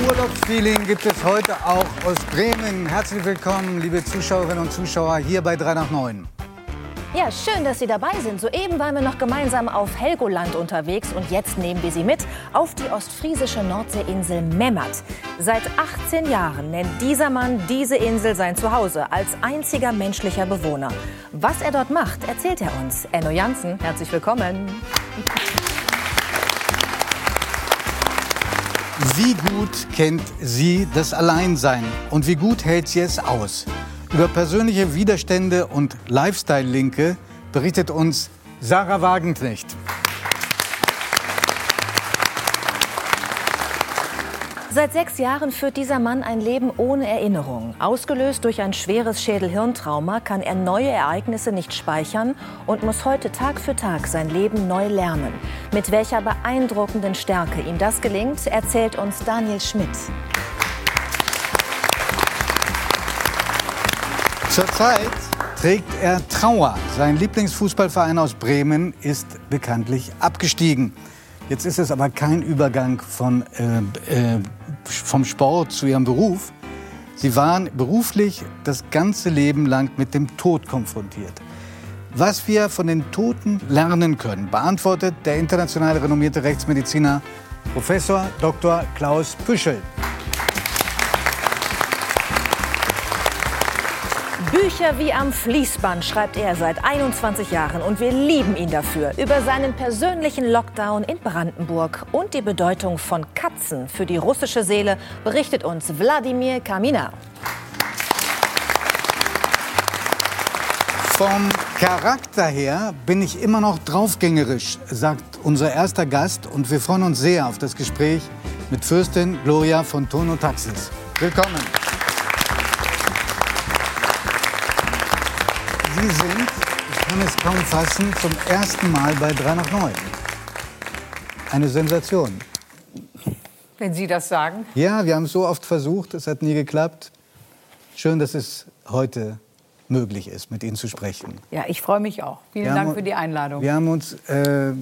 Urlaubsfeeling gibt es heute auch aus Bremen. Herzlich willkommen, liebe Zuschauerinnen und Zuschauer, hier bei 3 nach 9. Ja, schön, dass Sie dabei sind. Soeben waren wir noch gemeinsam auf Helgoland unterwegs und jetzt nehmen wir Sie mit auf die ostfriesische Nordseeinsel Memmert. Seit 18 Jahren nennt dieser Mann diese Insel sein Zuhause als einziger menschlicher Bewohner. Was er dort macht, erzählt er uns. Enno Jansen, herzlich willkommen. Wie gut kennt sie das Alleinsein und wie gut hält sie es aus? Über persönliche Widerstände und Lifestyle-Linke berichtet uns Sarah Wagenknecht. Seit sechs Jahren führt dieser Mann ein Leben ohne Erinnerung. Ausgelöst durch ein schweres Schädel-Hirntrauma kann er neue Ereignisse nicht speichern und muss heute Tag für Tag sein Leben neu lernen. Mit welcher beeindruckenden Stärke ihm das gelingt, erzählt uns Daniel Schmidt. Zurzeit trägt er Trauer. Sein Lieblingsfußballverein aus Bremen ist bekanntlich abgestiegen. Jetzt ist es aber kein Übergang von, äh, äh, vom Sport zu ihrem Beruf. Sie waren beruflich das ganze Leben lang mit dem Tod konfrontiert. Was wir von den Toten lernen können, beantwortet der international renommierte Rechtsmediziner Professor Dr. Klaus Püschel. Bücher wie am Fließband schreibt er seit 21 Jahren und wir lieben ihn dafür. Über seinen persönlichen Lockdown in Brandenburg und die Bedeutung von Katzen für die russische Seele berichtet uns Wladimir Kamina. Vom Charakter her bin ich immer noch draufgängerisch, sagt unser erster Gast. Und wir freuen uns sehr auf das Gespräch mit Fürstin Gloria von Tono Taxis. Willkommen. Sie sind, ich kann es kaum fassen, zum ersten Mal bei 3 nach 9. Eine Sensation. Wenn Sie das sagen. Ja, wir haben es so oft versucht, es hat nie geklappt. Schön, dass es heute möglich ist, mit Ihnen zu sprechen. Ja, ich freue mich auch. Vielen Wir Dank haben- für die Einladung. Wir haben uns äh,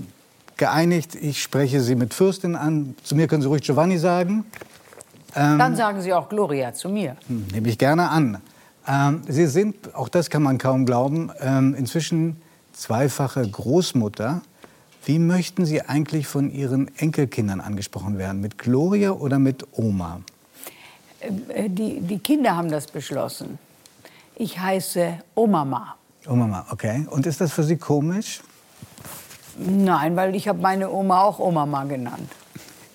geeinigt, ich spreche Sie mit Fürstin an. Zu mir können Sie ruhig Giovanni sagen. Dann sagen Sie auch Gloria zu mir. Hm, Nehme ich gerne an. Ähm, Sie sind, auch das kann man kaum glauben, ähm, inzwischen zweifache Großmutter. Wie möchten Sie eigentlich von Ihren Enkelkindern angesprochen werden? Mit Gloria oder mit Oma? Äh, Die, die Kinder haben das beschlossen. Ich heiße Omama. Oma, okay. Und ist das für Sie komisch? Nein, weil ich habe meine Oma auch Omama genannt.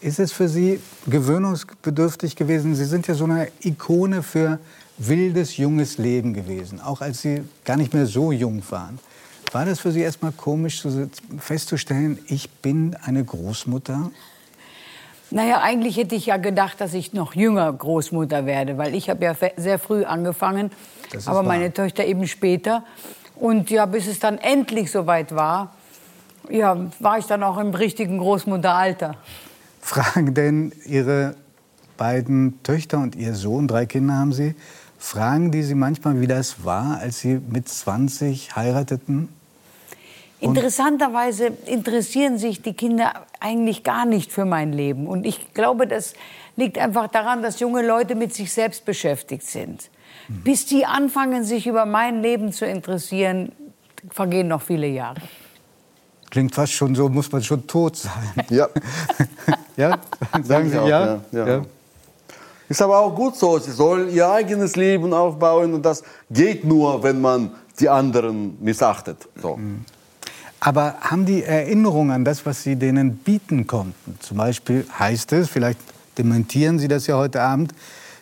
Ist es für Sie gewöhnungsbedürftig gewesen? Sie sind ja so eine Ikone für wildes, junges Leben gewesen, auch als Sie gar nicht mehr so jung waren. War das für Sie erstmal komisch festzustellen, ich bin eine Großmutter? Naja, eigentlich hätte ich ja gedacht, dass ich noch jünger Großmutter werde, weil ich habe ja sehr früh angefangen, aber wahr. meine Töchter eben später. Und ja, bis es dann endlich soweit war, ja, war ich dann auch im richtigen Großmutteralter. Fragen denn Ihre beiden Töchter und Ihr Sohn, drei Kinder haben Sie, fragen die Sie manchmal, wie das war, als Sie mit 20 heirateten? Interessanterweise interessieren sich die Kinder eigentlich gar nicht für mein Leben. Und ich glaube, das liegt einfach daran, dass junge Leute mit sich selbst beschäftigt sind. Bis die anfangen, sich über mein Leben zu interessieren, vergehen noch viele Jahre. Klingt fast schon so, muss man schon tot sein. Ja, Ja? Sagen Sie auch, ja? ja, ja. Ist aber auch gut so. Sie sollen ihr eigenes Leben aufbauen und das geht nur, wenn man die anderen missachtet. So. Aber haben die Erinnerungen an das, was Sie denen bieten konnten? Zum Beispiel heißt es, vielleicht dementieren Sie das ja heute Abend,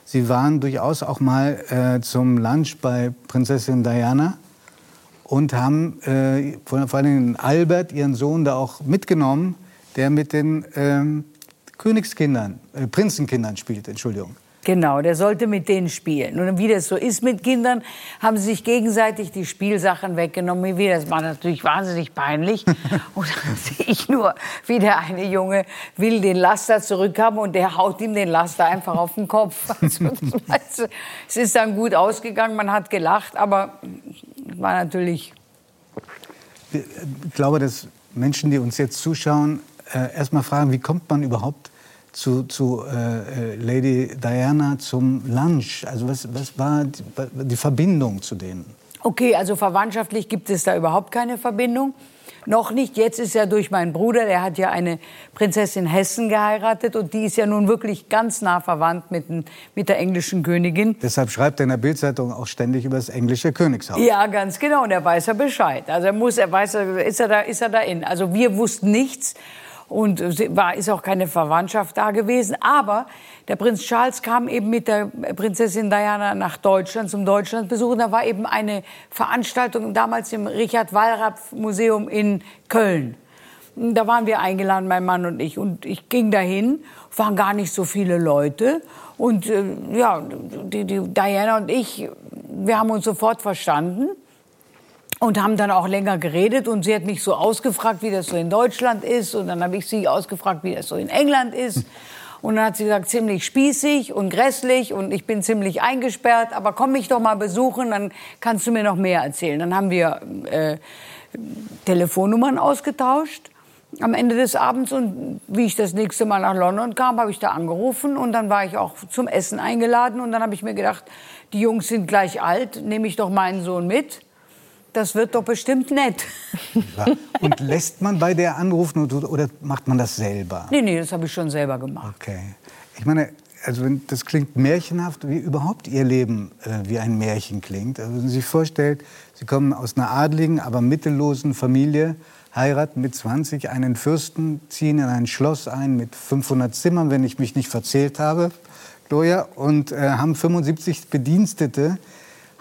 Sie waren durchaus auch mal äh, zum Lunch bei Prinzessin Diana und haben äh, vor vor allem Albert, ihren Sohn, da auch mitgenommen, der mit den ähm, Königskindern, äh, Prinzenkindern spielt, Entschuldigung. Genau, der sollte mit denen spielen. Und wie das so ist mit Kindern, haben sie sich gegenseitig die Spielsachen weggenommen. Wie wir. Das war natürlich wahnsinnig peinlich. Und dann sehe ich nur, wie der eine Junge will den Laster zurückhaben und der haut ihm den Laster einfach auf den Kopf. Also, es ist dann gut ausgegangen, man hat gelacht, aber war natürlich Ich glaube, dass Menschen, die uns jetzt zuschauen, äh, erst mal fragen, wie kommt man überhaupt zu, zu äh, Lady Diana zum Lunch? Also was, was war die, die Verbindung zu denen? Okay, also verwandtschaftlich gibt es da überhaupt keine Verbindung. Noch nicht. Jetzt ist er durch meinen Bruder, der hat ja eine Prinzessin Hessen geheiratet und die ist ja nun wirklich ganz nah verwandt mit, mit der englischen Königin. Deshalb schreibt er in der Bildzeitung auch ständig über das englische Königshaus. Ja, ganz genau. Und er weiß ja Bescheid. Also er muss, er weiß, ist er da, ist er da in. Also wir wussten nichts und war, ist auch keine Verwandtschaft da gewesen. Aber der Prinz Charles kam eben mit der Prinzessin Diana nach Deutschland zum Deutschlandbesuch. Da war eben eine Veranstaltung damals im Richard Wallraff Museum in Köln. Da waren wir eingeladen, mein Mann und ich. Und ich ging dahin, waren gar nicht so viele Leute. Und äh, ja, die, die Diana und ich, wir haben uns sofort verstanden und haben dann auch länger geredet und sie hat mich so ausgefragt, wie das so in Deutschland ist. Und dann habe ich sie ausgefragt, wie das so in England ist. Und dann hat sie gesagt, ziemlich spießig und grässlich. Und ich bin ziemlich eingesperrt, aber komm mich doch mal besuchen, dann kannst du mir noch mehr erzählen. Dann haben wir äh, Telefonnummern ausgetauscht am Ende des Abends. Und wie ich das nächste Mal nach London kam, habe ich da angerufen. Und dann war ich auch zum Essen eingeladen. Und dann habe ich mir gedacht, die Jungs sind gleich alt, nehme ich doch meinen Sohn mit das wird doch bestimmt nett. Und lässt man bei der anrufen oder macht man das selber? Nee, nee, das habe ich schon selber gemacht. Okay. Ich meine, also das klingt märchenhaft, wie überhaupt Ihr Leben äh, wie ein Märchen klingt. Also wenn Sie sich vorstellen, Sie kommen aus einer adligen, aber mittellosen Familie, heiraten mit 20 einen Fürsten, ziehen in ein Schloss ein mit 500 Zimmern, wenn ich mich nicht verzählt habe, Gloria, und äh, haben 75 Bedienstete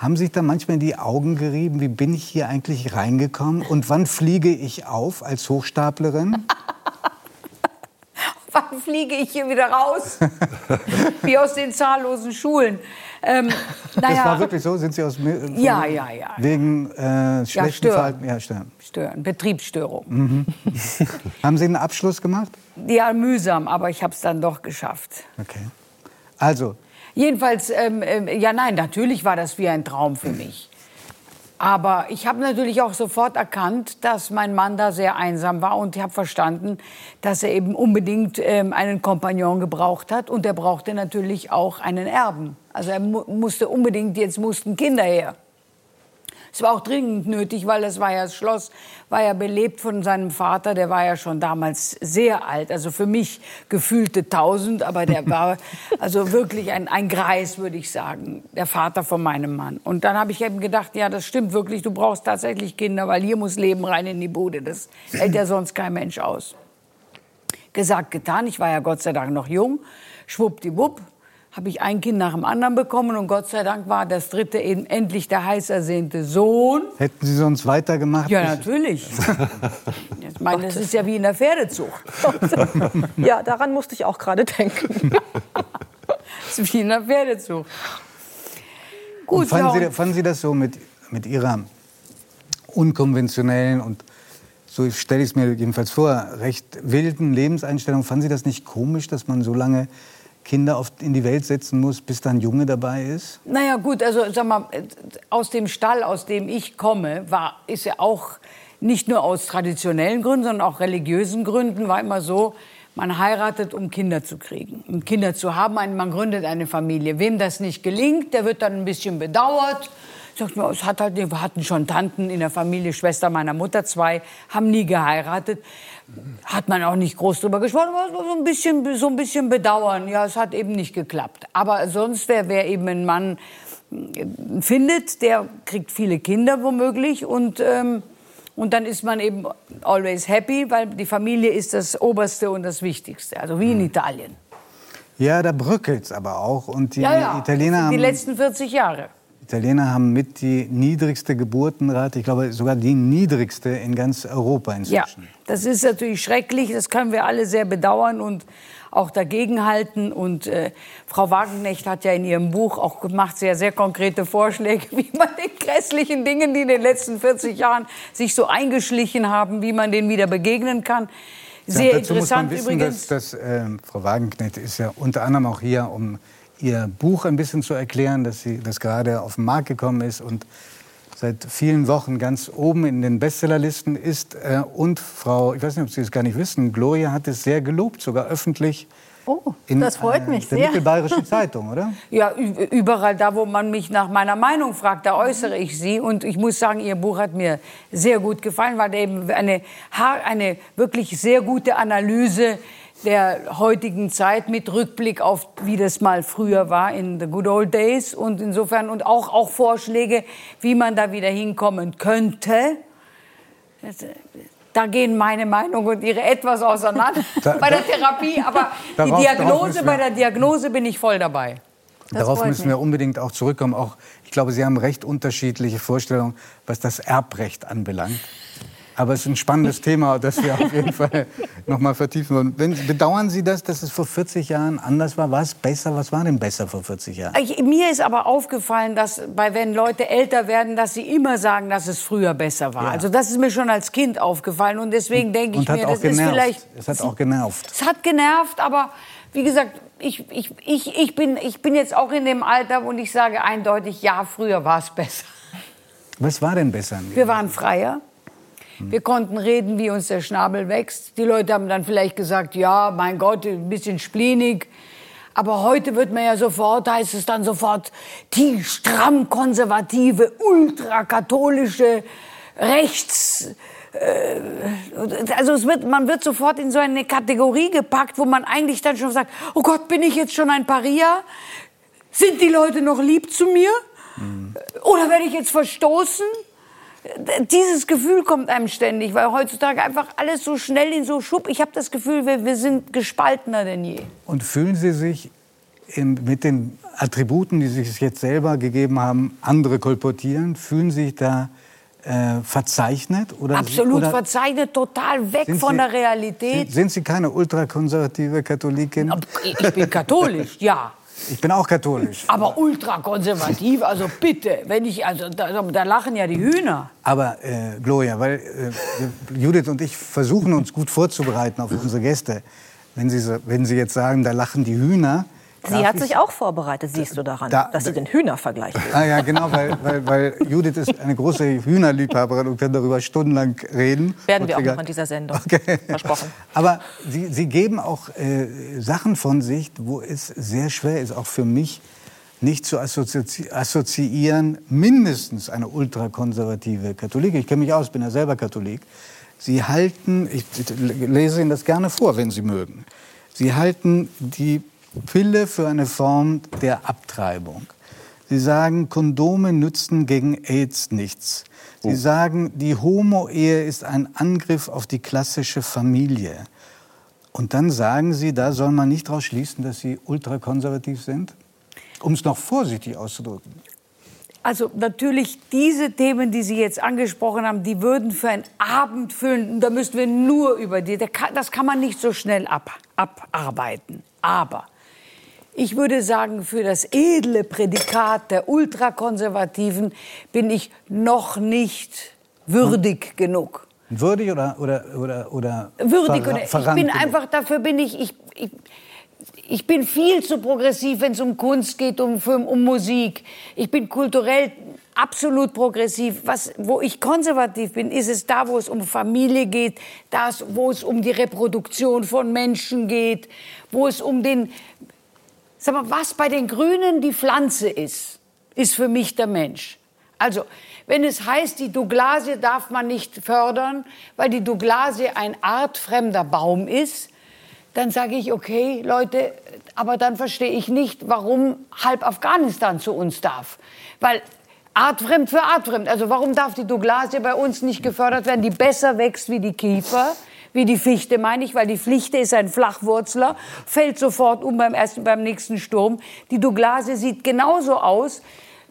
haben sich da manchmal in die Augen gerieben, wie bin ich hier eigentlich reingekommen und wann fliege ich auf als Hochstaplerin? wann fliege ich hier wieder raus? wie aus den zahllosen Schulen. Ähm, naja. Das war wirklich so? Sind Sie aus Ja, ja, ja. Wegen äh, schlechten ja, stören. Verhalten? Ja, stören. Stören, Betriebsstörung. Mhm. haben Sie einen Abschluss gemacht? Ja, mühsam, aber ich habe es dann doch geschafft. Okay. Also, Jedenfalls, ähm, äh, ja nein, natürlich war das wie ein Traum für mich. Aber ich habe natürlich auch sofort erkannt, dass mein Mann da sehr einsam war und ich habe verstanden, dass er eben unbedingt ähm, einen Kompagnon gebraucht hat und er brauchte natürlich auch einen Erben. Also er mu musste unbedingt, jetzt mussten Kinder her. Es war auch dringend nötig, weil das war ja das Schloss, war ja belebt von seinem Vater, der war ja schon damals sehr alt, also für mich gefühlte tausend, aber der war also wirklich ein, ein Greis, würde ich sagen, der Vater von meinem Mann. Und dann habe ich eben gedacht, ja, das stimmt wirklich, du brauchst tatsächlich Kinder, weil hier muss Leben rein in die Bude, das hält ja sonst kein Mensch aus. Gesagt, getan, ich war ja Gott sei Dank noch jung, schwuppdiwupp, habe ich ein Kind nach dem anderen bekommen und Gott sei Dank war das dritte eben endlich der heiß ersehnte Sohn. Hätten Sie sonst weitergemacht? Ja, natürlich. ich meine, das ist ja wie in der Pferdezucht. ja, daran musste ich auch gerade denken. das ist wie in der Pferdezucht. Gut, fanden, ja, Sie, fanden Sie das so mit, mit Ihrer unkonventionellen und so stelle ich es mir jedenfalls vor, recht wilden Lebenseinstellung. Fanden Sie das nicht komisch, dass man so lange Kinder in die Welt setzen muss, bis dann Junge dabei ist? Naja gut, also sag mal, aus dem Stall, aus dem ich komme, war, ist ja auch nicht nur aus traditionellen Gründen, sondern auch religiösen Gründen, war immer so, man heiratet, um Kinder zu kriegen, um Kinder zu haben. Man gründet eine Familie. Wem das nicht gelingt, der wird dann ein bisschen bedauert. Sagt man, es hat halt, wir hatten schon Tanten in der Familie, Schwester meiner Mutter, zwei, haben nie geheiratet hat man auch nicht groß drüber gesprochen, aber so ein bisschen, so ein bisschen bedauern. Ja, es hat eben nicht geklappt. Aber sonst, wer, wer eben einen Mann äh, findet, der kriegt viele Kinder womöglich und, ähm, und dann ist man eben always happy, weil die Familie ist das Oberste und das Wichtigste. Also wie in mhm. Italien. Ja, da bröckelt es aber auch. Und die ja, ja. Italiener haben. Die letzten 40 Jahre. Italiener haben mit die niedrigste Geburtenrate, ich glaube sogar die niedrigste in ganz Europa inzwischen. Ja, das ist natürlich schrecklich, das können wir alle sehr bedauern und auch dagegenhalten. Und äh, Frau Wagenknecht hat ja in ihrem Buch auch gemacht sehr, sehr konkrete Vorschläge, wie man den grässlichen Dingen, die in den letzten 40 Jahren sich so eingeschlichen haben, wie man denen wieder begegnen kann. Sehr ja, dazu interessant muss man wissen, übrigens. Dass, dass äh, Frau Wagenknecht ist ja unter anderem auch hier, um Ihr Buch ein bisschen zu erklären, dass sie das gerade auf den Markt gekommen ist und seit vielen Wochen ganz oben in den Bestsellerlisten ist. Äh, und Frau, ich weiß nicht, ob Sie es gar nicht wissen, Gloria hat es sehr gelobt, sogar öffentlich, Oh, das freut mich äh, der sehr. Mittelbayerischen Zeitung, oder? Ja, überall da, wo man mich nach meiner Meinung fragt, da äußere ich sie. Und ich muss sagen, Ihr Buch hat mir sehr gut gefallen, weil eben eine, eine wirklich sehr gute Analyse der heutigen Zeit mit Rückblick auf, wie das mal früher war in the good old days. Und insofern, und auch, auch Vorschläge, wie man da wieder hinkommen könnte. Das, äh, Da gehen meine Meinung und Ihre etwas auseinander Da- bei der Therapie. Aber die Darauf- darauf Diagnose, bei der Diagnose bin ich voll dabei. Darauf freut müssen wir unbedingt auch zurückkommen. Auch, ich glaube, Sie haben recht unterschiedliche Vorstellungen, was das Erbrecht anbelangt. Aber es ist ein spannendes Thema, das wir auf jeden Fall noch mal vertiefen wollen. Wenn, bedauern Sie das, dass es vor 40 Jahren anders war? War es besser? Was war denn besser vor 40 Jahren? Ich, mir ist aber aufgefallen, dass bei, wenn Leute älter werden, dass sie immer sagen, dass es früher besser war. Ja. Also das ist mir schon als Kind aufgefallen und deswegen denke ich mir, das ist genervt. vielleicht. Es hat auch genervt. Es hat genervt, aber wie gesagt, ich, ich, ich, ich, bin, ich bin jetzt auch in dem Alter und ich sage eindeutig, ja, früher war es besser. Was war denn besser? Wir waren freier. Wir konnten reden, wie uns der Schnabel wächst. Die Leute haben dann vielleicht gesagt, ja, mein Gott, ein bisschen spleenig. Aber heute wird man ja sofort, heißt es dann sofort, die stramm konservative, ultrakatholische Rechts... äh, Also es wird, man wird sofort in so eine Kategorie gepackt, wo man eigentlich dann schon sagt, oh Gott, bin ich jetzt schon ein Paria? Sind die Leute noch lieb zu mir? Oder werde ich jetzt verstoßen? Dieses Gefühl kommt einem ständig, weil heutzutage einfach alles so schnell in so Schub. Ich habe das Gefühl, wir, wir sind gespaltener denn je. Und fühlen Sie sich im, mit den Attributen, die Sie sich jetzt selber gegeben haben, andere kolportieren, fühlen Sie sich da äh, verzeichnet? Oder Absolut oder verzeichnet, total weg von Sie- der Realität. Sind, sind Sie keine ultrakonservative Katholikin? Ich bin katholisch, ja. Ich bin auch katholisch. Aber ultrakonservativ, also bitte, wenn ich, also da, da lachen ja die Hühner. Aber äh, Gloria, weil äh, Judith und ich versuchen uns gut vorzubereiten auf unsere Gäste. Wenn Sie, wenn Sie jetzt sagen, da lachen die Hühner. Sie darf hat ich- sich auch vorbereitet, siehst du daran, Da- dass sie den Hühnervergleich will. Ah ja, genau, weil, weil, weil Judith ist eine große Hühnerliebhaberin und kann darüber stundenlang reden. Werden wir auch noch in dieser Sendung. Okay. Versprochen. Aber Sie, Sie geben auch äh, Sachen von sich, wo es sehr schwer ist, auch für mich, nicht zu assozi assoziieren, mindestens eine ultrakonservative Katholik. Ich kenne mich aus, bin ja selber Katholik. Sie halten, ich lese Ihnen das gerne vor, wenn Sie mögen. Sie halten die Pille für eine Form der Abtreibung. Sie sagen, Kondome nützen gegen AIDS nichts. Sie sagen, die Homo-Ehe ist ein Angriff auf die klassische Familie. Und dann sagen Sie, da soll man nicht daraus schließen, dass Sie ultrakonservativ sind? Um es noch vorsichtig auszudrücken. Also natürlich diese Themen, die Sie jetzt angesprochen haben, die würden für einen Abend füllen. Da müssten wir nur über die. Das kann man nicht so schnell ab, abarbeiten. Aber ich würde sagen, für das edle Prädikat der Ultrakonservativen bin ich noch nicht würdig genug. Würdig oder, oder, oder, oder Würdig oder ich bin einfach dafür bin ich ich, ich ich bin viel zu progressiv, wenn es um Kunst geht, um Film, um Musik. Ich bin kulturell absolut progressiv. Was, wo ich konservativ bin, ist es da, wo es um Familie geht, das, wo es um die Reproduktion von Menschen geht, wo es um den, sag mal, was bei den Grünen die Pflanze ist, ist für mich der Mensch. Also, wenn es heißt, die Douglasie darf man nicht fördern, weil die Douglasie ein artfremder Baum ist, dann sage ich, okay, Leute, aber dann verstehe ich nicht, warum halb Afghanistan zu uns darf. Weil artfremd für artfremd. Also warum darf die Douglasie bei uns nicht gefördert werden, die besser wächst wie die Kiefer? Wie die Fichte meine ich, weil die Fichte ist ein Flachwurzler, fällt sofort um beim, ersten, beim nächsten Sturm. Die Douglasie sieht genauso aus,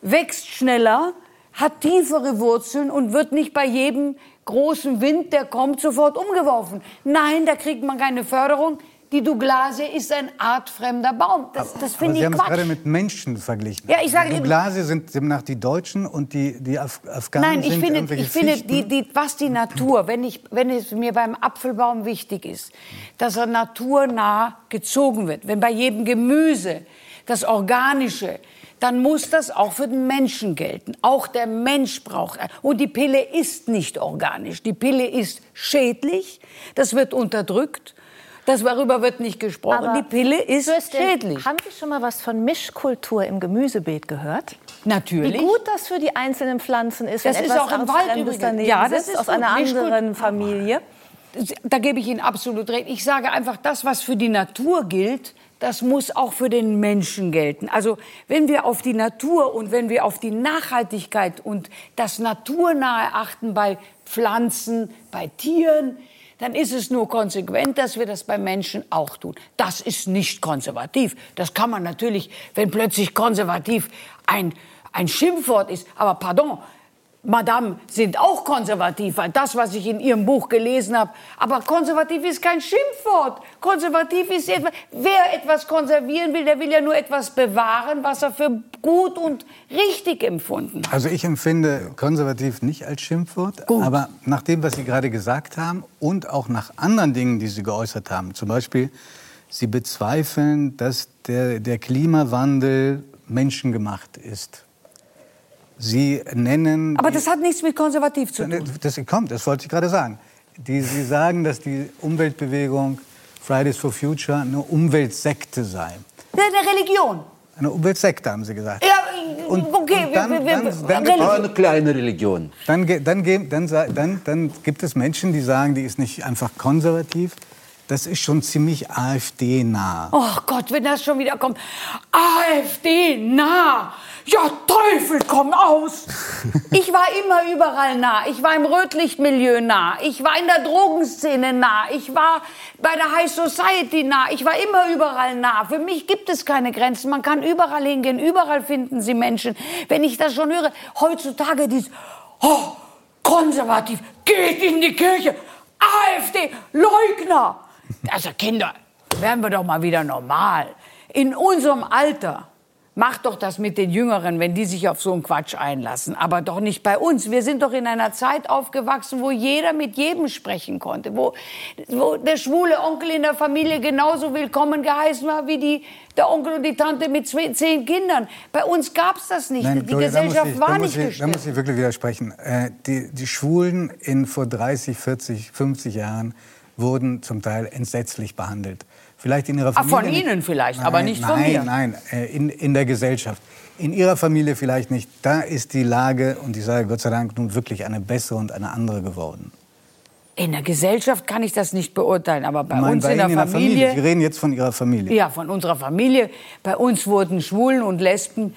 wächst schneller, hat tiefere Wurzeln und wird nicht bei jedem großen Wind, der kommt, sofort umgeworfen. Nein, da kriegt man keine Förderung. Die Douglasie ist ein artfremder Baum. Das, das finde Sie ich haben es gerade Quatsch. mit Menschen verglichen. Ja, ich sage die Douglasie sind demnach die Deutschen und die, die Af Afghanen Nein, ich sind finde, ich finde die, die, was die Natur, wenn, ich, wenn es mir beim Apfelbaum wichtig ist, dass er naturnah gezogen wird, wenn bei jedem Gemüse das Organische, dann muss das auch für den Menschen gelten. Auch der Mensch braucht. Und die Pille ist nicht organisch. Die Pille ist schädlich, das wird unterdrückt. Das darüber wird nicht gesprochen. Aber die Pille ist Fürstin, schädlich. Haben Sie schon mal was von Mischkultur im Gemüsebeet gehört? Natürlich. Wie gut das für die einzelnen Pflanzen ist, Das wenn ist etwas auch im Wald übrigens. Ja, das sitzt, ist aus gut. einer anderen Familie. Da gebe ich Ihnen absolut recht. Ich sage einfach, das, was für die Natur gilt, das muss auch für den Menschen gelten. Also wenn wir auf die Natur und wenn wir auf die Nachhaltigkeit und das Naturnahe achten bei Pflanzen, bei Tieren, dann ist es nur konsequent, dass wir das bei Menschen auch tun. Das ist nicht konservativ. Das kann man natürlich, wenn plötzlich konservativ ein, ein Schimpfwort ist. Aber pardon, Madame sind auch konservativ, weil das, was ich in Ihrem Buch gelesen habe. Aber konservativ ist kein Schimpfwort. Konservativ ist etwas, wer etwas konservieren will, der will ja nur etwas bewahren, was er für gut und richtig empfunden hat. Also ich empfinde konservativ nicht als Schimpfwort, aber nach dem, was Sie gerade gesagt haben und auch nach anderen Dingen, die Sie geäußert haben, zum Beispiel, Sie bezweifeln, dass der, der Klimawandel menschengemacht ist. Sie nennen... Aber das hat nichts mit konservativ zu tun. Das kommt, das wollte ich gerade sagen. Die, Sie sagen, dass die Umweltbewegung Fridays for Future eine Umweltsekte sei. Eine Religion. Eine Umweltsekte, haben Sie gesagt. Ja, Und- okay, und dann- wir, wir, dann- wir, dann-. Aber eine kleine Religion. Dann, dann, dann, dann, dann gibt es Menschen, die sagen, die ist nicht einfach konservativ. Das ist schon ziemlich AfD-nah. Oh Gott, wenn das schon wieder kommt. AfD nah. Ja, Teufel, komm aus. Ich war immer überall nah. Ich war im Rötlichtmilieu nah. Ich war in der Drogenszene nah. Ich war bei der High Society nah. Ich war immer überall nah. Für mich gibt es keine Grenzen. Man kann überall hingehen. Überall finden Sie Menschen. Wenn ich das schon höre, heutzutage dies, oh, konservativ, geht in die Kirche. AfD, Leugner. Also Kinder, werden wir doch mal wieder normal. In unserem Alter macht doch das mit den Jüngeren, wenn die sich auf so einen Quatsch einlassen. Aber doch nicht bei uns. Wir sind doch in einer Zeit aufgewachsen, wo jeder mit jedem sprechen konnte. Wo, wo der schwule Onkel in der Familie genauso willkommen geheißen war wie die, der Onkel und die Tante mit zwei, zehn Kindern. Bei uns gab es das nicht. die Gloria, da Gesellschaft ich- da war nicht ich, Da gestellt. muss ich wirklich widersprechen. Äh, die, die Schwulen in vor 30, 40, 50 Jahren wurden zum Teil entsetzlich behandelt. Vielleicht in ihrer Ah, Familie. von nicht. Ihnen vielleicht, aber nicht von nein, mir. Nein, nein, in, in der Gesellschaft. In ihrer Familie vielleicht nicht. Da ist die Lage, und ich sage Gott sei Dank, nun wirklich eine bessere und eine andere geworden. In der Gesellschaft kann ich das nicht beurteilen, aber bei meine, uns bei in der Ihnen Familie, Sie reden jetzt von Ihrer Familie. ja, von unserer Familie, bei uns wurden Schwulen und Lesben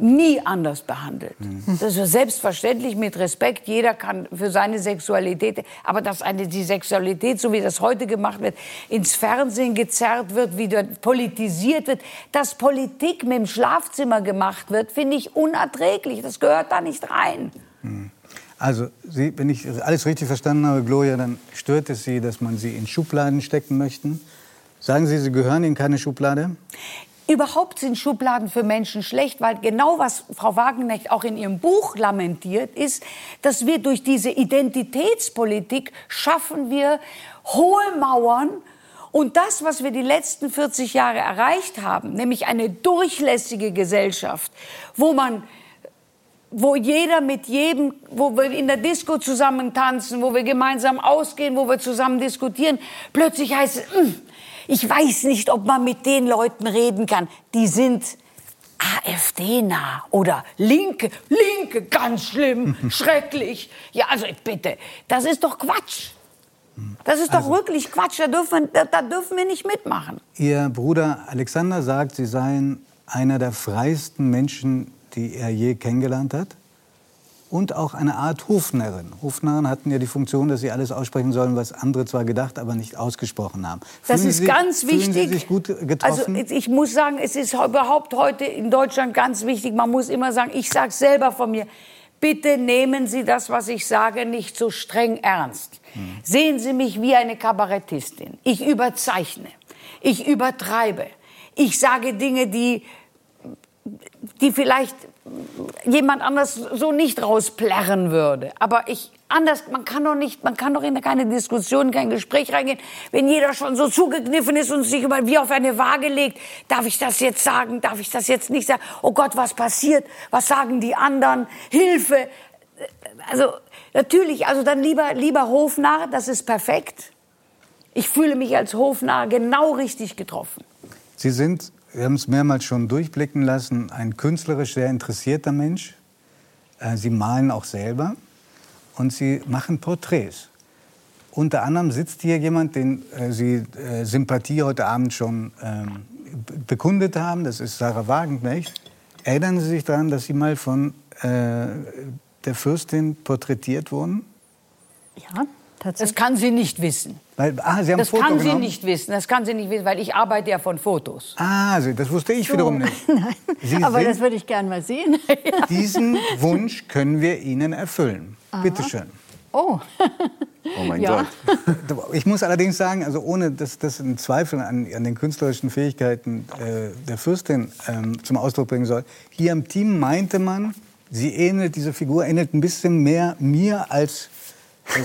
nie anders behandelt. Mhm. Das ist selbstverständlich mit Respekt. Jeder kann für seine Sexualität, aber dass eine die Sexualität, so wie das heute gemacht wird, ins Fernsehen gezerrt wird, wieder politisiert wird, dass Politik mit dem Schlafzimmer gemacht wird, finde ich unerträglich. Das gehört da nicht rein. Also, Sie, wenn ich alles richtig verstanden habe, Gloria, dann stört es Sie, dass man Sie in Schubladen stecken möchte. Sagen Sie, Sie gehören in keine Schublade? Überhaupt sind Schubladen für Menschen schlecht, weil genau was Frau Wagenknecht auch in ihrem Buch lamentiert, ist, dass wir durch diese Identitätspolitik schaffen wir hohe Mauern und das, was wir die letzten 40 Jahre erreicht haben, nämlich eine durchlässige Gesellschaft, wo man wo jeder mit jedem, wo wir in der Disco zusammen tanzen, wo wir gemeinsam ausgehen, wo wir zusammen diskutieren, plötzlich heißt es, "Mm, ich weiß nicht, ob man mit den Leuten reden kann. Die sind AfD-nah oder Linke, Linke, ganz schlimm, schrecklich. Ja, also bitte, das ist doch Quatsch. Das ist doch wirklich Quatsch, da dürfen, da, da dürfen wir nicht mitmachen. Ihr Bruder Alexander sagt, Sie seien einer der freiesten Menschen, die er je kennengelernt hat. Und auch eine Art Hofnarrin. Hofnarren hatten ja die Funktion, dass sie alles aussprechen sollen, was andere zwar gedacht, aber nicht ausgesprochen haben. Das Fühlen ist Sie, ganz wichtig. Sie sich gut Also ich muss sagen, es ist überhaupt heute in Deutschland ganz wichtig. Man muss immer sagen, ich sage selber von mir, bitte nehmen Sie das, was ich sage, nicht so streng ernst. Sehen Sie mich wie eine Kabarettistin. Ich überzeichne, ich übertreibe, ich sage Dinge, die die vielleicht jemand anders so nicht rausplärren würde. Aber ich anders, man kann doch nicht, man kann doch in keine Diskussion, kein Gespräch reingehen, wenn jeder schon so zugekniffen ist und sich über wie auf eine Waage legt. Darf ich das jetzt sagen? Darf ich das jetzt nicht sagen? Oh Gott, was passiert? Was sagen die anderen? Hilfe! Also natürlich, also dann lieber lieber Hofnarr, das ist perfekt. Ich fühle mich als Hofnarr genau richtig getroffen. Sie sind, wir haben es mehrmals schon durchblicken lassen, ein künstlerisch sehr interessierter Mensch. Äh, Sie malen auch selber und Sie machen Porträts. Unter anderem sitzt hier jemand, den äh, Sie äh, Sympathie heute Abend schon ähm, bekundet haben. Das ist Sarah Wagenknecht. Erinnern Sie sich daran, dass Sie mal von der Fürstin porträtiert wurden? Ja, Das kann sie nicht wissen. Weil, ah, Sie haben Das Foto kann sie genommen? nicht wissen. Das kann sie nicht wissen, weil ich arbeite ja von Fotos. Ah, Sie- das wusste ich wiederum nicht. Nein, Sie aber das würde ich gerne mal sehen. Diesen Wunsch können wir Ihnen erfüllen. Bitte schön. Oh, Oh mein Ja. Gott. Ich muss allerdings sagen, also ohne dass das einen Zweifel an, an den künstlerischen Fähigkeiten äh, der Fürstin ähm, zum Ausdruck bringen soll, hier im Team meinte man, sie ähnelt, diese Figur ähnelt ein bisschen mehr mir als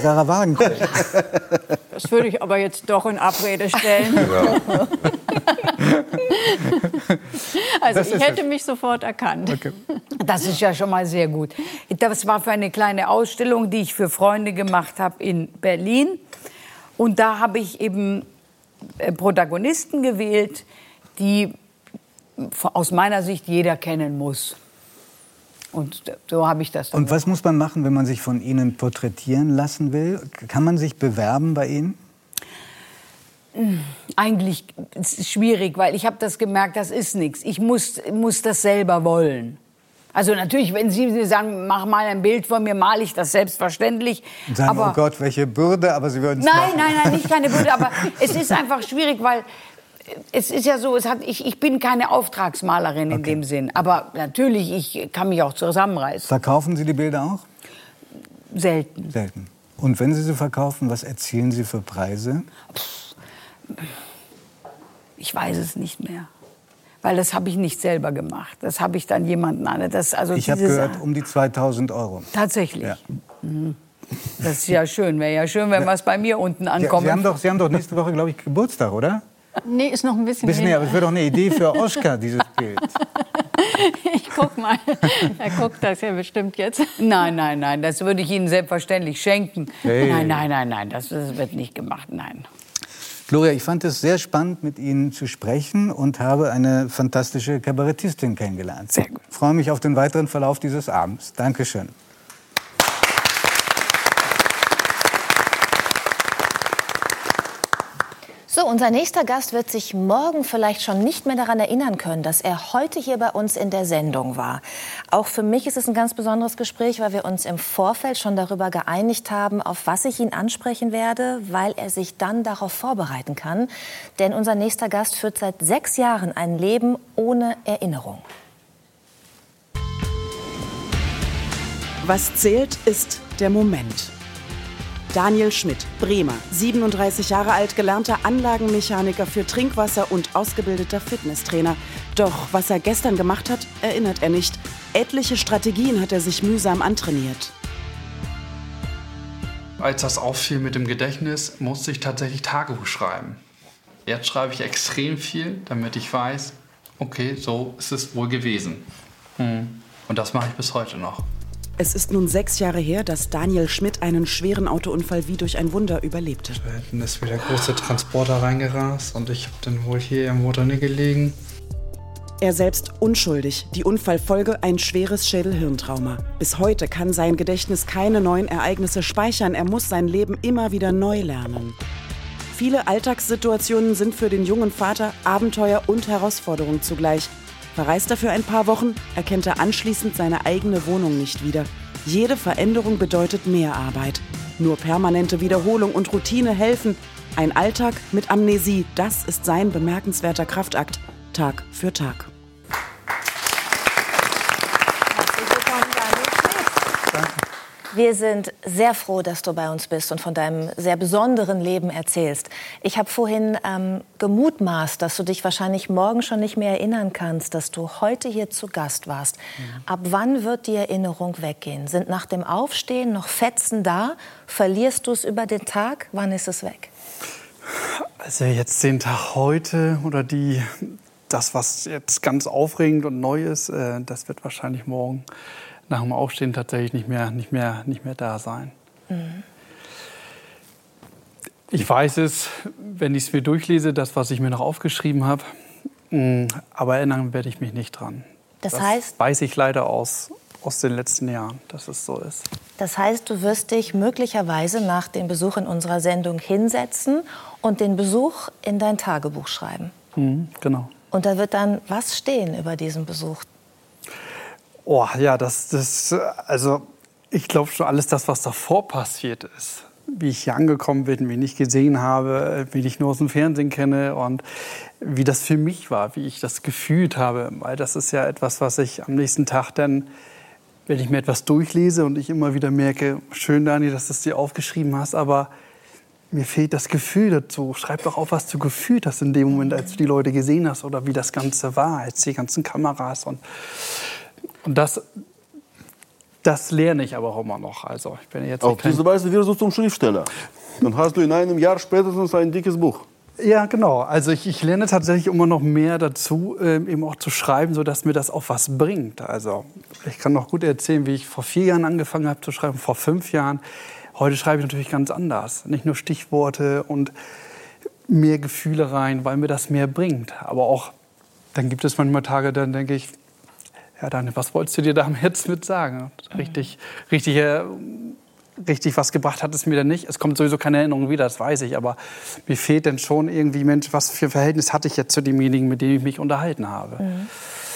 Sarah Wagenknecht. das würde ich aber jetzt doch in Abrede stellen. Also Das ich hätte es. mich sofort erkannt. Das ist ja schon mal sehr gut. Das war für eine kleine Ausstellung, die ich für Freunde gemacht habe in Berlin. Und da habe ich eben äh, Protagonisten gewählt, die aus meiner Sicht jeder kennen muss. Und so habe ich das dann Und was muss man machen, wenn man sich von Ihnen porträtieren lassen will? Kann man sich bewerben bei Ihnen? Eigentlich ist es schwierig, weil ich habe das gemerkt, das ist nichts. Ich muss, muss das selber wollen. Also natürlich, wenn Sie sagen, mach mal ein Bild von mir, male ich das selbstverständlich. Und sagen, aber oh Gott, welche Bürde, aber Sie würden es nein, machen. nein, nein, nicht keine Würde. Aber es ist einfach schwierig, weil es ist ja so, es hat, ich, ich bin keine Auftragsmalerin in dem Sinn. Aber natürlich, ich kann mich auch zusammenreißen. Verkaufen Sie die Bilder auch? Selten. Selten. Und wenn Sie sie verkaufen, was erzielen Sie für Preise? Ich weiß es nicht mehr. Weil das habe ich nicht selber gemacht. Das habe ich dann jemanden an. Das, also Ich habe gehört, um die 2000 Euro. Tatsächlich. Ja. Das ist ja schön. Wäre ja schön, wenn was bei mir unten ankommt. Sie, haben doch, Sie haben doch nächste Woche, glaube ich, Geburtstag, oder? Nee, ist noch ein bisschen. Bisschen näher, aber es wäre doch eine Idee für Oscar, dieses Bild. Ich guck mal. Er guckt das ja bestimmt jetzt. Nein, nein, nein, das würde ich Ihnen selbstverständlich schenken. Hey. Nein, nein, nein, nein, das, das wird nicht gemacht, nein. Gloria, ich fand es sehr spannend, mit Ihnen zu sprechen und habe eine fantastische Kabarettistin kennengelernt. Sehr gut. Ich freue mich auf den weiteren Verlauf dieses Abends. Dankeschön. So, unser nächster Gast wird sich morgen vielleicht schon nicht mehr daran erinnern können, dass er heute hier bei uns in der Sendung war. Auch für mich ist es ein ganz besonderes Gespräch, weil wir uns im Vorfeld schon darüber geeinigt haben, auf was ich ihn ansprechen werde, weil er sich dann darauf vorbereiten kann. Denn unser nächster Gast führt seit sechs Jahren ein Leben ohne Erinnerung. Was zählt, ist der Moment. Daniel Schmidt, Bremer, 37 Jahre alt, gelernter Anlagenmechaniker für Trinkwasser und ausgebildeter Fitnesstrainer. Doch was er gestern gemacht hat, erinnert er nicht. Etliche Strategien hat er sich mühsam antrainiert. Als das auffiel mit dem Gedächtnis, musste ich tatsächlich Tagebuch schreiben. Jetzt schreibe ich extrem viel, damit ich weiß, okay, so ist es wohl gewesen. Hm. Und das mache ich bis heute noch. Es ist nun sechs Jahre her, dass Daniel Schmidt einen schweren Autounfall wie durch ein Wunder überlebte. Dann ist wieder große Transporter reingerast und ich habe dann wohl hier im Motorne gelegen. Er selbst unschuldig. Die Unfallfolge ein schweres Schädelhirntrauma. Bis heute kann sein Gedächtnis keine neuen Ereignisse speichern. Er muss sein Leben immer wieder neu lernen. Viele Alltagssituationen sind für den jungen Vater Abenteuer und Herausforderung zugleich. Verreist er für ein paar Wochen, erkennt er anschließend seine eigene Wohnung nicht wieder. Jede Veränderung bedeutet mehr Arbeit. Nur permanente Wiederholung und Routine helfen. Ein Alltag mit Amnesie, das ist sein bemerkenswerter Kraftakt. Tag für Tag. Wir sind sehr froh, dass du bei uns bist und von deinem sehr besonderen Leben erzählst. Ich habe vorhin ähm, gemutmaßt, dass du dich wahrscheinlich morgen schon nicht mehr erinnern kannst, dass du heute hier zu Gast warst. Ab wann wird die Erinnerung weggehen? Sind nach dem Aufstehen noch Fetzen da? Verlierst du es über den Tag? Wann ist es weg? Also jetzt den Tag heute oder die, das, was jetzt ganz aufregend und neu ist, äh, das wird wahrscheinlich morgen nach dem Aufstehen tatsächlich nicht mehr, nicht mehr, nicht mehr da sein. Ich weiß es, wenn ich es mir durchlese, das, was ich mir noch aufgeschrieben habe. Mm, aber erinnern werde ich mich nicht dran. Das, das heißt? Weiß ich leider aus, aus den letzten Jahren, dass es so ist. Das heißt, du wirst dich möglicherweise nach dem Besuch in unserer Sendung hinsetzen und den Besuch in dein Tagebuch schreiben. Mhm, genau. Und da wird dann was stehen über diesen Besuch? Oh ja, das, das also ich glaube schon alles das, was davor passiert ist. Wie ich hier angekommen bin, wen ich gesehen habe, wie ich nur aus dem Fernsehen kenne und wie das für mich war, wie ich das gefühlt habe. Weil das ist ja etwas, was ich am nächsten Tag dann, wenn ich mir etwas durchlese und ich immer wieder merke, schön, Dani, dass du es dir aufgeschrieben hast, aber mir fehlt das Gefühl dazu. Schreib doch auf, was du gefühlt hast in dem Moment, als du die Leute gesehen hast oder wie das Ganze war, als die ganzen Kameras. Und, und das, das lerne ich aber auch immer noch. Also ich bin jetzt Auf diese Weise wirst du zum Schriftsteller. Dann hast du in einem Jahr spätestens ein dickes Buch. Ja, genau. Also ich, ich lerne tatsächlich immer noch mehr dazu, ähm, eben auch zu schreiben, sodass mir das auch was bringt. Also ich kann noch gut erzählen, wie ich vor vier Jahren angefangen habe zu schreiben, vor fünf Jahren. Heute schreibe ich natürlich ganz anders. Nicht nur Stichworte und mehr Gefühle rein, weil mir das mehr bringt. Aber auch, dann gibt es manchmal Tage, dann denke ich, ja, dann, was wolltest du dir damit jetzt mit sagen? Richtig, richtig, äh, richtig was gebracht hat es mir dann nicht. Es kommt sowieso keine Erinnerung wieder, das weiß ich. Aber mir fehlt dann schon irgendwie, Mensch, was für ein Verhältnis hatte ich jetzt zu demjenigen, mit dem ich mich unterhalten habe. Mhm.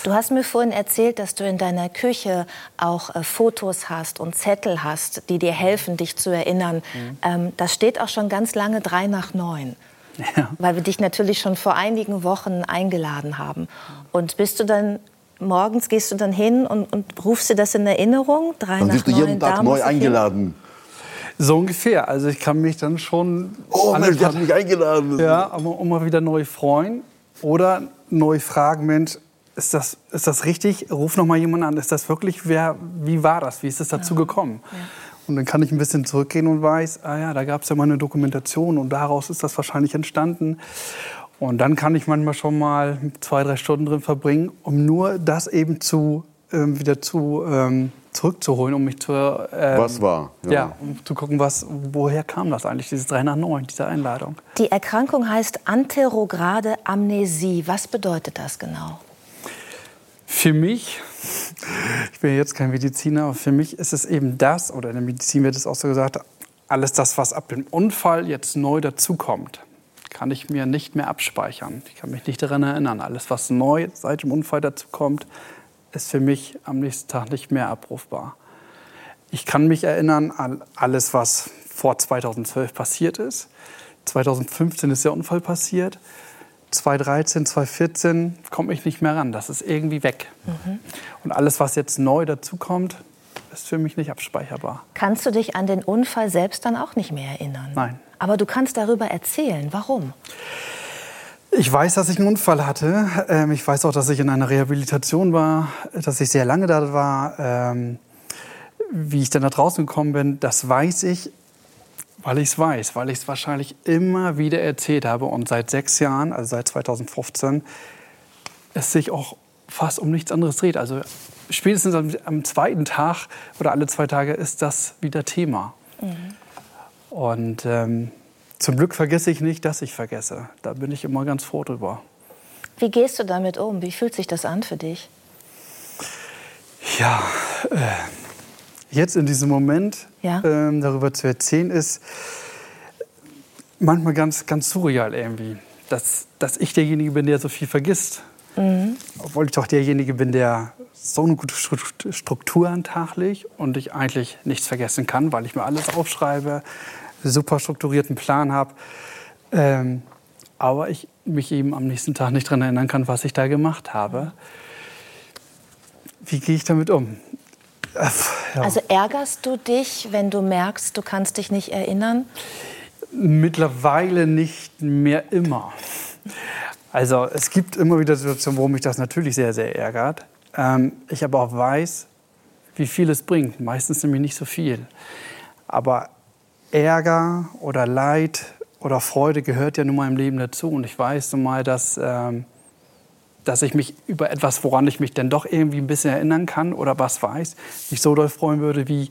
Du hast mir vorhin erzählt, dass du in deiner Küche auch äh, Fotos hast und Zettel hast, die dir helfen, dich zu erinnern. Mhm. Ähm, das steht auch schon ganz lange drei nach neun. Ja. Weil wir dich natürlich schon vor einigen Wochen eingeladen haben. Und bist du dann morgens gehst du dann hin und, und rufst dir das in Erinnerung? Drei dann nach du jeden Tag neu eingeladen. So ungefähr. Also ich kann mich dann schon. Oh Mensch, die hat mich eingeladen. Ja, aber immer wieder neu freuen oder neu fragen, Mensch, ist das, ist das richtig? Ruf noch mal jemanden an. Ist das wirklich, wer, wie war das? Wie ist es dazu gekommen? Ja. Und dann kann ich ein bisschen zurückgehen und weiß, ah ja, da gab es ja mal eine Dokumentation und daraus ist das wahrscheinlich entstanden. Und dann kann ich manchmal schon mal zwei, drei Stunden drin verbringen, um nur das eben zu, ähm, wieder zu, ähm, zurückzuholen, um mich zu... Ähm, was war? Ja. ja. um zu gucken, was, woher kam das eigentlich, dieses 3 nach 9, diese Einladung. Die Erkrankung heißt anterograde Amnesie. Was bedeutet das genau? Für mich, ich bin jetzt kein Mediziner, aber für mich ist es eben das, oder in der Medizin wird es auch so gesagt, alles das, was ab dem Unfall jetzt neu dazukommt, kann ich mir nicht mehr abspeichern. Ich kann mich nicht daran erinnern. Alles, was neu seit dem Unfall dazukommt, ist für mich am nächsten Tag nicht mehr abrufbar. Ich kann mich erinnern an alles, was vor 2012 passiert ist. 2015 ist der Unfall passiert. 2013, 2014 komme ich nicht mehr ran. Das ist irgendwie weg. Mhm. Und alles, was jetzt neu dazukommt, ist für mich nicht abspeicherbar. Kannst du dich an den Unfall selbst dann auch nicht mehr erinnern? Nein. Aber du kannst darüber erzählen. Warum? Ich weiß, dass ich einen Unfall hatte. Ähm, ich weiß auch, dass ich in einer Rehabilitation war, dass ich sehr lange da war. Ähm, wie ich dann da draußen gekommen bin, das weiß ich weil ich es weiß, weil ich es wahrscheinlich immer wieder erzählt habe und seit sechs Jahren, also seit 2015, es sich auch fast um nichts anderes dreht. Also spätestens am, am zweiten Tag oder alle zwei Tage ist das wieder Thema. Mhm. Und ähm, zum Glück vergesse ich nicht, dass ich vergesse. Da bin ich immer ganz froh drüber. Wie gehst du damit um? Wie fühlt sich das an für dich? Ja, äh, jetzt in diesem Moment ja. ähm, darüber zu erzählen, ist manchmal ganz, ganz surreal irgendwie. Dass, dass ich derjenige bin, der so viel vergisst. Mhm. Obwohl ich doch derjenige bin, der so eine gute Struktur an Tag legt und ich eigentlich nichts vergessen kann, weil ich mir alles aufschreibe, super strukturierten Plan habe. Ähm, aber ich mich eben am nächsten Tag nicht daran erinnern kann, was ich da gemacht habe. Wie gehe ich damit um? Ja. Also ärgerst du dich, wenn du merkst, du kannst dich nicht erinnern? Mittlerweile nicht mehr immer. Also es gibt immer wieder Situationen, wo mich das natürlich sehr, sehr ärgert. Ähm, ich aber auch weiß, wie viel es bringt. Meistens nämlich nicht so viel. Aber Ärger oder Leid oder Freude gehört ja nun mal im Leben dazu. Und ich weiß nun mal, dass, ähm, dass ich mich über etwas, woran ich mich dann doch irgendwie ein bisschen erinnern kann oder was weiß, mich so doll freuen würde, wie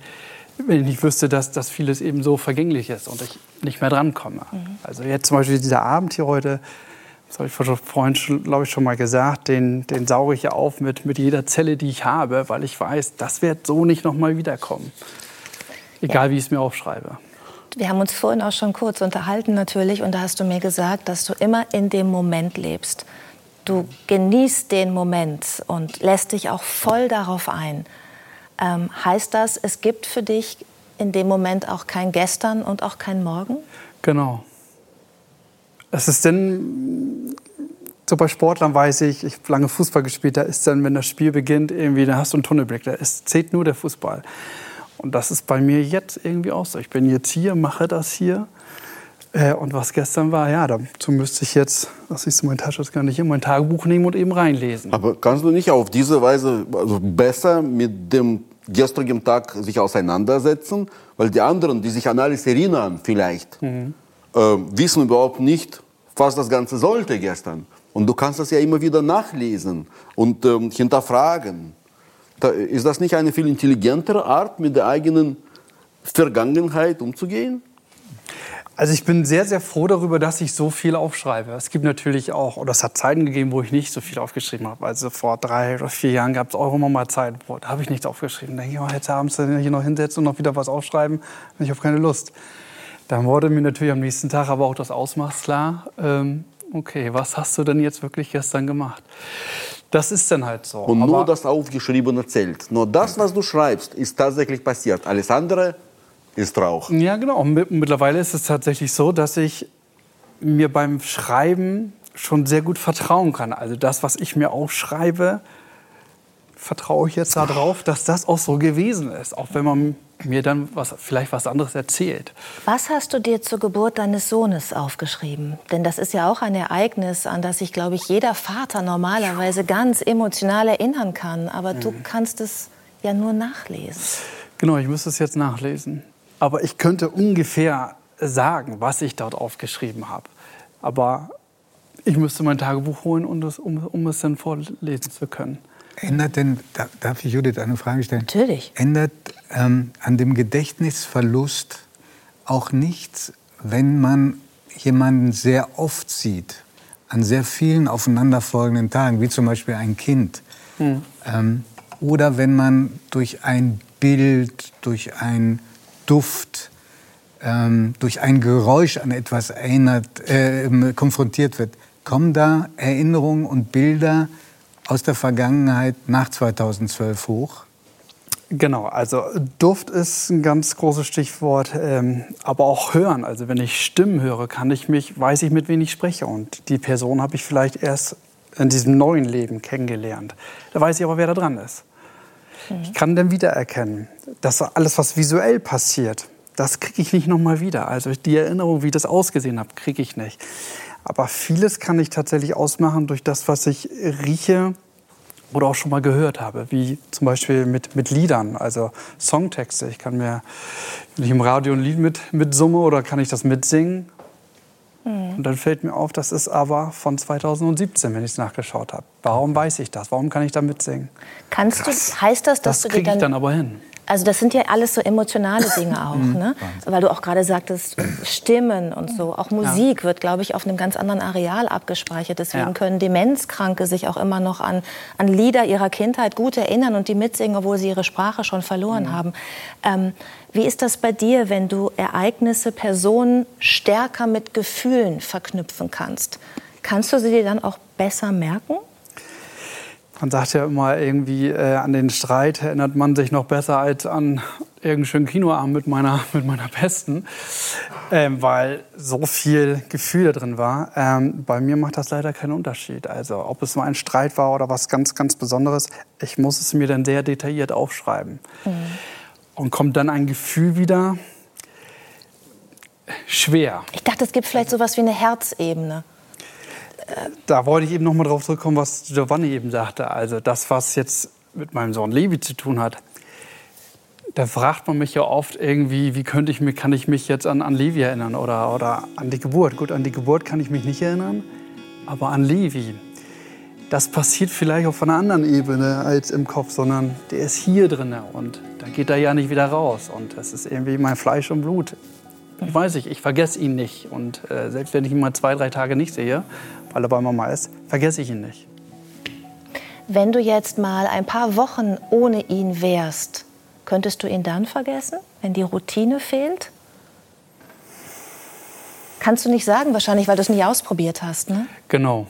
wenn ich nicht wüsste, dass das vieles eben so vergänglich ist und ich nicht mehr drankomme. Mhm. Also jetzt zum Beispiel dieser Abend hier heute, das habe ich vorhin, glaube ich, schon mal gesagt, den, den sauge ich ja auf mit, mit jeder Zelle, die ich habe, weil ich weiß, das wird so nicht noch mal wiederkommen. Egal, ja. wie ich es mir aufschreibe. Wir haben uns vorhin auch schon kurz unterhalten natürlich und da hast du mir gesagt, dass du immer in dem Moment lebst. Du genießt den Moment und lässt dich auch voll darauf ein. Ähm, heißt das, es gibt für dich in dem Moment auch kein Gestern und auch kein Morgen? Genau. Es ist denn, so bei Sportlern weiß ich, ich habe lange Fußball gespielt, da ist dann, wenn das Spiel beginnt, irgendwie, da hast du einen Tunnelblick, da ist, zählt nur der Fußball. Und das ist bei mir jetzt irgendwie auch so. Ich bin jetzt hier, mache das hier. Äh, und was gestern war, ja, dazu müsste ich jetzt, was siehst du, mein Tasche ist gar nicht hier, mein Tagebuch nehmen und eben reinlesen. Aber kannst du nicht auf diese Weise also besser mit dem gestrigen Tag sich auseinandersetzen? Weil die anderen, die sich an alles erinnern vielleicht, mhm. äh, wissen überhaupt nicht, was das Ganze sollte gestern. Und du kannst das ja immer wieder nachlesen und ähm, hinterfragen. Da, ist das nicht eine viel intelligentere Art, mit der eigenen Vergangenheit umzugehen? Also ich bin sehr, sehr froh darüber, dass ich so viel aufschreibe. Es gibt natürlich auch, oder es hat Zeiten gegeben, wo ich nicht so viel aufgeschrieben habe. Also vor drei oder vier Jahren gab es auch immer mal Zeiten, wo da habe ich nichts aufgeschrieben. Da denke ich, oh, jetzt abends hier noch hinsetzen und noch wieder was aufschreiben. Ich habe keine Lust. Dann wurde mir natürlich am nächsten Tag aber auch das Ausmaß klar. Ähm, okay, was hast du denn jetzt wirklich gestern gemacht? Das ist dann halt so. Und nur das Aufgeschriebene zählt. Nur das, was du schreibst, ist tatsächlich passiert. Alles andere ist Rauch. Ja, genau. Mittlerweile ist es tatsächlich so, dass ich mir beim Schreiben schon sehr gut vertrauen kann. Also das, was ich mir aufschreibe, vertraue ich jetzt darauf, dass das auch so gewesen ist, auch wenn man mir dann was, vielleicht was anderes erzählt. Was hast du dir zur Geburt deines Sohnes aufgeschrieben? Denn das ist ja auch ein Ereignis, an das sich, glaube ich, jeder Vater normalerweise ganz emotional erinnern kann. Aber mhm. du kannst es ja nur nachlesen. Genau, ich müsste es jetzt nachlesen. Aber ich könnte ungefähr sagen, was ich dort aufgeschrieben habe. Aber ich müsste mein Tagebuch holen, um, das, um, um es dann vorlesen zu können. Ändert denn, darf ich Judith eine Frage stellen? Natürlich. Ändert ähm, an dem Gedächtnisverlust auch nichts, wenn man jemanden sehr oft sieht, an sehr vielen aufeinanderfolgenden Tagen, wie zum Beispiel ein Kind? Hm. Ähm, oder wenn man durch ein Bild, durch ein Duft, ähm, durch ein Geräusch an etwas erinnert, äh, konfrontiert wird, kommen da Erinnerungen und Bilder aus der Vergangenheit nach 2012 hoch? Genau, also Duft ist ein ganz großes Stichwort, ähm, aber auch Hören. Also wenn ich Stimmen höre, kann ich mich, weiß ich, mit wem ich spreche. Und die Person habe ich vielleicht erst in diesem neuen Leben kennengelernt. Da weiß ich aber, wer da dran ist. Mhm. Ich kann dann wiedererkennen, dass alles, was visuell passiert, das kriege ich nicht nochmal wieder. Also die Erinnerung, wie das ausgesehen hat, kriege ich nicht. Aber vieles kann ich tatsächlich ausmachen durch das, was ich rieche oder auch schon mal gehört habe, wie zum Beispiel mit, mit Liedern, also Songtexte. Ich kann mir, wenn ich im Radio ein Lied mit, mitsumme oder kann ich das mitsingen Mhm. Und dann fällt mir auf, das ist aber von 2017, wenn ich es nachgeschaut habe. Warum weiß ich das? Warum kann ich da mitsingen? Kannst du, heißt das, dass das du dir dann, ich dann aber hin. Also das sind ja alles so emotionale Dinge auch, mhm. ne? Weil du auch gerade sagtest, Stimmen und so. Auch Musik ja. wird, glaube ich, auf einem ganz anderen Areal abgespeichert. Deswegen ja. können Demenzkranke sich auch immer noch an, an Lieder ihrer Kindheit gut erinnern und die mitsingen, obwohl sie ihre Sprache schon verloren mhm. haben. Ähm, wie ist das bei dir, wenn du Ereignisse, Personen stärker mit Gefühlen verknüpfen kannst? Kannst du sie dir dann auch besser merken? Man sagt ja immer irgendwie, äh, an den Streit erinnert man sich noch besser als an irgendeinen schönen Kinoabend mit meiner, mit meiner Besten, ähm, weil so viel Gefühl da drin war. Ähm, bei mir macht das leider keinen Unterschied. Also ob es nur ein Streit war oder was ganz, ganz Besonderes, ich muss es mir dann sehr detailliert aufschreiben. Mhm. Und kommt dann ein Gefühl wieder schwer. Ich dachte, es gibt vielleicht sowas wie eine Herzebene da wollte ich eben noch mal drauf zurückkommen, was Giovanni eben sagte. Also das, was jetzt mit meinem Sohn Levi zu tun hat. Da fragt man mich ja oft irgendwie, wie könnte ich mich, kann ich mich jetzt an, an Levi erinnern oder, oder an die Geburt. Gut, an die Geburt kann ich mich nicht erinnern, aber an Levi. das passiert vielleicht auf einer anderen Ebene als im Kopf, sondern der ist hier drin und da geht er ja nicht wieder raus. Und das ist irgendwie mein Fleisch und Blut. Ich weiß nicht, ich vergesse ihn nicht. Und äh, selbst wenn ich ihn mal zwei, drei Tage nicht sehe, weil er bei Mama ist, vergesse ich ihn nicht. Wenn du jetzt mal ein paar Wochen ohne ihn wärst, könntest du ihn dann vergessen, wenn die Routine fehlt? Kannst du nicht sagen, wahrscheinlich, weil du es nicht ausprobiert hast, ne? Genau.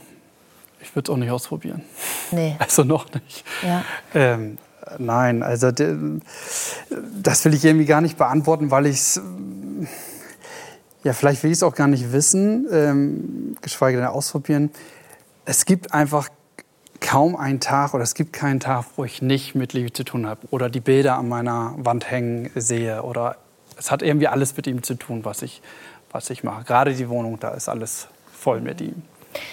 Ich würde es auch nicht ausprobieren. Nee. Also noch nicht. Ja. Ähm, nein, also das will ich irgendwie gar nicht beantworten, weil ich es. Ja, vielleicht will ich es auch gar nicht wissen, ähm, geschweige denn ausprobieren. Es gibt einfach kaum einen Tag oder es gibt keinen Tag, wo ich nicht mit Levi zu tun habe oder die Bilder an meiner Wand hängen sehe oder es hat irgendwie alles mit ihm zu tun, was ich, was ich mache. Gerade die Wohnung, da ist alles voll mit ihm.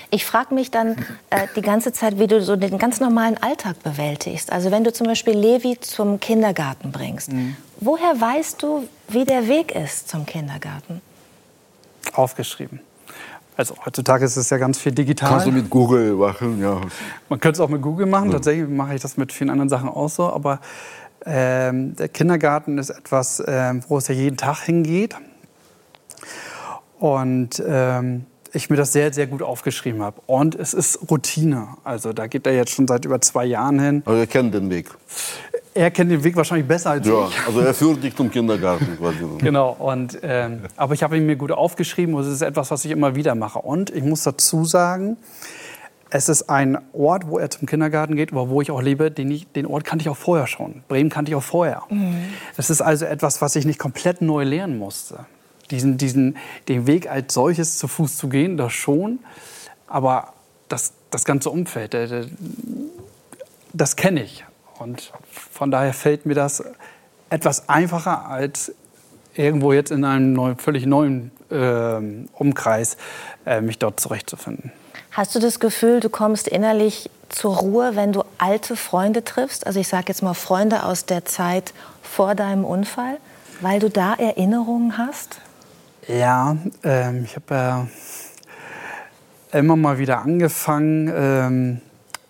Ich frage mich dann äh, die ganze Zeit, wie du so den ganz normalen Alltag bewältigst. Also wenn du zum Beispiel Levi zum Kindergarten bringst, mhm. woher weißt du, wie der Weg ist zum Kindergarten? Aufgeschrieben. Also heutzutage ist es ja ganz viel digital. Kannst du mit Google machen, ja. Man könnte es auch mit Google machen. Ja. Tatsächlich mache ich das mit vielen anderen Sachen auch so. Aber ähm, der Kindergarten ist etwas, ähm, wo es ja jeden Tag hingeht. Und ähm, ich mir das sehr, sehr gut aufgeschrieben habe. Und es ist Routine. Also da geht er jetzt schon seit über zwei Jahren hin. Aber er kennt den Weg. Er kennt den Weg wahrscheinlich besser als ja, ich. Also er führt dich zum Kindergarten quasi. genau. Und, ähm, aber ich habe ihn mir gut aufgeschrieben und es ist etwas, was ich immer wieder mache. Und ich muss dazu sagen, es ist ein Ort, wo er zum Kindergarten geht, aber wo ich auch lebe. Den, ich, den Ort kannte ich auch vorher schon. Bremen kannte ich auch vorher. Mhm. Es ist also etwas, was ich nicht komplett neu lernen musste. Diesen, diesen, den Weg als solches zu Fuß zu gehen, das schon. Aber das, das ganze Umfeld, das kenne ich. Und von daher fällt mir das etwas einfacher als irgendwo jetzt in einem neu, völlig neuen äh, Umkreis äh, mich dort zurechtzufinden. Hast du das Gefühl, du kommst innerlich zur Ruhe, wenn du alte Freunde triffst? Also ich sage jetzt mal Freunde aus der Zeit vor deinem Unfall, weil du da Erinnerungen hast? Ja, ähm, ich habe ja immer mal wieder angefangen, ähm,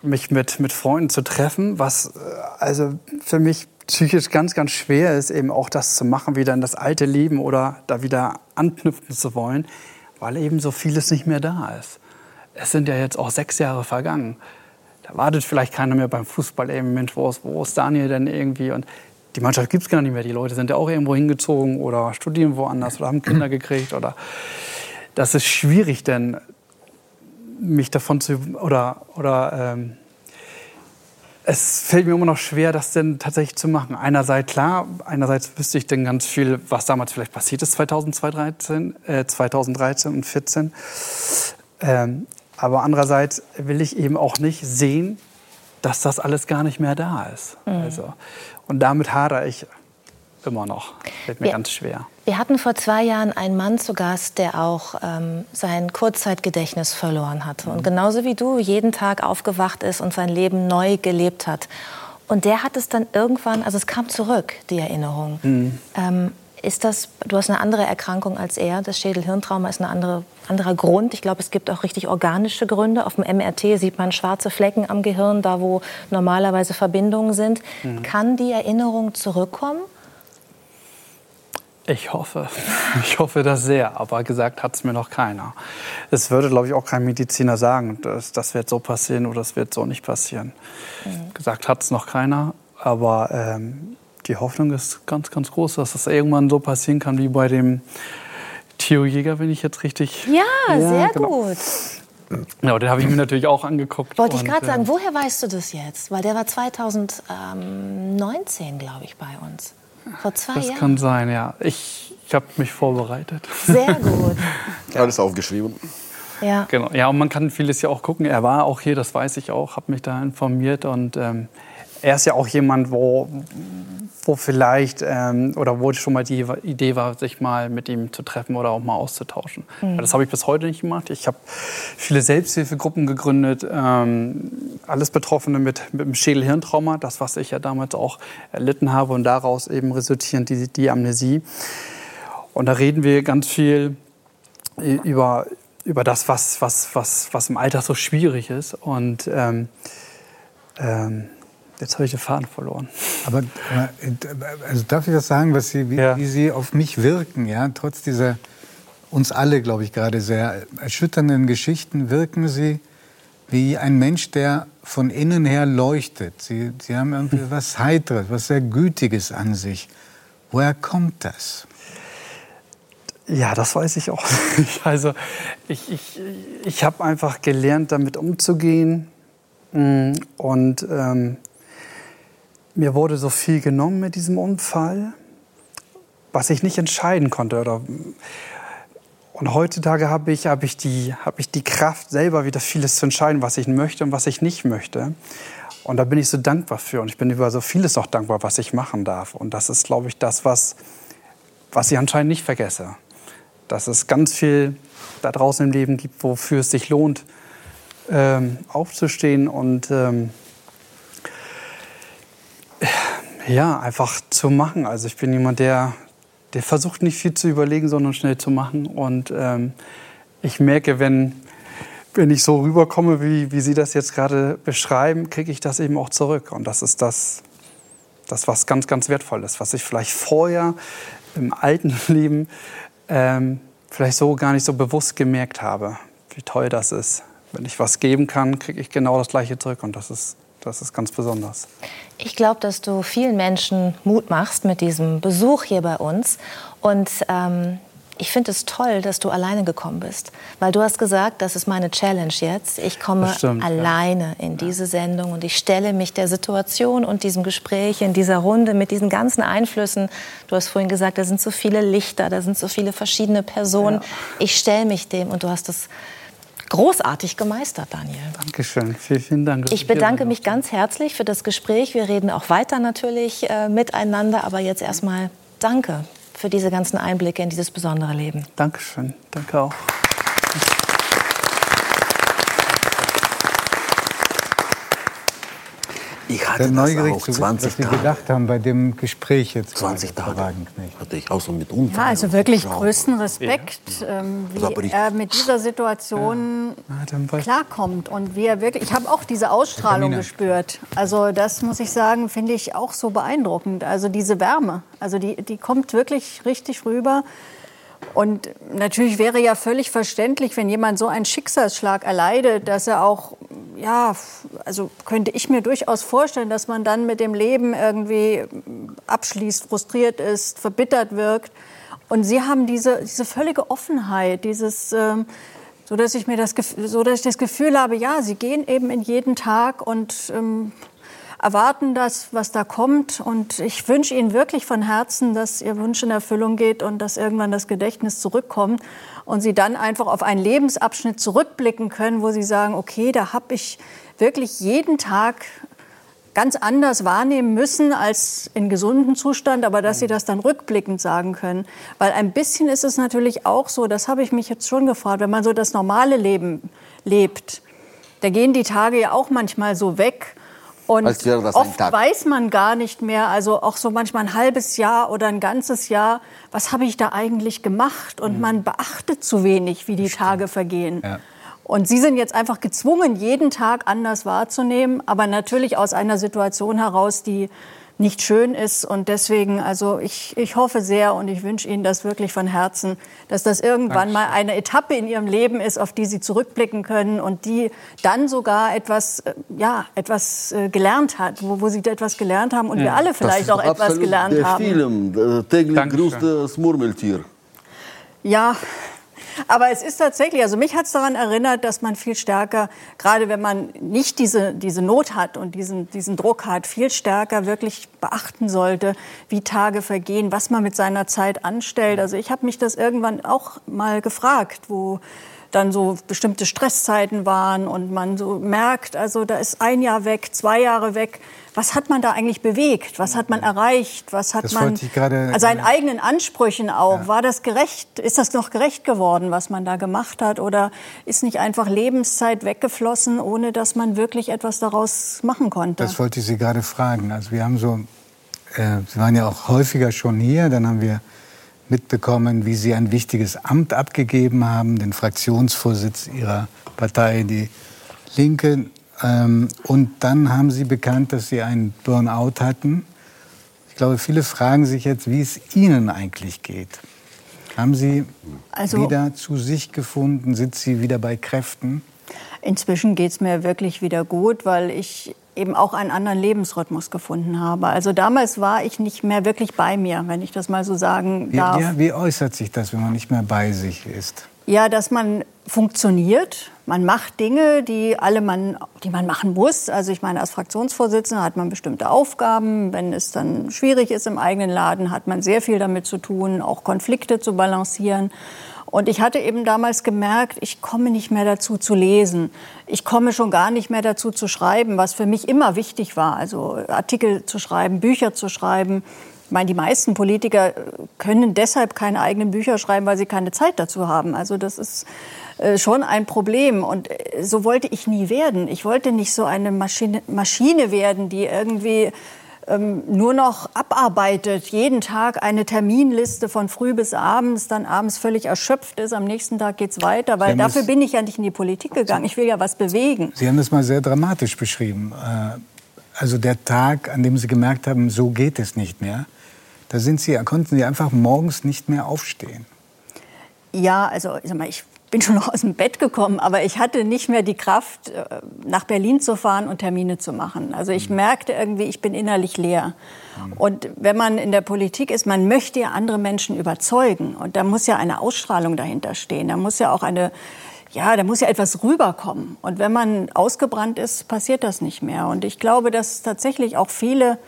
mich mit, mit Freunden zu treffen, was äh, also für mich psychisch ganz, ganz schwer ist, eben auch das zu machen, wieder in das alte Leben oder da wieder anknüpfen zu wollen, weil eben so vieles nicht mehr da ist. Es sind ja jetzt auch sechs Jahre vergangen. Da wartet vielleicht keiner mehr beim Fußball eben, Mensch, wo ist, wo ist Daniel denn irgendwie? Und die Mannschaft gibt es gar nicht mehr. Die Leute sind ja auch irgendwo hingezogen oder studieren woanders oder haben Kinder gekriegt. Oder das ist schwierig, denn mich davon zu oder oder ähm, es fällt mir immer noch schwer, das denn tatsächlich zu machen. Einerseits klar, einerseits wüsste ich denn ganz viel, was damals vielleicht passiert ist 2013, äh, 2013 und 2014. Ähm, aber andererseits will ich eben auch nicht sehen, dass das alles gar nicht mehr da ist. Mhm. Also, und damit hadere ich immer noch. Fällt mir wir, ganz schwer. Wir hatten vor zwei Jahren einen Mann zu Gast, der auch ähm, sein Kurzzeitgedächtnis verloren hatte. Und genauso wie du jeden Tag aufgewacht ist und sein Leben neu gelebt hat. Und der hat es dann irgendwann, also es kam zurück, die Erinnerung. Mhm. Ähm, ist das, du hast eine andere Erkrankung als er, das Schädelhirntrauma ist ein andere, anderer Grund. Ich glaube, es gibt auch richtig organische Gründe. Auf dem MRT sieht man schwarze Flecken am Gehirn, da wo normalerweise Verbindungen sind. Mhm. Kann die Erinnerung zurückkommen? Ich hoffe. Ich hoffe das sehr. Aber gesagt hat es mir noch keiner. Es würde, glaube ich, auch kein Mediziner sagen, das, das wird so passieren oder das wird so nicht passieren. Mhm. Gesagt hat es noch keiner. Aber ähm, die Hoffnung ist ganz, ganz groß, dass das irgendwann so passieren kann wie bei dem Theo Jäger, wenn ich jetzt richtig. Ja, ja sehr genau. gut. Ja, den habe ich mir natürlich auch angeguckt. Wollte ich gerade sagen, äh, woher weißt du das jetzt? Weil der war 2019, glaube ich, bei uns. Vor zwei das Jahren. Das kann sein, ja. Ich, ich habe mich vorbereitet. Sehr gut. Alles aufgeschrieben. Ja. Genau. Ja, und man kann vieles ja auch gucken. Er war auch hier, das weiß ich auch, habe mich da informiert und ähm, er ist ja auch jemand, wo, wo vielleicht ähm, oder wo schon mal die Idee war, sich mal mit ihm zu treffen oder auch mal auszutauschen. Mhm. Das habe ich bis heute nicht gemacht. Ich habe viele Selbsthilfegruppen gegründet, ähm, alles Betroffene mit, mit dem Schädelhirntrauma, das, was ich ja damals auch erlitten habe und daraus eben resultierend die, die Amnesie. Und da reden wir ganz viel über über das, was, was, was, was im Alltag so schwierig ist. Und ähm, ähm, jetzt habe ich den Faden verloren. Aber also darf ich das sagen, was Sie, wie, Ja. wie Sie auf mich wirken, ja? Trotz dieser uns alle, glaube ich, gerade sehr erschütternden Geschichten, wirken Sie wie ein Mensch, der von innen her leuchtet. Sie, Sie haben irgendwie was Heiteres, was sehr Gütiges an sich. Woher kommt das? Ja, das weiß ich auch nicht. Also ich, ich, ich habe einfach gelernt, damit umzugehen. Mm, Und ähm, mir wurde so viel genommen mit diesem Unfall, was ich nicht entscheiden konnte. Oder und heutzutage habe ich, habe, ich die, ich die Kraft, selber wieder vieles zu entscheiden, was ich möchte und was ich nicht möchte. Und da bin ich so dankbar für. Und ich bin über so vieles auch dankbar, was ich machen darf. Und das ist, glaube ich, das, was, was ich anscheinend nicht vergesse. Dass es ganz viel da draußen im Leben gibt, wofür es sich lohnt, ähm, aufzustehen und ähm, ja, einfach zu machen. Also ich bin jemand, der, der versucht nicht viel zu überlegen, sondern schnell zu machen. Und ähm, ich merke, wenn, wenn ich so rüberkomme, wie, wie Sie das jetzt gerade beschreiben, kriege ich das eben auch zurück. Und das ist das, das, was ganz, ganz wertvoll ist, was ich vielleicht vorher im alten Leben ähm, vielleicht so gar nicht so bewusst gemerkt habe, wie toll das ist. Wenn ich was geben kann, kriege ich genau das Gleiche zurück. Und das ist, das ist ganz besonders. Ich glaube, dass du vielen Menschen Mut machst mit diesem Besuch hier bei uns. Und ähm, ich finde es toll, dass du alleine gekommen bist. Weil du hast gesagt, das ist meine Challenge jetzt. Ich komme stimmt, ja. alleine in diese Sendung und ich stelle mich der Situation und diesem Gespräch in dieser Runde mit diesen ganzen Einflüssen. Du hast vorhin gesagt, da sind so viele Lichter, da sind so viele verschiedene Personen. Ich stelle mich dem und du hast es großartig gemeistert, Daniel. Dankeschön. Vielen, vielen Dank. Ich bedanke mich ganz herzlich für das Gespräch. Wir reden auch weiter natürlich äh, miteinander, aber jetzt erstmal danke für diese ganzen Einblicke in dieses besondere Leben. Dankeschön. Danke auch. Ich hatte das neugierig auch zu wissen, 20 was Sie Tage. gedacht haben bei dem Gespräch jetzt. 20 gerade, Frau Tage hatte ich, außer mit Unfall. Ja, also wirklich Trauma. größten Respekt, ähm, Das war wie er mit dieser Situation weiß- klarkommt und wie er wirklich. Ich habe auch diese Ausstrahlung gespürt. Also das muss ich sagen, finde ich auch so beeindruckend. Also diese Wärme, also die, die kommt wirklich richtig rüber. Und natürlich wäre ja völlig verständlich, wenn jemand so einen Schicksalsschlag erleidet, dass er auch, ja, also könnte ich mir durchaus vorstellen, dass man dann mit dem Leben irgendwie abschließt, frustriert ist, verbittert wirkt. Und Sie haben diese, diese völlige Offenheit, dieses, ähm, so dass ich mir das, so dass ich das Gefühl habe, ja, Sie gehen eben in jeden Tag und ähm, erwarten das, was da kommt. Und ich wünsche Ihnen wirklich von Herzen, dass Ihr Wunsch in Erfüllung geht und dass irgendwann das Gedächtnis zurückkommt und Sie dann einfach auf einen Lebensabschnitt zurückblicken können, wo Sie sagen, okay, da habe ich wirklich jeden Tag ganz anders wahrnehmen müssen als in gesundem Zustand, aber dass sie das dann rückblickend sagen können. Weil ein bisschen ist es natürlich auch so, das habe ich mich jetzt schon gefragt, wenn man so das normale Leben lebt, da gehen die Tage ja auch manchmal so weg. Und Als wäre das ein oft Tag. weiß man gar nicht mehr, also auch so manchmal ein halbes Jahr oder ein ganzes Jahr, was habe ich da eigentlich gemacht? Und man beachtet zu wenig, wie die Tage vergehen. Ja. Und Sie sind jetzt einfach gezwungen, jeden Tag anders wahrzunehmen, aber natürlich aus einer Situation heraus, die nicht schön ist. Und deswegen, also ich, ich hoffe sehr und ich wünsche Ihnen das wirklich von Herzen, dass das irgendwann mal eine Etappe in Ihrem Leben ist, auf die Sie zurückblicken können und die dann sogar etwas, äh, ja, etwas äh, gelernt hat, wo, wo Sie etwas gelernt haben und wir alle Das vielleicht auch etwas absolut gelernt der haben. Film, äh, täglich Dankeschön. grüßt das Murmeltier. Ja, aber es ist tatsächlich, also mich hat es daran erinnert, dass man viel stärker, gerade wenn man nicht diese, diese Not hat und diesen, diesen Druck hat, viel stärker wirklich beachten sollte, wie Tage vergehen, was man mit seiner Zeit anstellt. Also ich habe mich das irgendwann auch mal gefragt, wo dann so bestimmte Stresszeiten waren und man so merkt, also da ist ein Jahr weg, zwei Jahre weg. Was hat man da eigentlich bewegt? Was hat man erreicht? Was hat Das man gerade- also seinen eigenen Ansprüchen auch? War das gerecht? Ist das noch gerecht geworden, was man da gemacht hat? Oder ist nicht einfach Lebenszeit weggeflossen, ohne dass man wirklich etwas daraus machen konnte? Das wollte ich Sie gerade fragen. Also wir haben so, äh, Sie waren ja auch häufiger schon hier, dann haben wir mitbekommen, wie Sie ein wichtiges Amt abgegeben haben, den Fraktionsvorsitz Ihrer Partei, die Linke. Ähm, und dann haben Sie bekannt, dass Sie einen Burnout hatten. Ich glaube, viele fragen sich jetzt, wie es Ihnen eigentlich geht. Haben Sie also, wieder zu sich gefunden? Sind Sie wieder bei Kräften? Inzwischen geht es mir wirklich wieder gut, weil ich eben auch einen anderen Lebensrhythmus gefunden habe. Also damals war ich nicht mehr wirklich bei mir, wenn ich das mal so sagen darf. Wie, ja, wie äußert sich das, wenn man nicht mehr bei sich ist? Ja, dass man funktioniert. Man macht Dinge, die alle man, die man machen muss. Also ich meine, als Fraktionsvorsitzender hat man bestimmte Aufgaben. Wenn es dann schwierig ist im eigenen Laden, hat man sehr viel damit zu tun, auch Konflikte zu balancieren. Und ich hatte eben damals gemerkt, ich komme nicht mehr dazu zu lesen. Ich komme schon gar nicht mehr dazu zu schreiben, was für mich immer wichtig war. Also Artikel zu schreiben, Bücher zu schreiben. Ich meine, die meisten Politiker können deshalb keine eigenen Bücher schreiben, weil sie keine Zeit dazu haben. Also das ist äh, schon ein Problem. Und äh, so wollte ich nie werden. Ich wollte nicht so eine Maschine, Maschine werden, die irgendwie ähm, nur noch abarbeitet, jeden Tag eine Terminliste von früh bis abends, dann abends völlig erschöpft ist, am nächsten Tag geht's weiter, weil dafür bin ich ja nicht in die Politik gegangen. Ich will ja was bewegen. Sie haben das mal sehr dramatisch beschrieben. Äh, also der Tag, an dem Sie gemerkt haben, so geht es nicht mehr, da sind Sie, konnten Sie einfach morgens nicht mehr aufstehen. Ja, also ich, sag mal, ich bin schon noch aus dem Bett gekommen, aber ich hatte nicht mehr die Kraft, äh, nach Berlin zu fahren und Termine zu machen. Also ich mhm. merkte irgendwie, ich bin innerlich leer. Mhm. Und wenn man in der Politik ist, man möchte ja andere Menschen überzeugen. Und da muss ja eine Ausstrahlung dahinter stehen. Da muss ja auch eine, ja, da muss ja etwas rüberkommen. Und wenn man ausgebrannt ist, passiert das nicht mehr. Und ich glaube, dass tatsächlich auch viele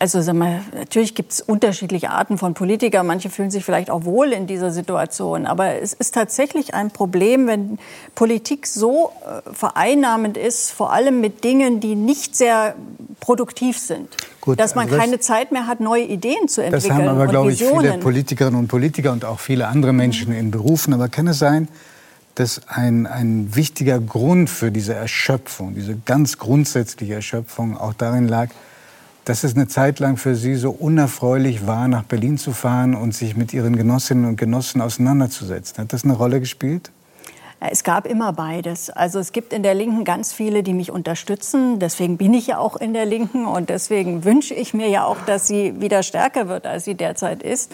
also sag mal, natürlich gibt es unterschiedliche Arten von Politikern. Manche fühlen sich vielleicht auch wohl in dieser Situation. Aber es ist tatsächlich ein Problem, wenn Politik so äh, vereinnahmend ist, vor allem mit Dingen, die nicht sehr produktiv sind. Gut, dass man also das, keine Zeit mehr hat, neue Ideen zu entwickeln. Das haben aber, glaube ich, viele Politikerinnen und Politiker und auch viele andere Menschen mhm. in Berufen. Aber kann es sein, dass ein, ein wichtiger Grund für diese Erschöpfung, diese ganz grundsätzliche Erschöpfung auch darin lag, dass es eine Zeit lang für Sie so unerfreulich war, nach Berlin zu fahren und sich mit Ihren Genossinnen und Genossen auseinanderzusetzen. Hat das eine Rolle gespielt? Es gab immer beides. Also es gibt in der Linken ganz viele, die mich unterstützen. Deswegen bin ich ja auch in der Linken und deswegen wünsche ich mir ja auch, dass sie wieder stärker wird, als sie derzeit ist.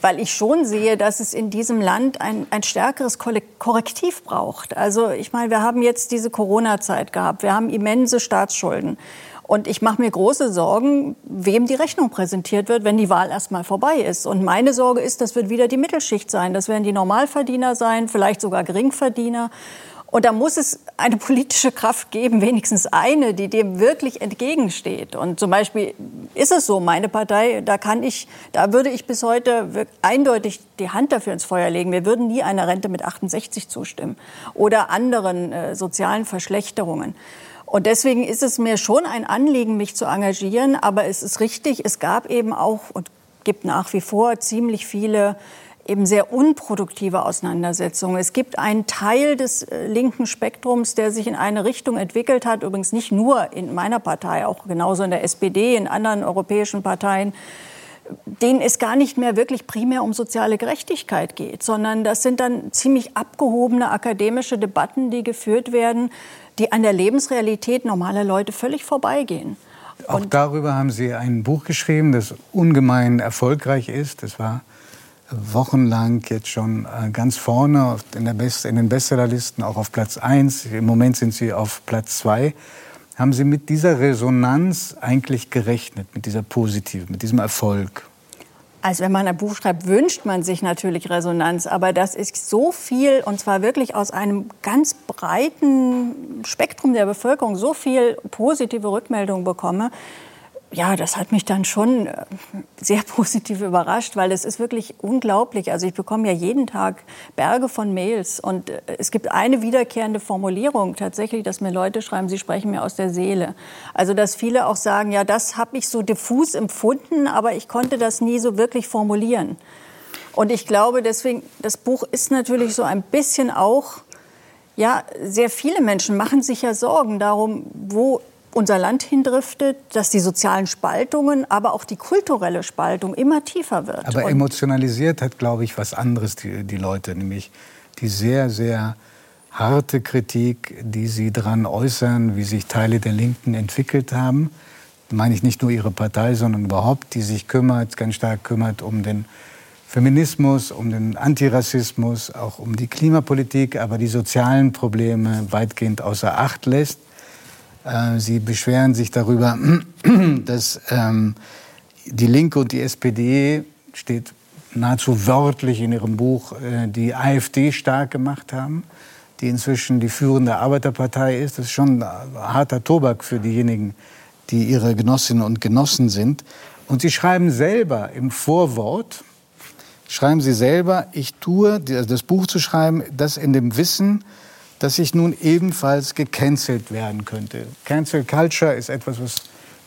Weil ich schon sehe, dass es in diesem Land ein, ein stärkeres Korrektiv braucht. Also ich meine, wir haben jetzt diese Corona-Zeit gehabt. Wir haben immense Staatsschulden. Und ich mache mir große Sorgen, wem die Rechnung präsentiert wird, wenn die Wahl erstmal vorbei ist. Und meine Sorge ist, das wird wieder die Mittelschicht sein. Das werden die Normalverdiener sein, vielleicht sogar Geringverdiener. Und da muss es eine politische Kraft geben, wenigstens eine, die dem wirklich entgegensteht. Und zum Beispiel ist es so, meine Partei, da kann ich, da würde ich bis heute eindeutig die Hand dafür ins Feuer legen. Wir würden nie einer Rente mit 68 zustimmen oder anderen äh, sozialen Verschlechterungen. Und deswegen ist es mir schon ein Anliegen, mich zu engagieren. Aber es ist richtig, es gab eben auch und gibt nach wie vor ziemlich viele eben sehr unproduktive Auseinandersetzungen. Es gibt einen Teil des äh, linken Spektrums, der sich in eine Richtung entwickelt hat, übrigens nicht nur in meiner Partei, auch genauso in der SPD, in anderen europäischen Parteien, denen es gar nicht mehr wirklich primär um soziale Gerechtigkeit geht, sondern das sind dann ziemlich abgehobene akademische Debatten, die geführt werden, die an der Lebensrealität normaler Leute völlig vorbeigehen. Auch Und darüber haben Sie ein Buch geschrieben, das ungemein erfolgreich ist. Das war wochenlang jetzt schon äh, ganz vorne in, in den Bestsellerlisten, auch auf Platz 1. Im Moment sind Sie auf Platz 2. Haben Sie mit dieser Resonanz eigentlich gerechnet, mit dieser positiven, mit diesem Erfolg? Also wenn man ein Buch schreibt, wünscht man sich natürlich Resonanz, aber dass ich so viel, und zwar wirklich aus einem ganz breiten Spektrum der Bevölkerung, so viel positive Rückmeldungen bekomme, ja, das hat mich dann schon äh, sehr positiv überrascht, weil es ist wirklich unglaublich. Also ich bekomme ja jeden Tag Berge von Mails und äh, es gibt eine wiederkehrende Formulierung tatsächlich, dass mir Leute schreiben, sie sprechen mir aus der Seele. Also dass viele auch sagen, ja, das habe ich so diffus empfunden, aber ich konnte das nie so wirklich formulieren. Und ich glaube deswegen, das Buch ist natürlich so ein bisschen auch, ja, sehr viele Menschen machen sich ja Sorgen darum, wo unser Land hindriftet, dass die sozialen Spaltungen, aber auch die kulturelle Spaltung immer tiefer wird. Aber Und emotionalisiert hat, glaube ich, was anderes die, die Leute, nämlich die sehr, sehr harte Kritik, die sie daran äußern, wie sich Teile der Linken entwickelt haben. Meine ich nicht nur ihre Partei, sondern überhaupt, die sich kümmert, ganz stark kümmert um den Feminismus, um den Antirassismus, auch um die Klimapolitik, aber die sozialen Probleme weitgehend außer Acht lässt. Äh, Sie beschweren sich darüber, dass ähm, die Linke und die SPD, steht nahezu wörtlich in ihrem Buch, äh, die AfD stark gemacht haben, die inzwischen die führende Arbeiterpartei ist. Das ist schon harter Tobak für diejenigen, die ihre Genossinnen und Genossen sind. Und sie schreiben selber im Vorwort, schreiben Sie selber, ich tue, das Buch zu schreiben, das in dem Wissen, dass ich nun ebenfalls gecancelt werden könnte. Cancel Culture ist etwas, was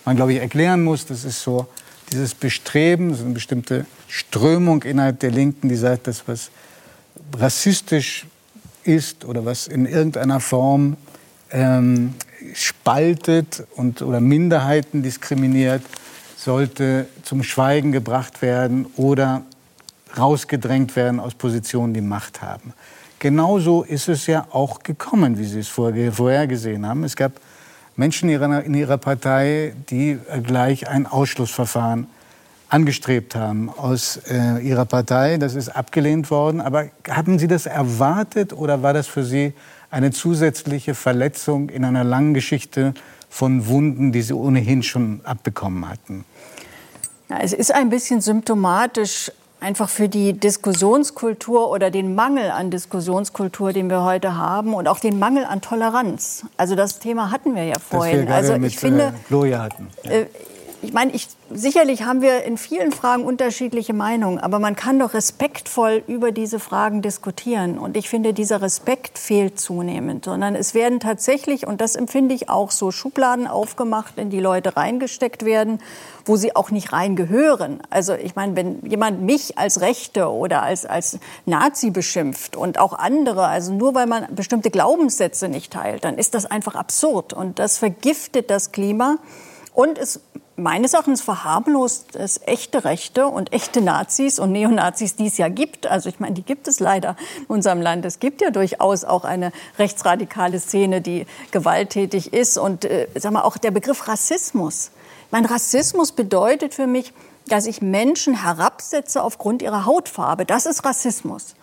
man, glaube ich, erklären muss. Das ist so dieses Bestreben, so eine bestimmte Strömung innerhalb der Linken, die sagt, dass was rassistisch ist oder was in irgendeiner Form ähm, spaltet und, oder Minderheiten diskriminiert, sollte zum Schweigen gebracht werden oder rausgedrängt werden aus Positionen, die Macht haben. Genauso ist es ja auch gekommen, wie Sie es vorhergesehen haben. Es gab Menschen in ihrer, Partei, die gleich ein Ausschlussverfahren angestrebt haben aus äh, ihrer Partei. Das ist abgelehnt worden. Aber haben Sie das erwartet oder war das für Sie eine zusätzliche Verletzung in einer langen Geschichte von Wunden, die Sie ohnehin schon abbekommen hatten? Ja, es ist ein bisschen symptomatisch einfach für die Diskussionskultur oder den Mangel an Diskussionskultur, den wir heute haben und auch den Mangel an Toleranz. Also das Thema hatten wir ja vorhin. Also ich mit, finde, äh, Gloria hatten. Ja. Ich meine, ich, sicherlich haben wir in vielen Fragen unterschiedliche Meinungen, aber man kann doch respektvoll über diese Fragen diskutieren. Und ich finde, dieser Respekt fehlt zunehmend, sondern es werden tatsächlich, und das empfinde ich auch so, Schubladen aufgemacht, in die Leute reingesteckt werden, wo sie auch nicht reingehören. Also ich meine, wenn jemand mich als Rechte oder als, als Nazi beschimpft und auch andere, also nur weil man bestimmte Glaubenssätze nicht teilt, dann ist das einfach absurd. Und das vergiftet das Klima. Und es meines Erachtens verharmlost es echte Rechte und echte Nazis und Neonazis, die es ja gibt. Also ich meine, die gibt es leider in unserem Land. Es gibt ja durchaus auch eine rechtsradikale Szene, die gewalttätig ist. Und äh, sag mal, auch der Begriff Rassismus. Mein Rassismus bedeutet für mich, dass ich Menschen herabsetze aufgrund ihrer Hautfarbe. Das ist Rassismus.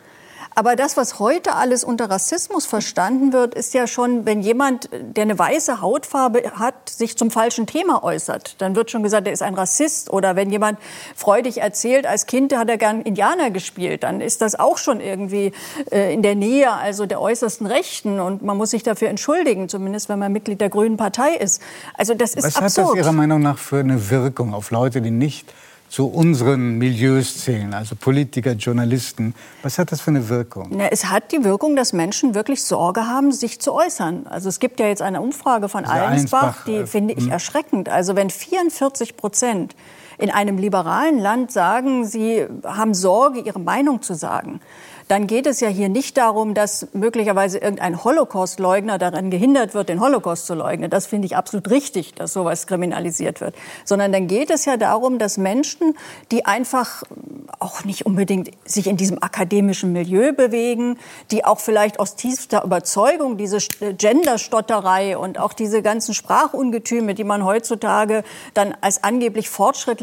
Aber das, was heute alles unter Rassismus verstanden wird, ist ja schon, wenn jemand, der eine weiße Hautfarbe hat, sich zum falschen Thema äußert, dann wird schon gesagt, er ist ein Rassist. Oder wenn jemand freudig erzählt, als Kind hat er gern Indianer gespielt, dann ist das auch schon irgendwie äh, in der Nähe, also der äußersten Rechten. Und man muss sich dafür entschuldigen, zumindest wenn man Mitglied der Grünen Partei ist. Also das ist was absurd. hat das Ihrer Meinung nach für eine Wirkung auf Leute, die nicht zu unseren Milieus zählen, also Politiker, Journalisten. Was hat das für eine Wirkung? Na, es hat die Wirkung, dass Menschen wirklich Sorge haben, sich zu äußern. Also es gibt ja jetzt eine Umfrage von also Allensbach, die äh, finde ich hm. erschreckend. Also wenn 44 Prozent in einem liberalen Land sagen, sie haben Sorge, ihre Meinung zu sagen, dann geht es ja hier nicht darum, dass möglicherweise irgendein Holocaust-Leugner daran gehindert wird, den Holocaust zu leugnen. Das finde ich absolut richtig, dass sowas kriminalisiert wird. Sondern dann geht es ja darum, dass Menschen, die einfach auch nicht unbedingt sich in diesem akademischen Milieu bewegen, die auch vielleicht aus tiefster Überzeugung diese Genderstotterei und auch diese ganzen Sprachungetüme, die man heutzutage dann als angeblich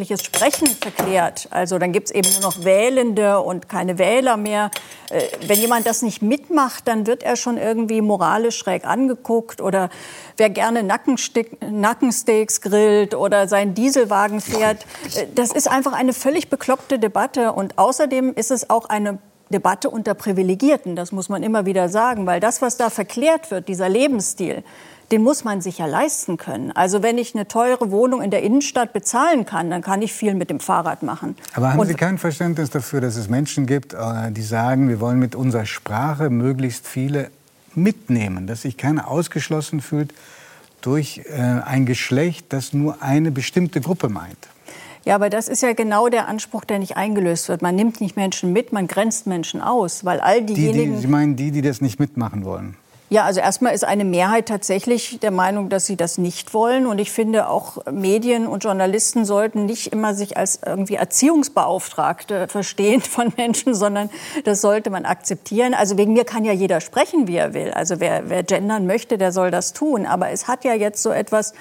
fortschrittliches Sprechen verklärt. Also dann gibt es eben nur noch Wählende und keine Wähler mehr. Äh, wenn jemand das nicht mitmacht, dann wird er schon irgendwie moralisch schräg angeguckt oder wer gerne Nackensteaks grillt oder seinen Dieselwagen fährt. Äh, das ist einfach eine völlig bekloppte Debatte und außerdem ist es auch eine Debatte unter Privilegierten, das muss man immer wieder sagen, weil das, was da verklärt wird, dieser Lebensstil, den muss man sich ja leisten können. Also wenn ich eine teure Wohnung in der Innenstadt bezahlen kann, dann kann ich viel mit dem Fahrrad machen. Aber haben Und Sie kein Verständnis dafür, dass es Menschen gibt, äh, die sagen, wir wollen mit unserer Sprache möglichst viele mitnehmen, dass sich keiner ausgeschlossen fühlt durch äh, ein Geschlecht, das nur eine bestimmte Gruppe meint? Ja, aber das ist ja genau der Anspruch, der nicht eingelöst wird. Man nimmt nicht Menschen mit, man grenzt Menschen aus, weil all diejenigen... Die, die, Sie meinen die, die das nicht mitmachen wollen? Ja, also erstmal ist eine Mehrheit tatsächlich der Meinung, dass sie das nicht wollen. Und ich finde, auch Medien und Journalisten sollten nicht immer sich als irgendwie Erziehungsbeauftragte verstehen von Menschen, sondern das sollte man akzeptieren. Also wegen mir kann ja jeder sprechen, wie er will. Also wer, wer gendern möchte, der soll das tun. Aber es hat ja jetzt so etwas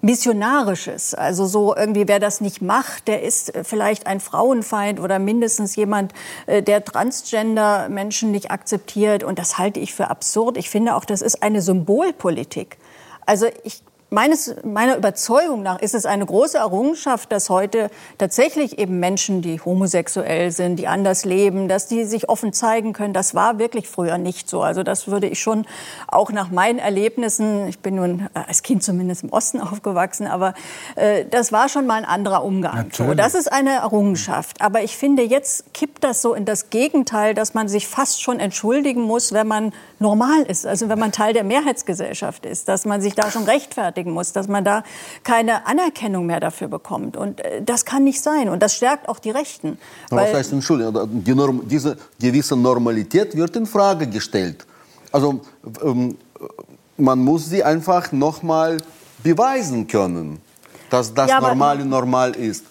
Missionarisches. Also so irgendwie, wer das nicht macht, der ist vielleicht ein Frauenfeind oder mindestens jemand, äh, der Transgender-Menschen nicht akzeptiert. Und das halte ich für absurd. Ich finde auch, das ist eine Symbolpolitik. Also ich Meines, meiner Überzeugung nach ist es eine große Errungenschaft, dass heute tatsächlich eben Menschen, die homosexuell sind, die anders leben, dass die sich offen zeigen können. Das war wirklich früher nicht so. Also das würde ich schon auch nach meinen Erlebnissen, ich bin nun als Kind zumindest im Osten aufgewachsen, aber äh, das war schon mal ein anderer Umgang. So, das ist eine Errungenschaft. Aber ich finde, jetzt kippt das so in das Gegenteil, dass man sich fast schon entschuldigen muss, wenn man normal ist, also wenn man Teil der Mehrheitsgesellschaft ist, dass man sich da schon rechtfertigt rechtfertigen muss, dass man da keine Anerkennung mehr dafür bekommt. Und äh, das kann nicht sein. Und das stärkt auch die Rechten. Aber was heißt Entschuldigung? Die Norm, diese gewisse Normalität wird in Frage gestellt. Also ähm, man muss sie einfach noch mal beweisen können, dass das ja, Normale normal ist.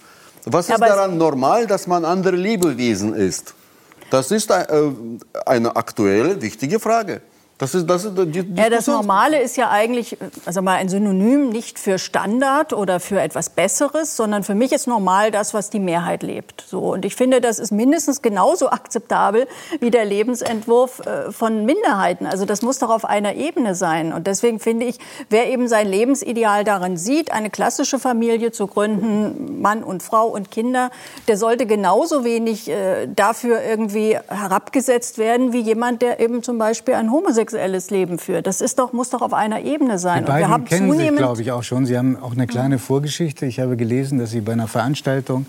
Was ist daran normal, dass man andere Lebewesen ist? Das ist äh, eine aktuelle, wichtige Frage. Das ist, das ist die ja, das Normale ist ja eigentlich also mal ein Synonym nicht für Standard oder für etwas Besseres, sondern für mich ist normal das, was die Mehrheit lebt. So und ich finde, das ist mindestens genauso akzeptabel wie der Lebensentwurf äh, von Minderheiten. Also das muss doch auf einer Ebene sein. Und deswegen finde ich, wer eben sein Lebensideal darin sieht, eine klassische Familie zu gründen, Mann und Frau und Kinder, der sollte genauso wenig äh, dafür irgendwie herabgesetzt werden wie jemand, der eben zum Beispiel ein Homosexueller homosexuelles Leben führt. Das ist doch, muss doch auf einer Ebene sein. Die beiden und wir haben kennen sich, glaube ich, auch schon. Sie haben auch eine kleine Vorgeschichte. Ich habe gelesen, dass Sie bei einer Veranstaltung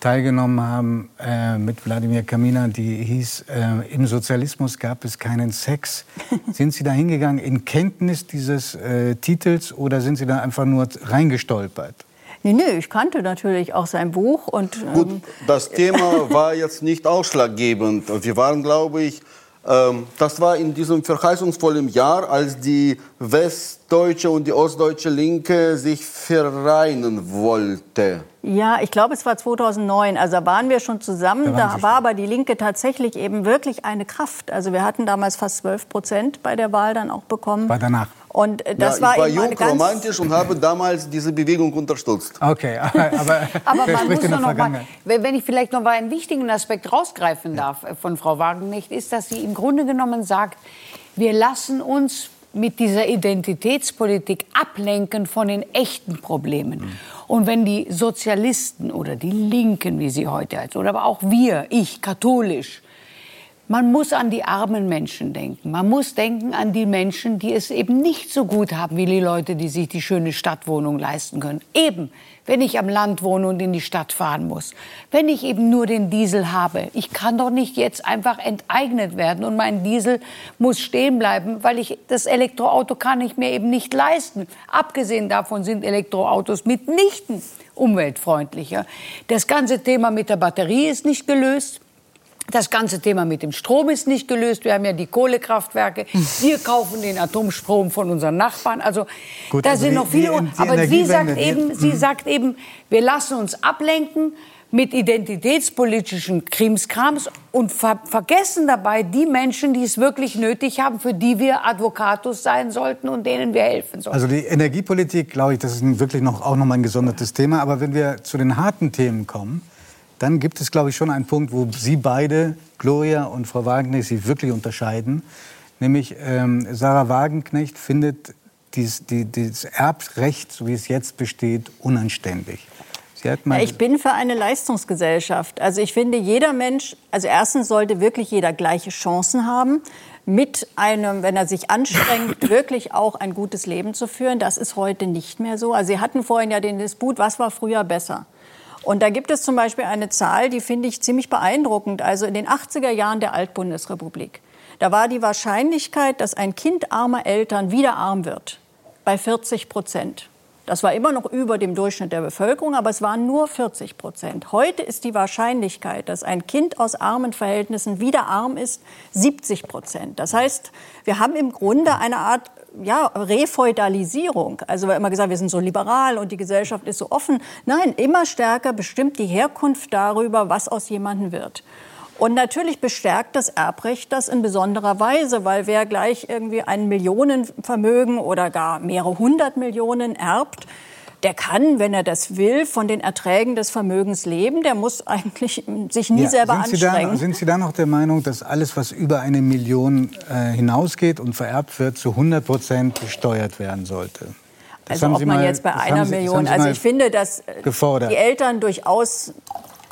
teilgenommen haben äh, mit Wladimir Kamina, die hieß, äh, im Sozialismus gab es keinen Sex. sind Sie da hingegangen in Kenntnis dieses äh, Titels oder sind Sie da einfach nur reingestolpert? Nee, nee, ich kannte natürlich auch sein Buch. Und, ähm Gut, das Thema war jetzt nicht ausschlaggebend. Wir waren, glaube ich, das war in diesem verheißungsvollen Jahr, als die westdeutsche und die ostdeutsche Linke sich vereinen wollte. Ja, ich glaube, es war 2009. Also da waren wir schon zusammen. Da, da war aber die Linke tatsächlich eben wirklich eine Kraft. Also wir hatten damals fast 12 Prozent bei der Wahl dann auch bekommen. War danach. Und das ja, war, ich war jung, romantisch und habe damals diese Bewegung unterstützt. Okay, aber, aber man muss noch mal, wenn ich vielleicht noch mal einen wichtigen Aspekt rausgreifen darf ja. von Frau Wagenknecht, ist, dass sie im Grunde genommen sagt, wir lassen uns mit dieser Identitätspolitik ablenken von den echten Problemen. Mhm. Und wenn die Sozialisten oder die Linken, wie sie heute heißen, oder aber auch wir, ich, katholisch, man muss an die armen Menschen denken. Man muss denken an die Menschen, die es eben nicht so gut haben wie die Leute, die sich die schöne Stadtwohnung leisten können. Eben, wenn ich am Land wohne und in die Stadt fahren muss. Wenn ich eben nur den Diesel habe. Ich kann doch nicht jetzt einfach enteignet werden und mein Diesel muss stehen bleiben, weil ich das Elektroauto kann ich mir eben nicht leisten. Abgesehen davon sind Elektroautos mitnichten umweltfreundlicher. Das ganze Thema mit der Batterie ist nicht gelöst. Das ganze Thema mit dem Strom ist nicht gelöst. Wir haben ja die Kohlekraftwerke. Wir kaufen den Atomstrom von unseren Nachbarn. Also Gut, da also sind die, noch viele. Die, die aber sie sagt eben, sie mhm. sagt eben, wir lassen uns ablenken mit identitätspolitischen Krimskrams und ver vergessen dabei die Menschen, die es wirklich nötig haben, für die wir Advocatus sein sollten und denen wir helfen sollten. Also die Energiepolitik, glaube ich, das ist wirklich noch, auch noch mal ein gesondertes Thema. Aber wenn wir zu den harten Themen kommen, dann gibt es, glaube ich, schon einen Punkt, wo Sie beide, Gloria und Frau Wagenknecht, sich wirklich unterscheiden. Nämlich ähm, Sarah Wagenknecht findet dies, die, dieses Erbrecht, so wie es jetzt besteht, unanständig. Ja, ich bin für eine Leistungsgesellschaft. Also ich finde, jeder Mensch, also erstens sollte wirklich jeder gleiche Chancen haben, mit einem, wenn er sich anstrengt, wirklich auch ein gutes Leben zu führen. Das ist heute nicht mehr so. Also Sie hatten vorhin ja den Disput, was war früher besser? Und da gibt es zum Beispiel eine Zahl, die finde ich ziemlich beeindruckend. Also in den 80er Jahren der Altbundesrepublik. Da war die Wahrscheinlichkeit, dass ein Kind armer Eltern wieder arm wird, bei 40 Prozent. Das war immer noch über dem Durchschnitt der Bevölkerung, aber es waren nur 40 Prozent. Heute ist die Wahrscheinlichkeit, dass ein Kind aus armen Verhältnissen wieder arm ist, 70 Prozent. Das heißt, wir haben im Grunde eine Art ja, Refeudalisierung. Also wird immer gesagt, wir sind so liberal und die Gesellschaft ist so offen. Nein, immer stärker bestimmt die Herkunft darüber, was aus jemandem wird. Und natürlich bestärkt das Erbrecht das in besonderer Weise, weil wer gleich irgendwie ein Millionenvermögen oder gar mehrere hundert Millionen erbt, der kann, wenn er das will, von den Erträgen des Vermögens leben. Der muss eigentlich sich nie ja, selber sind anstrengen. Sie da, sind Sie da noch der Meinung, dass alles, was über eine Million äh, hinausgeht und vererbt wird, zu 100 Prozent besteuert werden sollte? Das also ob man mal, jetzt bei einer Sie, Million, also ich finde, dass gefordert. die Eltern durchaus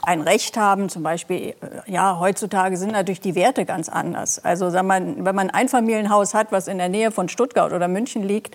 ein Recht haben, zum Beispiel, äh, ja, heutzutage sind natürlich die Werte ganz anders. Also, wenn man ein Einfamilienhaus hat, was in der Nähe von Stuttgart oder München liegt,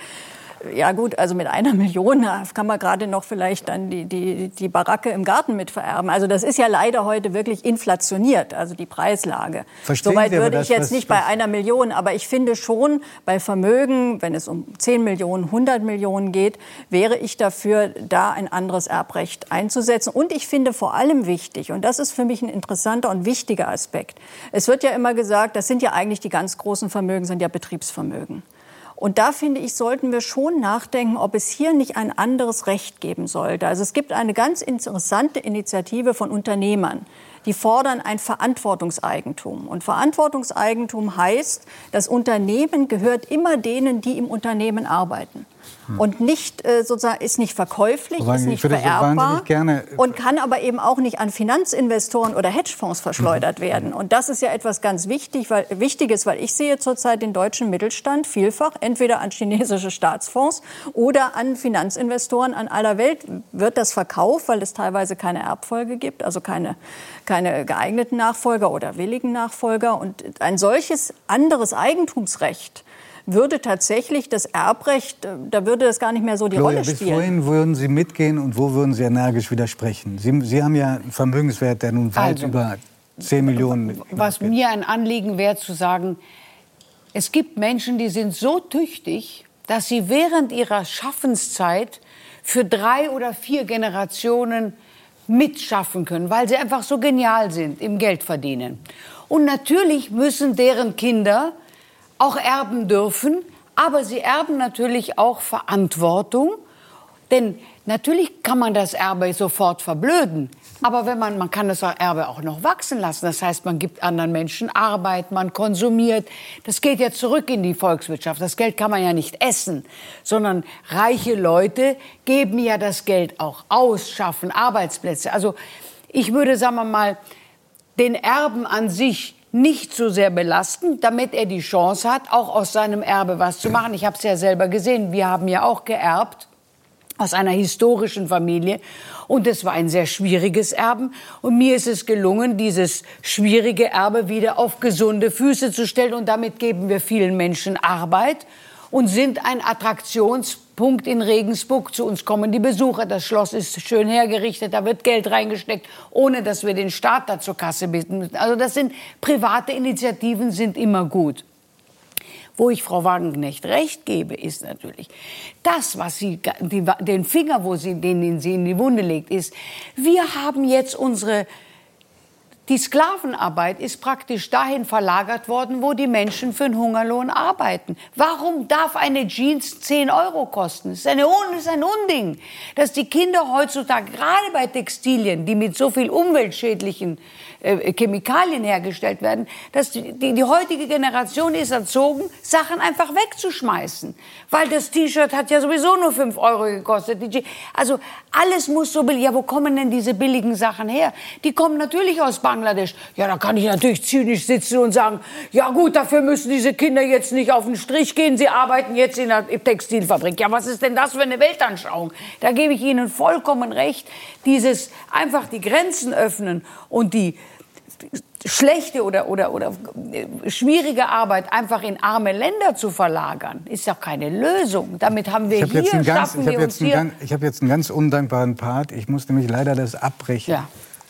ja gut, also mit einer Million kann man gerade noch vielleicht dann die, die, die Baracke im Garten mit vererben. Also das ist ja leider heute wirklich inflationiert, also die Preislage. Verstehen Soweit würde das, ich jetzt nicht bei einer Million, aber ich finde schon bei Vermögen, wenn es um 10 Millionen, 100 Millionen geht, wäre ich dafür, da ein anderes Erbrecht einzusetzen. Und ich finde vor allem wichtig, und das ist für mich ein interessanter und wichtiger Aspekt, es wird ja immer gesagt, das sind ja eigentlich die ganz großen Vermögen, sind ja Betriebsvermögen. Und da finde ich, sollten wir schon nachdenken, ob es hier nicht ein anderes Recht geben sollte. Also es gibt eine ganz interessante Initiative von Unternehmern, die fordern ein Verantwortungseigentum. Und Verantwortungseigentum heißt, das Unternehmen gehört immer denen, die im Unternehmen arbeiten. Und nicht äh, sozusagen ist nicht verkäuflich, ist nicht vererbbar und kann aber eben auch nicht an Finanzinvestoren oder Hedgefonds verschleudert mhm. werden. Und das ist ja etwas ganz wichtig, weil, Wichtiges, weil ich sehe zurzeit den deutschen Mittelstand vielfach entweder an chinesische Staatsfonds oder an Finanzinvestoren an aller Welt wird das verkauft, weil es teilweise keine Erbfolge gibt, also keine, keine geeigneten Nachfolger oder willigen Nachfolger. Und ein solches anderes Eigentumsrecht würde tatsächlich das Erbrecht, äh, da würde das gar nicht mehr so die Gloria, Rolle spielen. Bis wohin würden Sie mitgehen und wo würden Sie energisch widersprechen? Sie, Sie haben ja einen Vermögenswert, der nun weit also, über 10 Millionen. Was mir ein Anliegen wäre zu sagen, es gibt Menschen, die sind so tüchtig, dass sie während ihrer Schaffenszeit für drei oder vier Generationen mitschaffen können, weil sie einfach so genial sind im Geldverdienen. Und natürlich müssen deren Kinder auch erben dürfen, aber sie erben natürlich auch Verantwortung, denn natürlich kann man das Erbe sofort verblöden. Aber wenn man, man kann das Erbe auch noch wachsen lassen. Das heißt, man gibt anderen Menschen Arbeit, man konsumiert. Das geht ja zurück in die Volkswirtschaft. Das Geld kann man ja nicht essen, sondern reiche Leute geben ja das Geld auch aus, schaffen Arbeitsplätze. Also ich würde, sagen wir mal, den Erben an sich nicht so sehr belasten, damit er die Chance hat, auch aus seinem Erbe was zu machen. Ich habe es ja selber gesehen. Wir haben ja auch geerbt aus einer historischen Familie. Und es war ein sehr schwieriges Erben. Und mir ist es gelungen, dieses schwierige Erbe wieder auf gesunde Füße zu stellen. Und damit geben wir vielen Menschen Arbeit und sind ein Attraktionspunkt in Regensburg. Zu uns kommen die Besucher. Das Schloss ist schön hergerichtet, da wird Geld reingesteckt, ohne dass wir den Staat da zur Kasse bitten müssen. Also das sind private Initiativen, sind immer gut. Wo ich Frau Wagenknecht recht gebe, ist natürlich, das, was sie, die, den Finger, wo sie, den sie in die Wunde legt, ist, wir haben jetzt unsere die Sklavenarbeit ist praktisch dahin verlagert worden, wo die Menschen für einen Hungerlohn arbeiten. Warum darf eine Jeans 10 Euro kosten? Das ist, eine, das ist ein Unding. Dass die Kinder heutzutage, gerade bei Textilien, die mit so viel umweltschädlichen äh, Chemikalien hergestellt werden, dass die, die, die, heutige Generation ist erzogen, Sachen einfach wegzuschmeißen. Weil das T-Shirt hat ja sowieso nur 5 Euro gekostet. Also alles muss so billig. Ja, wo kommen denn diese billigen Sachen her? Die kommen natürlich aus Bangladesch. Ja, da kann ich natürlich zynisch sitzen und sagen, ja gut, dafür müssen diese Kinder jetzt nicht auf den Strich gehen, sie arbeiten jetzt in der Textilfabrik. Ja, was ist denn das für eine Weltanschauung? Da gebe ich Ihnen vollkommen recht. Dieses einfach die Grenzen öffnen und die schlechte oder, oder, oder schwierige Arbeit einfach in arme Länder zu verlagern, ist doch keine Lösung. Damit haben wir hab hier, ganz, schaffen wir uns hier... Ganz, ich habe jetzt einen ganz undankbaren Part. Ich muss nämlich leider das abbrechen. Ja.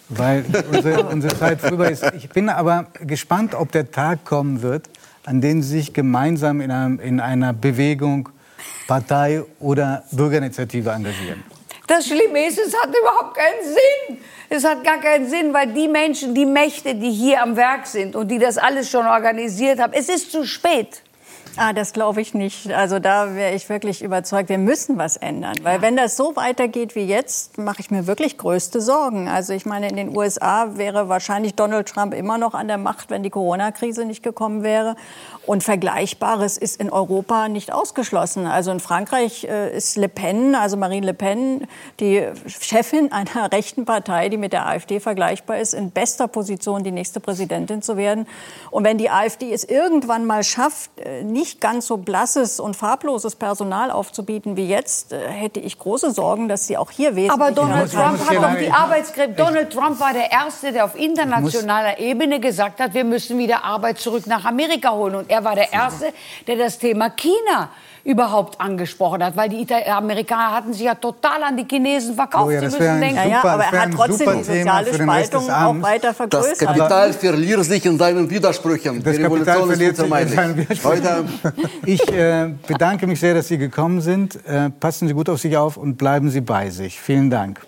Weil unsere, unsere Zeit vorüber ist. Ich bin aber gespannt, ob der Tag kommen wird, an dem Sie sich gemeinsam in einer, in einer Bewegung Partei oder Bürgerinitiative engagieren. Das Schlimme ist, es hat überhaupt keinen Sinn. Es hat gar keinen Sinn, weil die Menschen, die Mächte, die hier am Werk sind und die das alles schon organisiert haben, es ist zu spät. Ah, das glaube ich nicht. Also da wäre ich wirklich überzeugt, wir müssen was ändern. Weil ja. wenn das so weitergeht wie jetzt, mache ich mir wirklich größte Sorgen. Also ich meine, in den USA wäre wahrscheinlich Donald Trump immer noch an der Macht, wenn die Corona-Krise nicht gekommen wäre. Und Vergleichbares ist in Europa nicht ausgeschlossen. Also in Frankreich äh, ist Le Pen, also Marine Le Pen, die Chefin einer rechten Partei, die mit der AfD vergleichbar ist, in bester Position, die nächste Präsidentin zu werden. Und wenn die AfD es irgendwann mal schafft, äh, nicht ganz so blasses und farbloses Personal aufzubieten wie jetzt, äh, hätte ich große Sorgen, dass sie auch hier wesentlich... Aber Donald Trump hat doch die Arbeitskräfte... Donald Trump war der Erste, der auf internationaler Ebene gesagt hat, wir müssen wieder Arbeit zurück nach Amerika holen. Und er war der Erste, der das Thema China überhaupt angesprochen hat, weil die Amerikaner hatten sich ja total an die Chinesen verkauft. Oh ja, Sie müssen denken, super, ja, aber er hat trotzdem die soziale Spaltung auch weiter vergrößert. Das Kapital verliert sich in seinen Widersprüchen. Das Kapital verliert sich in seinen Widersprüchen. Ich äh, bedanke mich sehr, dass Sie gekommen sind. Äh, passen Sie gut auf sich auf und bleiben Sie bei sich. Vielen Dank.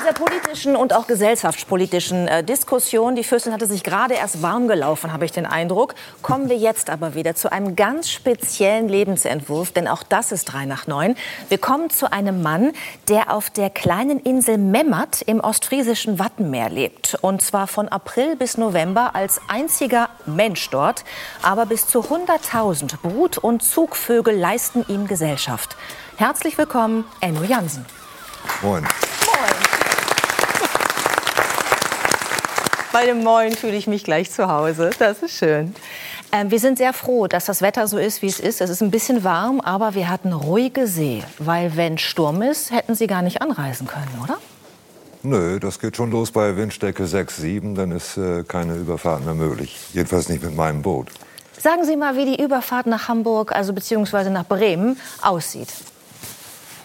der politischen und auch gesellschaftspolitischen äh, Diskussion, die Fürstin hatte sich gerade erst warm gelaufen, habe ich den Eindruck, kommen wir jetzt aber wieder zu einem ganz speziellen Lebensentwurf, denn auch das ist drei nach neun. Wir kommen zu einem Mann, der auf der kleinen Insel Memmert im ostfriesischen Wattenmeer lebt. Und zwar von April bis November als einziger Mensch dort. Aber bis zu 100.000 Brut- und Zugvögel leisten ihm Gesellschaft. Herzlich willkommen, Enno Jansen. Moin. Bei dem Moin fühle ich mich gleich zu Hause. Das ist schön. Ähm, wir sind sehr froh, dass das Wetter so ist, wie es ist. Es ist ein bisschen warm, aber wir hatten ruhige See. Weil wenn Sturm ist, hätten Sie gar nicht anreisen können, oder? Nö, das geht schon los bei Windstärke 6, 7. Dann ist äh, keine Überfahrt mehr möglich. Jedenfalls nicht mit meinem Boot. Sagen Sie mal, wie die Überfahrt nach Hamburg, also beziehungsweise nach Bremen, aussieht.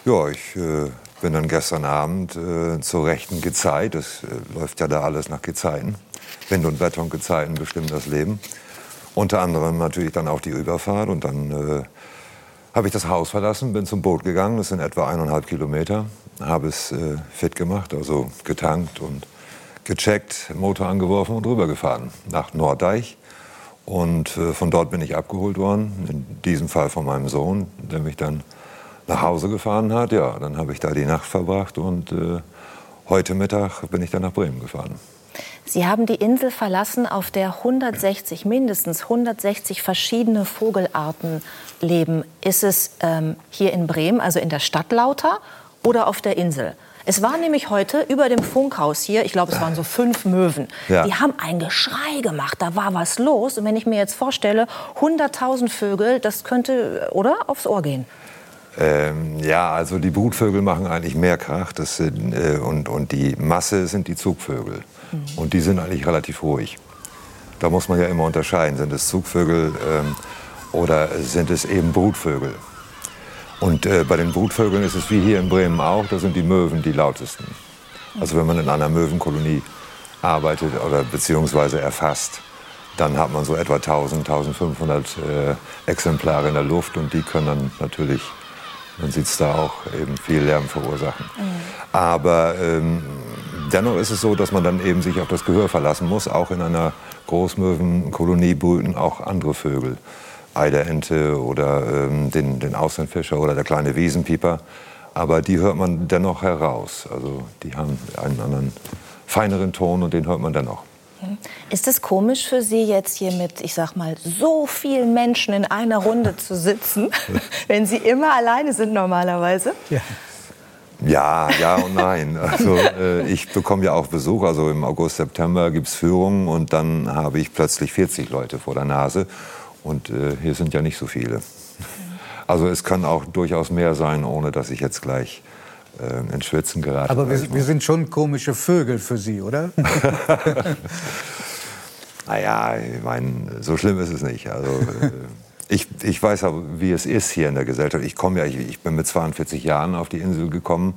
Ja, ich äh, bin dann gestern Abend äh, zur rechten Gezeit, es äh, läuft ja da alles nach Gezeiten, Wind und Wetter und Gezeiten bestimmen das Leben. Unter anderem natürlich dann auch die Überfahrt und dann äh, habe ich das Haus verlassen, bin zum Boot gegangen, das sind etwa eineinhalb Kilometer, habe es äh, fit gemacht, also getankt und gecheckt, Motor angeworfen und rübergefahren nach Norddeich. Und äh, von dort bin ich abgeholt worden, in diesem Fall von meinem Sohn, der mich dann nach Hause gefahren hat, ja, dann habe ich da die Nacht verbracht und äh, heute Mittag bin ich dann nach Bremen gefahren. Sie haben die Insel verlassen, auf der 160, mindestens 160 verschiedene Vogelarten leben. Ist es ähm, hier in Bremen, also in der Stadt lauter oder auf der Insel? Es war nämlich heute über dem Funkhaus hier, ich glaube, es waren so fünf Möwen. Ja. Die haben ein Geschrei gemacht, da war was los. Und wenn ich mir jetzt vorstelle, 100.000 Vögel, das könnte, oder, aufs Ohr gehen. Ähm, ja, also die Brutvögel machen eigentlich mehr Krach das sind, äh, und, und die Masse sind die Zugvögel. Mhm. Und die sind eigentlich relativ ruhig. Da muss man ja immer unterscheiden, sind es Zugvögel ähm, oder sind es eben Brutvögel. Und äh, bei den Brutvögeln ist es wie hier in Bremen auch, da sind die Möwen die lautesten. Also wenn man in einer Möwenkolonie arbeitet oder beziehungsweise erfasst, dann hat man so etwa 1000, 1500 äh, Exemplare in der Luft und die können dann natürlich man sieht es da auch eben viel Lärm verursachen. Mhm. Aber ähm, dennoch ist es so, dass man dann eben sich auf das Gehör verlassen muss. Auch in einer Großmöwenkolonie brüten auch andere Vögel. Eiderente oder ähm, den, den Auslandfischer oder der kleine Wiesenpieper. Aber die hört man dennoch heraus. Also die haben einen anderen, feineren Ton und den hört man dennoch. Ist es komisch für Sie jetzt hier mit, ich sag mal, so vielen Menschen in einer Runde zu sitzen, wenn Sie immer alleine sind normalerweise? Ja. Ja, ja und nein. Also äh, ich bekomme ja auch Besuch. Also im August, September gibt es Führungen und dann habe ich plötzlich 40 Leute vor der Nase. Und äh, hier sind ja nicht so viele. Also es kann auch durchaus mehr sein, ohne dass ich jetzt gleich äh, ins Schwitzen gerate. Aber wir, wir, sind schon komische Vögel für Sie, oder? naja, ich meine, so schlimm ist es nicht. Also, äh, ich, ich weiß aber, wie es ist hier in der Gesellschaft. Ich, komme ja, ich, ich bin mit 42 Jahren auf die Insel gekommen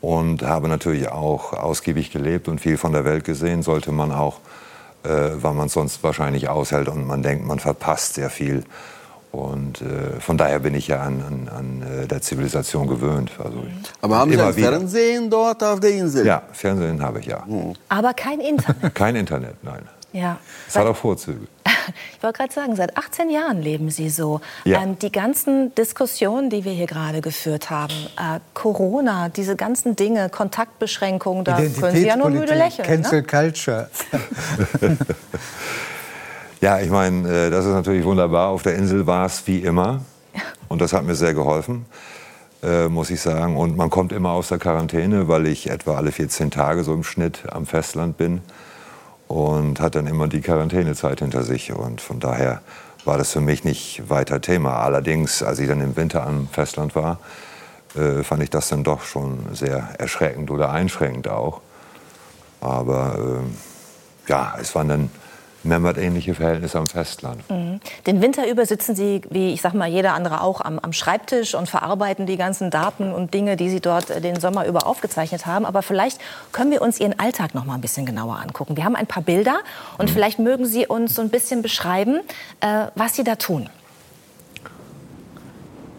und habe natürlich auch ausgiebig gelebt und viel von der Welt gesehen. Sollte man auch äh, weil man es sonst wahrscheinlich aushält und man denkt, man verpasst sehr viel. Und äh, von daher bin ich ja an, an, an äh, der Zivilisation gewöhnt. Also Aber haben Sie wieder. Fernsehen dort auf der Insel? Ja, Fernsehen habe ich ja. Aber kein Internet. Kein Internet, nein. Ja. Es hat auch Vorzüge. Ich wollte gerade sagen, seit 18 Jahren leben Sie so. Ja. Ähm, die ganzen Diskussionen, die wir hier gerade geführt haben, äh, Corona, diese ganzen Dinge, Kontaktbeschränkungen, da können Sie ja nur müde lächeln. Cancel Ne? Culture. Ja, ich meine, äh, das ist natürlich wunderbar. Auf der Insel war es wie immer. Und das hat mir sehr geholfen, äh, muss ich sagen. Und man kommt immer aus der Quarantäne, weil ich etwa alle 14 Tage so im Schnitt am Festland bin. Und hat dann immer die Quarantänezeit hinter sich. Und von daher war das für mich nicht weiter Thema. Allerdings, als ich dann im Winter am Festland war, äh, fand ich das dann doch schon sehr erschreckend oder einschränkend auch. Aber ähm, ja, es waren dann Memmert-ähnliche Verhältnisse am Festland. Mhm. Den Winter über sitzen Sie, wie ich sag mal, jeder andere auch, am, am Schreibtisch und verarbeiten die ganzen Daten und Dinge, die Sie dort äh, den Sommer über aufgezeichnet haben. Aber vielleicht können wir uns Ihren Alltag noch mal ein bisschen genauer angucken. Wir haben ein paar Bilder und vielleicht mögen Sie uns so ein bisschen beschreiben, äh, was Sie da tun.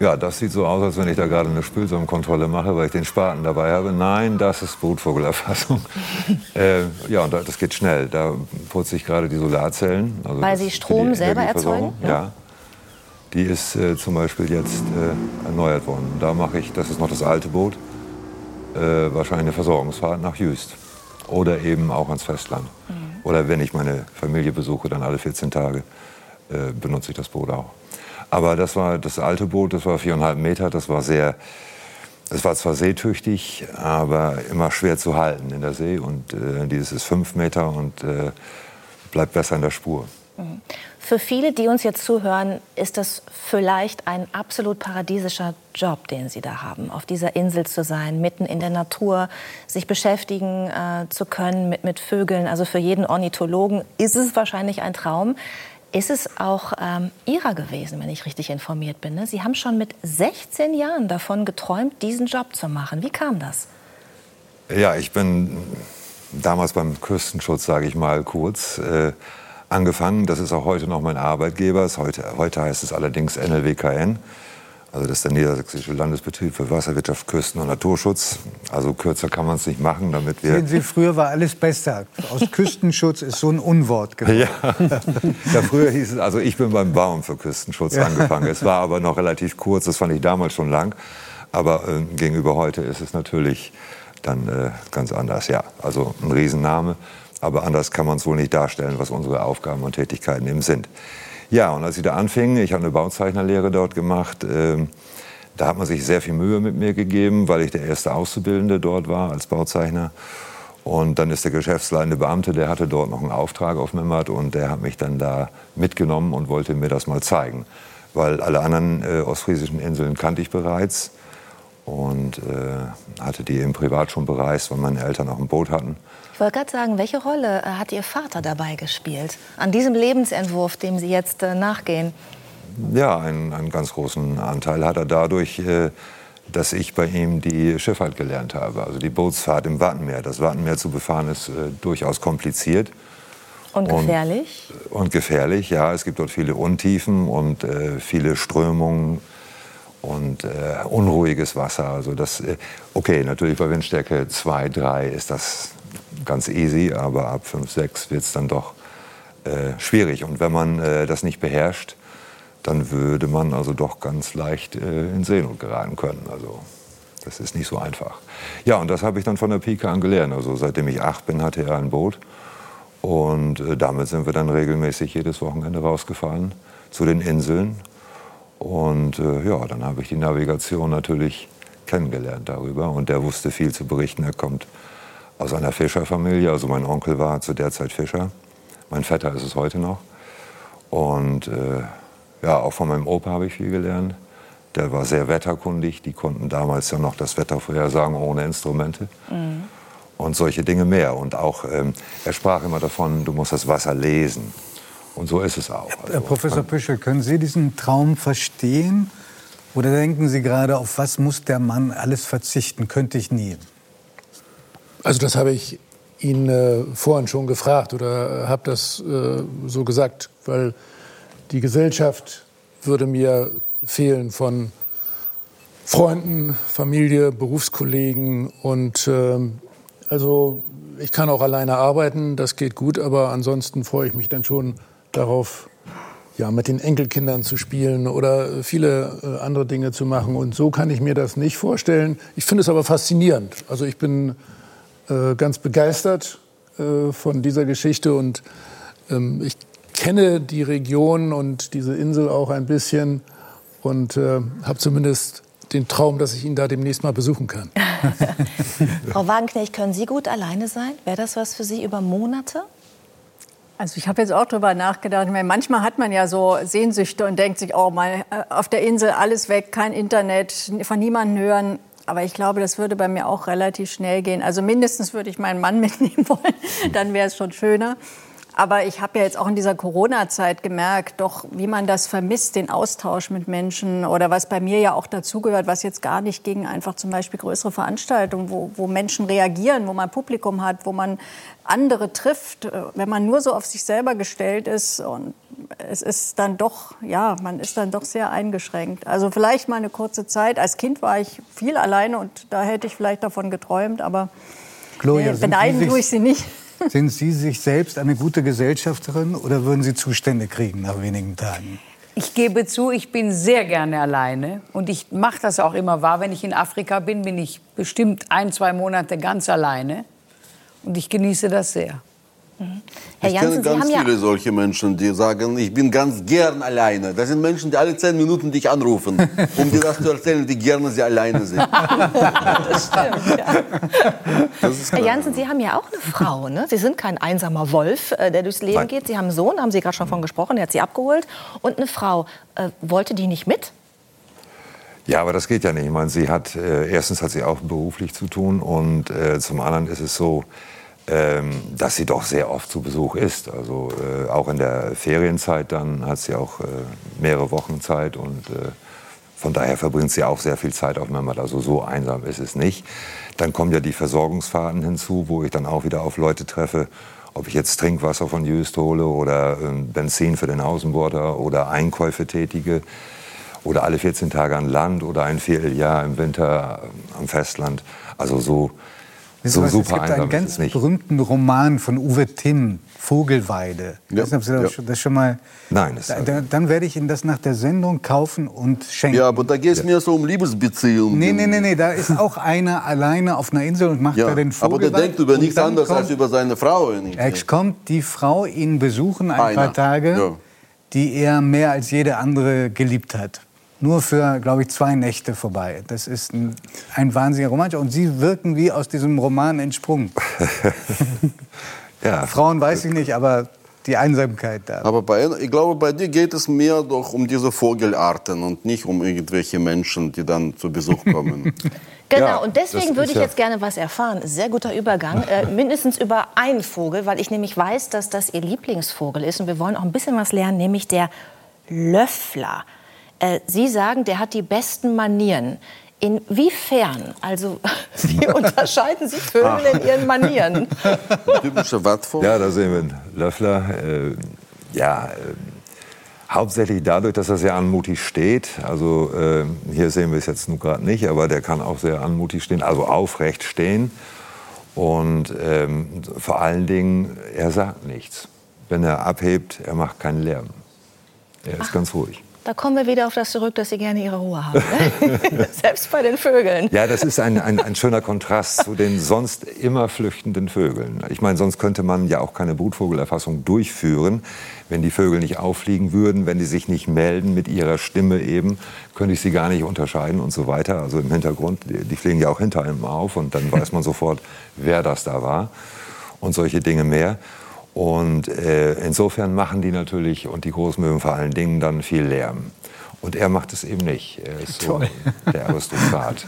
Ja, das sieht so aus, als wenn ich da gerade eine Spülsamenkontrolle mache, weil ich den Spaten dabei habe. Nein, das ist Brutvogelerfassung. äh, ja, und das geht schnell. Da putze ich gerade die Solarzellen. Also Weil Sie Strom selber erzeugen? Ja. Die ist äh, zum Beispiel jetzt äh, erneuert worden. Da mache ich, das ist noch das alte Boot, äh, wahrscheinlich eine Versorgungsfahrt nach Jüst. Oder eben auch ans Festland. Mhm. Oder wenn ich meine Familie besuche, dann alle 14 Tage äh, benutze ich das Boot auch. Aber das war das alte Boot, das war viereinhalb Meter, das war sehr, es war zwar seetüchtig, aber immer schwer zu halten in der See. Und äh, dieses ist fünf Meter und äh, bleibt besser in der Spur. Für viele, die uns jetzt zuhören, ist das vielleicht ein absolut paradiesischer Job, den Sie da haben, auf dieser Insel zu sein, mitten in der Natur, sich beschäftigen äh, zu können mit, mit Vögeln. Also für jeden Ornithologen ist es wahrscheinlich ein Traum. Ist es auch ähm, Ihrer gewesen, wenn ich richtig informiert bin? Ne? Sie haben schon mit 16 Jahren davon geträumt, diesen Job zu machen. Wie kam das? Ja, ich bin damals beim Küstenschutz, sage ich mal kurz, äh, angefangen. Das ist auch heute noch mein Arbeitgeber. Heute, heute heißt es allerdings NLWKN. Also das ist der Niedersächsische Landesbetrieb für Wasserwirtschaft, Küsten- und Naturschutz. Also kürzer kann man es nicht machen, damit wir... Sehen Sie, früher war alles besser. Aus Küstenschutz ist so ein Unwort geworden. Ja. ja, früher hieß es, also ich bin beim Baum für Küstenschutz angefangen. Es war aber noch relativ kurz, das fand ich damals schon lang. Aber äh, gegenüber heute ist es natürlich dann äh, ganz anders. Ja, also ein Riesenname, aber anders kann man es wohl nicht darstellen, was unsere Aufgaben und Tätigkeiten eben sind. Ja, und als ich da anfing, ich habe eine Bauzeichnerlehre dort gemacht, ähm, da hat man sich sehr viel Mühe mit mir gegeben, weil ich der erste Auszubildende dort war als Bauzeichner. Und dann ist der geschäftsleitende Beamte, der hatte dort noch einen Auftrag auf Memmert und der hat mich dann da mitgenommen und wollte mir das mal zeigen. Weil alle anderen äh, ostfriesischen Inseln kannte ich bereits und äh, hatte die im Privat schon bereist, weil meine Eltern auch ein Boot hatten. Ich wollte gerade sagen, welche Rolle äh, hat Ihr Vater dabei gespielt? An diesem Lebensentwurf, dem Sie jetzt äh, nachgehen? Ja, einen, einen ganz großen Anteil hat er dadurch, äh, dass ich bei ihm die Schifffahrt gelernt habe. Also die Bootsfahrt im Wattenmeer. Das Wattenmeer zu befahren ist äh, durchaus kompliziert. Und gefährlich? Und gefährlich, ja. Es gibt dort viele Untiefen und äh, viele Strömungen und äh, unruhiges Wasser. Also das, äh, okay, natürlich bei Windstärke 2, 3 ist das ganz easy, aber ab 5, 6 wird es dann doch äh, schwierig. Und wenn man äh, das nicht beherrscht, dann würde man also doch ganz leicht äh, in Seenot geraten können. Also das ist nicht so einfach. Ja, und das habe ich dann von der Pike an gelernt. Also seitdem ich acht bin, hatte er ein Boot. Und äh, damit sind wir dann regelmäßig jedes Wochenende rausgefahren zu den Inseln. Und äh, ja, dann habe ich die Navigation natürlich kennengelernt darüber. Und der wusste viel zu berichten. Er kommt aus einer Fischerfamilie. Also mein Onkel war zu der Zeit Fischer. Mein Vetter ist es heute noch. Und äh, ja, auch von meinem Opa habe ich viel gelernt. Der war sehr wetterkundig. Die konnten damals ja noch das Wetter vorhersagen ohne Instrumente. Und solche Dinge mehr. Und auch, ähm, er sprach immer davon, du musst das Wasser lesen. Und so ist es auch. Herr Äh, Professor Püschel, können Sie diesen Traum verstehen? Oder denken Sie gerade, auf was muss der Mann alles verzichten? Könnte ich nie. Also das habe ich ihn äh, vorhin schon gefragt oder habe das äh, so gesagt, weil die Gesellschaft würde mir fehlen von Freunden, Familie, Berufskollegen und ähm, also ich kann auch alleine arbeiten, das geht gut, aber ansonsten freue ich mich dann schon darauf, ja, mit den Enkelkindern zu spielen oder viele äh, andere Dinge zu machen. Und so kann ich mir das nicht vorstellen. Ich finde es aber faszinierend. Also ich bin äh, ganz begeistert äh, von dieser Geschichte und ähm, ich kenne die Region und diese Insel auch ein bisschen und äh, habe zumindest den Traum, dass ich ihn da demnächst mal besuchen kann. Frau Wagenknecht, können Sie gut alleine sein? Wäre das was für Sie über Monate? Also ich habe jetzt auch darüber nachgedacht. Ich meine, manchmal hat man ja so Sehnsüchte und denkt sich, oh, mal äh, auf der Insel alles weg, kein Internet, von niemandem hören. Aber ich glaube, das würde bei mir auch relativ schnell gehen. Also mindestens würde ich meinen Mann mitnehmen wollen, dann wäre es schon schöner. Aber ich habe ja jetzt auch in dieser Corona-Zeit gemerkt, doch wie man das vermisst, den Austausch mit Menschen oder was bei mir ja auch dazugehört, was jetzt gar nicht gegen einfach zum Beispiel größere Veranstaltungen, wo, wo Menschen reagieren, wo man Publikum hat, wo man andere trifft, äh, wenn man nur so auf sich selber gestellt ist und es ist dann doch, ja, man ist dann doch sehr eingeschränkt. Also vielleicht mal eine kurze Zeit. Als Kind war ich viel alleine und da hätte ich vielleicht davon geträumt, aber Gloria, nee, beneiden tue ich sie nicht. Sind Sie sich selbst eine gute Gesellschafterin oder würden Sie Zustände kriegen nach wenigen Tagen? Ich gebe zu, ich bin sehr gerne alleine und ich mache das auch immer wahr. Wenn ich in Afrika bin, bin ich bestimmt ein, zwei Monate ganz alleine und ich genieße das sehr. Herr ich Janssen, kenne ganz Sie haben viele ja solche Menschen, die sagen, ich bin ganz gern alleine. Das sind Menschen, die alle zehn Minuten dich anrufen, um dir das zu erzählen, wie gerne sie alleine sind. das stimmt, ja. Das Herr Janssen, Sie haben ja auch eine Frau. Ne? Sie sind kein einsamer Wolf, äh, der durchs Leben Nein. geht. Sie haben einen Sohn, haben Sie gerade schon von gesprochen, der hat Sie abgeholt. Und eine Frau. Äh, wollte die nicht mit? Ja, aber das geht ja nicht. Ich meine, sie hat, äh, erstens hat sie auch beruflich zu tun und äh, zum anderen ist es so, ähm, dass sie doch sehr oft zu Besuch ist. Also äh, auch in der Ferienzeit dann hat sie auch äh, mehrere Wochen Zeit und äh, von daher verbringt sie auch sehr viel Zeit auf Mehmet. Also so einsam ist es nicht. Dann kommen ja die Versorgungsfahrten hinzu, wo ich dann auch wieder auf Leute treffe, ob ich jetzt Trinkwasser von Jöst hole oder ähm, Benzin für den Außenborder oder Einkäufe tätige oder alle 14 Tage an Land oder ein Vierteljahr im Winter äh, am Festland. Also so so was, super es gibt einen ganz berühmten Roman von Uwe Timm, Vogelweide. Ja, nicht, ob Sie das, ja. das schon mal. Nein, das da, dann werde ich Ihnen das nach der Sendung kaufen und schenken. Ja, aber da geht es ja. mir so um Liebesbeziehungen. Nee, nee, nee, nee, da ist auch einer alleine auf einer Insel und macht ja, da den Vogelweide. Aber der denkt über nichts anderes kommt, als über seine Frau. Es kommt die Frau ihn besuchen ein einer. paar Tage, die er mehr als jede andere geliebt hat nur für, glaube ich, zwei Nächte vorbei. Das ist ein, ein wahnsinniger Roman. Und Sie wirken wie aus diesem Roman entsprungen. ja. Frauen weiß ich nicht, aber die Einsamkeit da. Aber bei, ich glaube, bei dir geht es mehr doch um diese Vogelarten und nicht um irgendwelche Menschen, die dann zu Besuch kommen. Genau, ja, und deswegen würde ich jetzt gerne was erfahren. Sehr guter Übergang. Äh, mindestens über einen Vogel, weil ich nämlich weiß, dass das Ihr Lieblingsvogel ist. Und wir wollen auch ein bisschen was lernen, nämlich der Löffler. Äh, Sie sagen, der hat die besten Manieren. Inwiefern? Also, wie unterscheiden Sie Vögel in ihren Manieren? Typische Wattvogel? Ja, da sehen wir einen Löffler. Äh, ja, äh, hauptsächlich dadurch, dass er sehr anmutig steht. Also, äh, hier sehen wir es jetzt nur gerade nicht, aber der kann auch sehr anmutig stehen, also aufrecht stehen. Und ähm, vor allen Dingen, er sagt nichts. Wenn er abhebt, er macht keinen Lärm. Er ist Ach. ganz ruhig. Da kommen wir wieder auf das zurück, dass Sie gerne Ihre Ruhe haben. Ne? Selbst bei den Vögeln. Ja, das ist ein, ein, ein, schöner Kontrast zu den sonst immer flüchtenden Vögeln. Ich meine, sonst könnte man ja auch keine Brutvogelerfassung durchführen. Wenn die Vögel nicht auffliegen würden, wenn die sich nicht melden mit ihrer Stimme eben, könnte ich sie gar nicht unterscheiden und so weiter. Also im Hintergrund, die, die fliegen ja auch hinter einem auf und dann weiß man sofort, wer das da war und solche Dinge mehr. Und äh, insofern machen die natürlich und die Großmöwen vor allen Dingen dann viel Lärm. Und er macht es eben nicht. Er ist so der Aristokrat.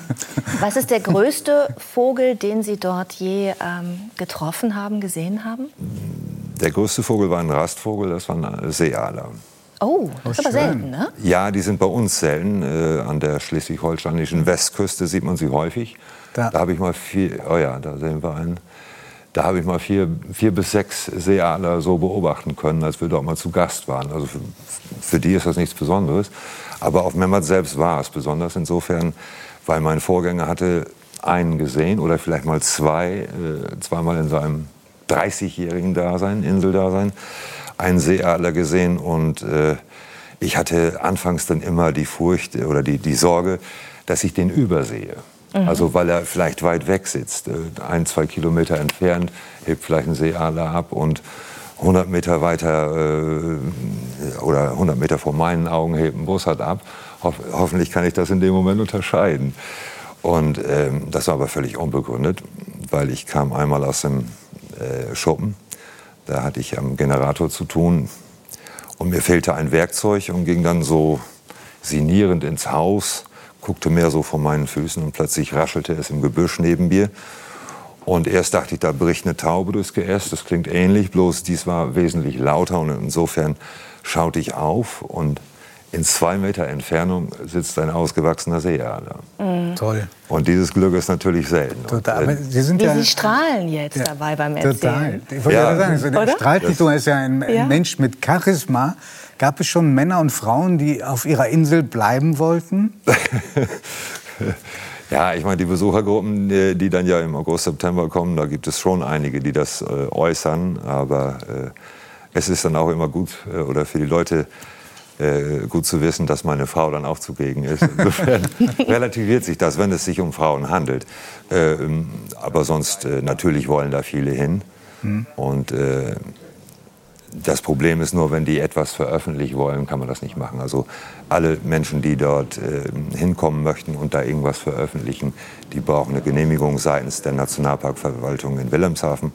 Was ist der größte Vogel, den Sie dort je ähm, getroffen haben, gesehen haben? Der größte Vogel war ein Rastvogel, das war ein Seealer. Oh, das ist aber selten, ne? Ja, die sind bei uns selten. Äh, an der schleswig-holsteinischen Westküste sieht man sie häufig. Da, da habe ich mal viel, oh ja, da sehen wir einen. Da habe ich mal vier, vier bis sechs Seeadler so beobachten können, als wir dort mal zu Gast waren. Also für, für die ist das nichts Besonderes. Aber auf Memmert selbst war es besonders insofern, weil mein Vorgänger hatte einen gesehen oder vielleicht mal zwei, äh, zweimal in seinem 30-jährigen Dasein, Inseldasein, einen Seeadler gesehen und äh, ich hatte anfangs dann immer die Furcht oder die, die Sorge, dass ich den übersehe. Mhm. Also weil er vielleicht weit weg sitzt, äh, ein, zwei Kilometer entfernt, hebt vielleicht ein Seeadler ab und 100 Meter weiter äh, oder 100 Meter vor meinen Augen hebt ein Bussard ab. Ho hoffentlich kann ich das in dem Moment unterscheiden. Und ähm, das war aber völlig unbegründet, weil ich kam einmal aus dem äh, Schuppen. Da hatte ich am Generator zu tun und mir fehlte ein Werkzeug und ging dann so sinnierend ins Haus, guckte mehr so vor meinen Füßen und plötzlich raschelte es im Gebüsch neben mir. Und erst dachte ich, da bricht eine Taube durchs Geäst. Das klingt ähnlich, bloß dies war wesentlich lauter und insofern schaute ich auf und in zwei Meter Entfernung sitzt ein ausgewachsener Seeadler. Mhm. Toll. Und dieses Glück ist natürlich selten. Total. Aber Sie, sind ja, Sie strahlen jetzt ja, dabei beim Erzählen. Total. Ich wollte ja. sagen, so der Strahltito ist ja ein, ein Mensch mit Charisma. Gab es schon Männer und Frauen, die auf ihrer Insel bleiben wollten? Ja, ich meine, die Besuchergruppen, die, die, dann ja im August, September kommen, da gibt es schon einige, die das äh, äußern. Aber äh, es ist dann auch immer gut äh, oder für die Leute äh, gut zu wissen, dass meine Frau dann auch zugegen ist. Insofern relativiert sich das, wenn es sich um Frauen handelt. Ähm, aber sonst, äh, natürlich wollen da viele hin. Mhm. Und äh, das Problem ist nur, wenn die etwas veröffentlichen wollen, kann man das nicht machen. Also alle Menschen, die dort äh, hinkommen möchten und da irgendwas veröffentlichen, die brauchen eine Genehmigung seitens der Nationalparkverwaltung in Wilhelmshaven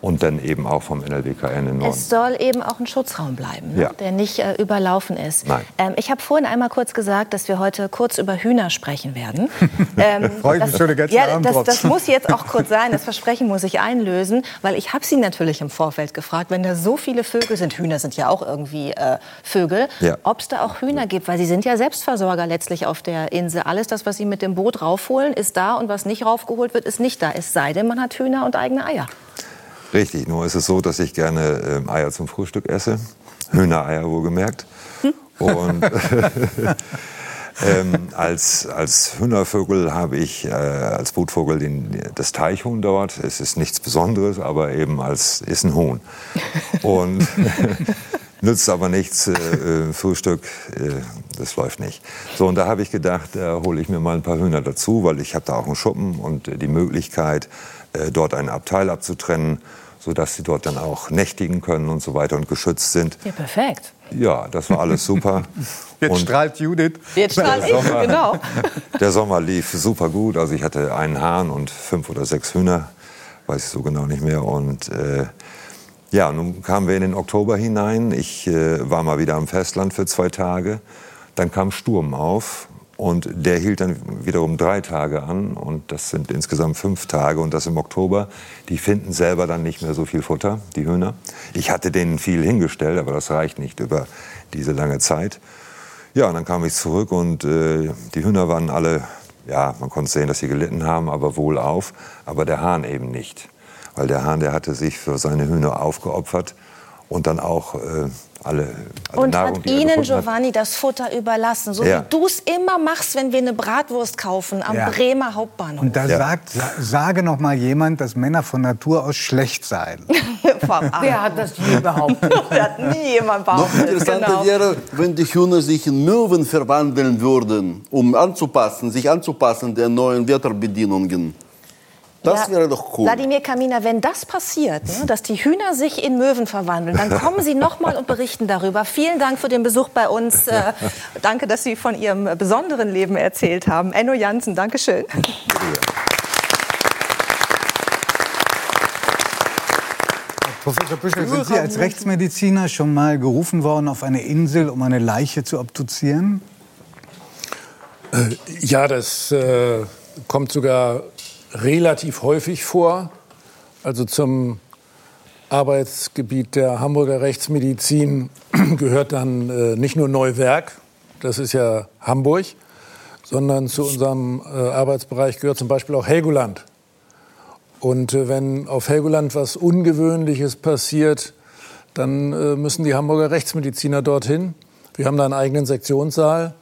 und dann eben auch vom NLWKN in Norden. Es soll eben auch ein Schutzraum bleiben, ne? ja. der nicht äh, überlaufen ist. Nein. Ähm, ich habe vorhin einmal kurz gesagt, dass wir heute kurz über Hühner sprechen werden. ähm, Freue ich mich schon den ganzen ja, Abend das, das muss jetzt auch kurz sein. Das Versprechen muss ich einlösen, weil ich habe Sie natürlich im Vorfeld gefragt, wenn da so viele Vögel sind, Hühner sind ja auch irgendwie äh, Vögel, ja. ob es da auch Hühner gibt, weil Sie sind ja Selbstversorger letztlich auf der Insel. Alles das, was Sie mit dem Boot raufholen, ist da und was nicht raufgeholt wird, ist nicht da. Es sei denn, man hat Hühner und eigene Eier. Richtig, nur ist es so, dass ich gerne äh, Eier zum Frühstück esse. Hühnereier wohlgemerkt. Hm. Und ähm, als, als Hühnervogel habe ich äh, als Brutvogel den, das Teichhuhn dort. Es ist nichts Besonderes, aber eben als ist ein Huhn. Und nützt aber nichts, äh, äh, Frühstück, äh, das läuft nicht. So, und da habe ich gedacht, da hole ich mir mal ein paar Hühner dazu, weil ich habe da auch einen Schuppen und äh, die Möglichkeit, äh, dort ein Abteil abzutrennen sodass sie dort dann auch nächtigen können und so weiter und geschützt sind. Ja, perfekt. Ja, das war alles super. Jetzt und strahlt Judith. Jetzt strahlt ich, Sommer, genau. Der Sommer lief super gut. Also ich hatte einen Hahn und fünf oder sechs Hühner, weiß ich so genau nicht mehr. Und äh, ja, nun kamen wir in den Oktober hinein. Ich äh, war mal wieder am Festland für zwei Tage. Dann kam Sturm auf und der hielt dann wiederum drei Tage an und das sind insgesamt fünf Tage und das im Oktober. Die finden selber dann nicht mehr so viel Futter, die Hühner. Ich hatte denen viel hingestellt, aber das reicht nicht über diese lange Zeit. Ja, und dann kam ich zurück und äh, die Hühner waren alle, ja, man konnte sehen, dass sie gelitten haben, aber wohlauf, aber der Hahn eben nicht. Weil der Hahn, der hatte sich für seine Hühner aufgeopfert und dann auch äh, alle, alle Und Nahrung, hat Ihnen Giovanni hat. das Futter überlassen, so ja. wie du es immer machst, wenn wir eine Bratwurst kaufen am ja. Bremer Hauptbahnhof. Und da ja. sagt, sage noch mal jemand, dass Männer von Natur aus schlecht seien. Wer hat das je behauptet? das hat nie jemand behauptet. Noch interessanter genau. wäre, wenn die Hühner sich in Möwen verwandeln würden, um anzupassen, sich anzupassen den neuen Wetterbedingungen. Das ja, wäre doch cool. Wladimir Kamina, wenn das passiert, ne, dass die Hühner sich in Möwen verwandeln, dann kommen Sie noch mal und berichten darüber. Vielen Dank für den Besuch bei uns. Äh, danke, dass Sie von Ihrem besonderen Leben erzählt haben. Enno Jansen, danke schön. Professor Büschel, sind Sie als Rechtsmediziner schon mal gerufen worden auf eine Insel, um eine Leiche zu obduzieren? Äh, ja, das äh, kommt sogar relativ häufig vor. Also zum Arbeitsgebiet der Hamburger Rechtsmedizin gehört dann äh, nicht nur Neuwerk, das ist ja Hamburg, sondern zu unserem äh, Arbeitsbereich gehört zum Beispiel auch Helgoland. Und äh, wenn auf Helgoland was Ungewöhnliches passiert, dann äh, müssen die Hamburger Rechtsmediziner dorthin. Wir haben da einen eigenen Sektionssaal.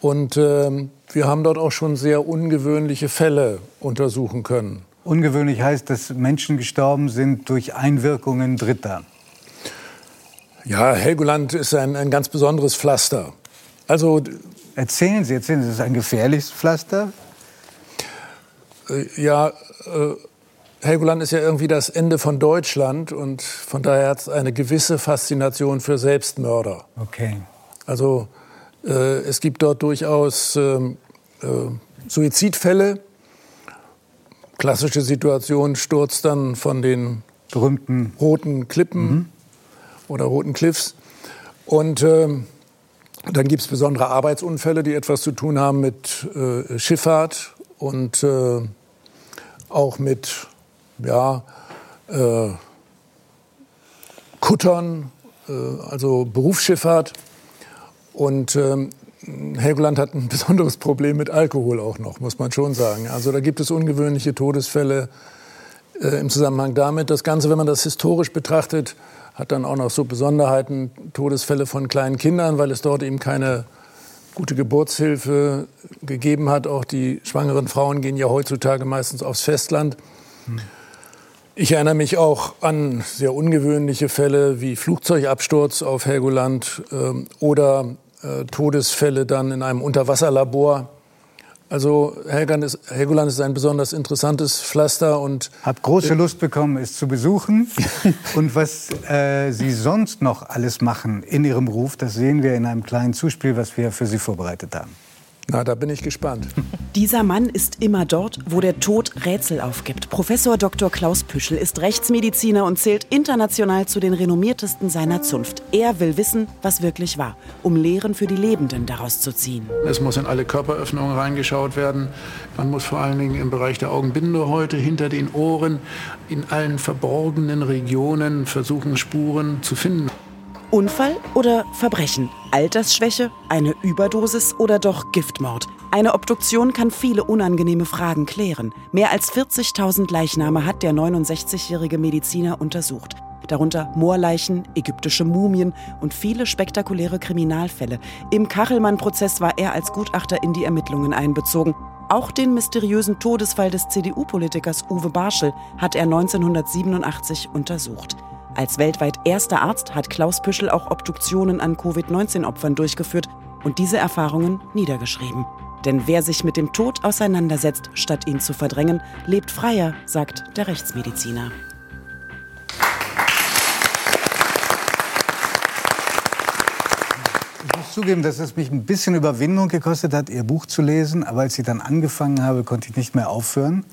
Und ähm, wir haben dort auch schon sehr ungewöhnliche Fälle untersuchen können. Ungewöhnlich heißt, dass Menschen gestorben sind durch Einwirkungen Dritter. Ja, Helgoland ist ein, ein ganz besonderes Pflaster. Also erzählen Sie, erzählen Sie, ist es ein gefährliches Pflaster? Äh, ja, äh, Helgoland ist ja irgendwie das Ende von Deutschland und von daher hat es eine gewisse Faszination für Selbstmörder. Okay. Also äh, es gibt dort durchaus ähm, äh, Suizidfälle. Klassische Situation, Sturz dann von den berühmten roten Klippen mhm. oder roten Cliffs. Und ähm, dann gibt es besondere Arbeitsunfälle, die etwas zu tun haben mit äh, Schifffahrt und äh, auch mit ja, äh, Kuttern, äh, also Berufsschifffahrt. Und ähm, Helgoland hat ein besonderes Problem mit Alkohol auch noch, muss man schon sagen. Also da gibt es ungewöhnliche Todesfälle äh, im Zusammenhang damit. Das Ganze, wenn man das historisch betrachtet, hat dann auch noch so Besonderheiten, Todesfälle von kleinen Kindern, weil es dort eben keine gute Geburtshilfe gegeben hat. Auch die schwangeren Frauen gehen ja heutzutage meistens aufs Festland. Ich erinnere mich auch an sehr ungewöhnliche Fälle wie Flugzeugabsturz auf Helgoland äh, oder äh, Todesfälle dann in einem Unterwasserlabor. Also Helgoland ist, Helgoland ist ein besonders interessantes Pflaster und habe große Lust bekommen, es zu besuchen. und was äh, Sie sonst noch alles machen in Ihrem Ruf, das sehen wir in einem kleinen Zuspiel, was wir für Sie vorbereitet haben. Na, da bin ich gespannt. Dieser Mann ist immer dort, wo der Tod Rätsel aufgibt. Professor Dr. Klaus Püschel ist Rechtsmediziner und zählt international zu den renommiertesten seiner Zunft. Er will wissen, was wirklich war, um Lehren für die Lebenden daraus zu ziehen. Es muss in alle Körperöffnungen reingeschaut werden. Man muss vor allen Dingen im Bereich der Augenbindehäute, hinter den Ohren, in allen verborgenen Regionen versuchen, Spuren zu finden. Unfall oder Verbrechen? Altersschwäche? Eine Überdosis oder doch Giftmord? Eine Obduktion kann viele unangenehme Fragen klären. Mehr als 40.000 Leichname hat der 69-jährige Mediziner untersucht. Darunter Moorleichen, ägyptische Mumien und viele spektakuläre Kriminalfälle. Im Kachelmann-Prozess war er als Gutachter in die Ermittlungen einbezogen. Auch den mysteriösen Todesfall des CDU-Politikers Uwe Barschel hat er 1987 untersucht. Als weltweit erster Arzt hat Klaus Püschel auch Obduktionen an Covid-19-Opfern durchgeführt und diese Erfahrungen niedergeschrieben. Denn wer sich mit dem Tod auseinandersetzt, statt ihn zu verdrängen, lebt freier, sagt der Rechtsmediziner. Ich muss zugeben, dass es mich ein bisschen Überwindung gekostet hat, Ihr Buch zu lesen. Aber als ich dann angefangen habe, konnte ich nicht mehr aufhören.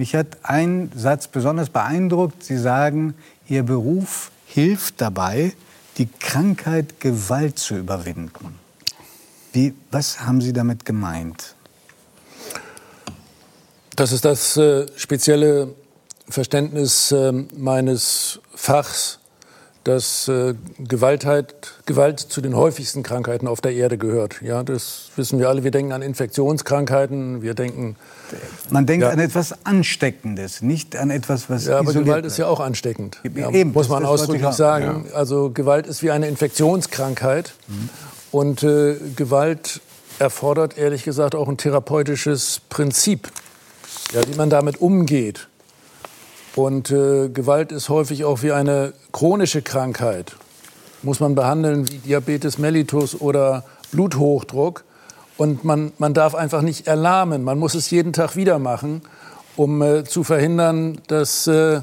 Mich hat ein Satz besonders beeindruckt. Sie sagen, Ihr Beruf hilft dabei, die Krankheit Gewalt zu überwinden. Wie, was haben Sie damit gemeint? Das ist das äh, spezielle Verständnis äh, meines Fachs, dass äh, Gewaltheit, Gewalt zu den häufigsten Krankheiten auf der Erde gehört. Ja, das wissen wir alle. Wir denken an Infektionskrankheiten, wir denken. Man denkt ja. an etwas Ansteckendes, nicht an etwas, was. Ja, aber Gewalt ist ja auch ansteckend. Ja, Eben, muss man ausdrücklich sagen. Ja. Also Gewalt ist wie eine Infektionskrankheit. Mhm. Und äh, Gewalt erfordert ehrlich gesagt auch ein therapeutisches Prinzip, ja, wie man damit umgeht. Und äh, Gewalt ist häufig auch wie eine chronische Krankheit. Muss man behandeln wie Diabetes mellitus oder Bluthochdruck. Und man, man darf einfach nicht erlahmen. Man muss es jeden Tag wieder machen, um äh, zu verhindern, dass äh,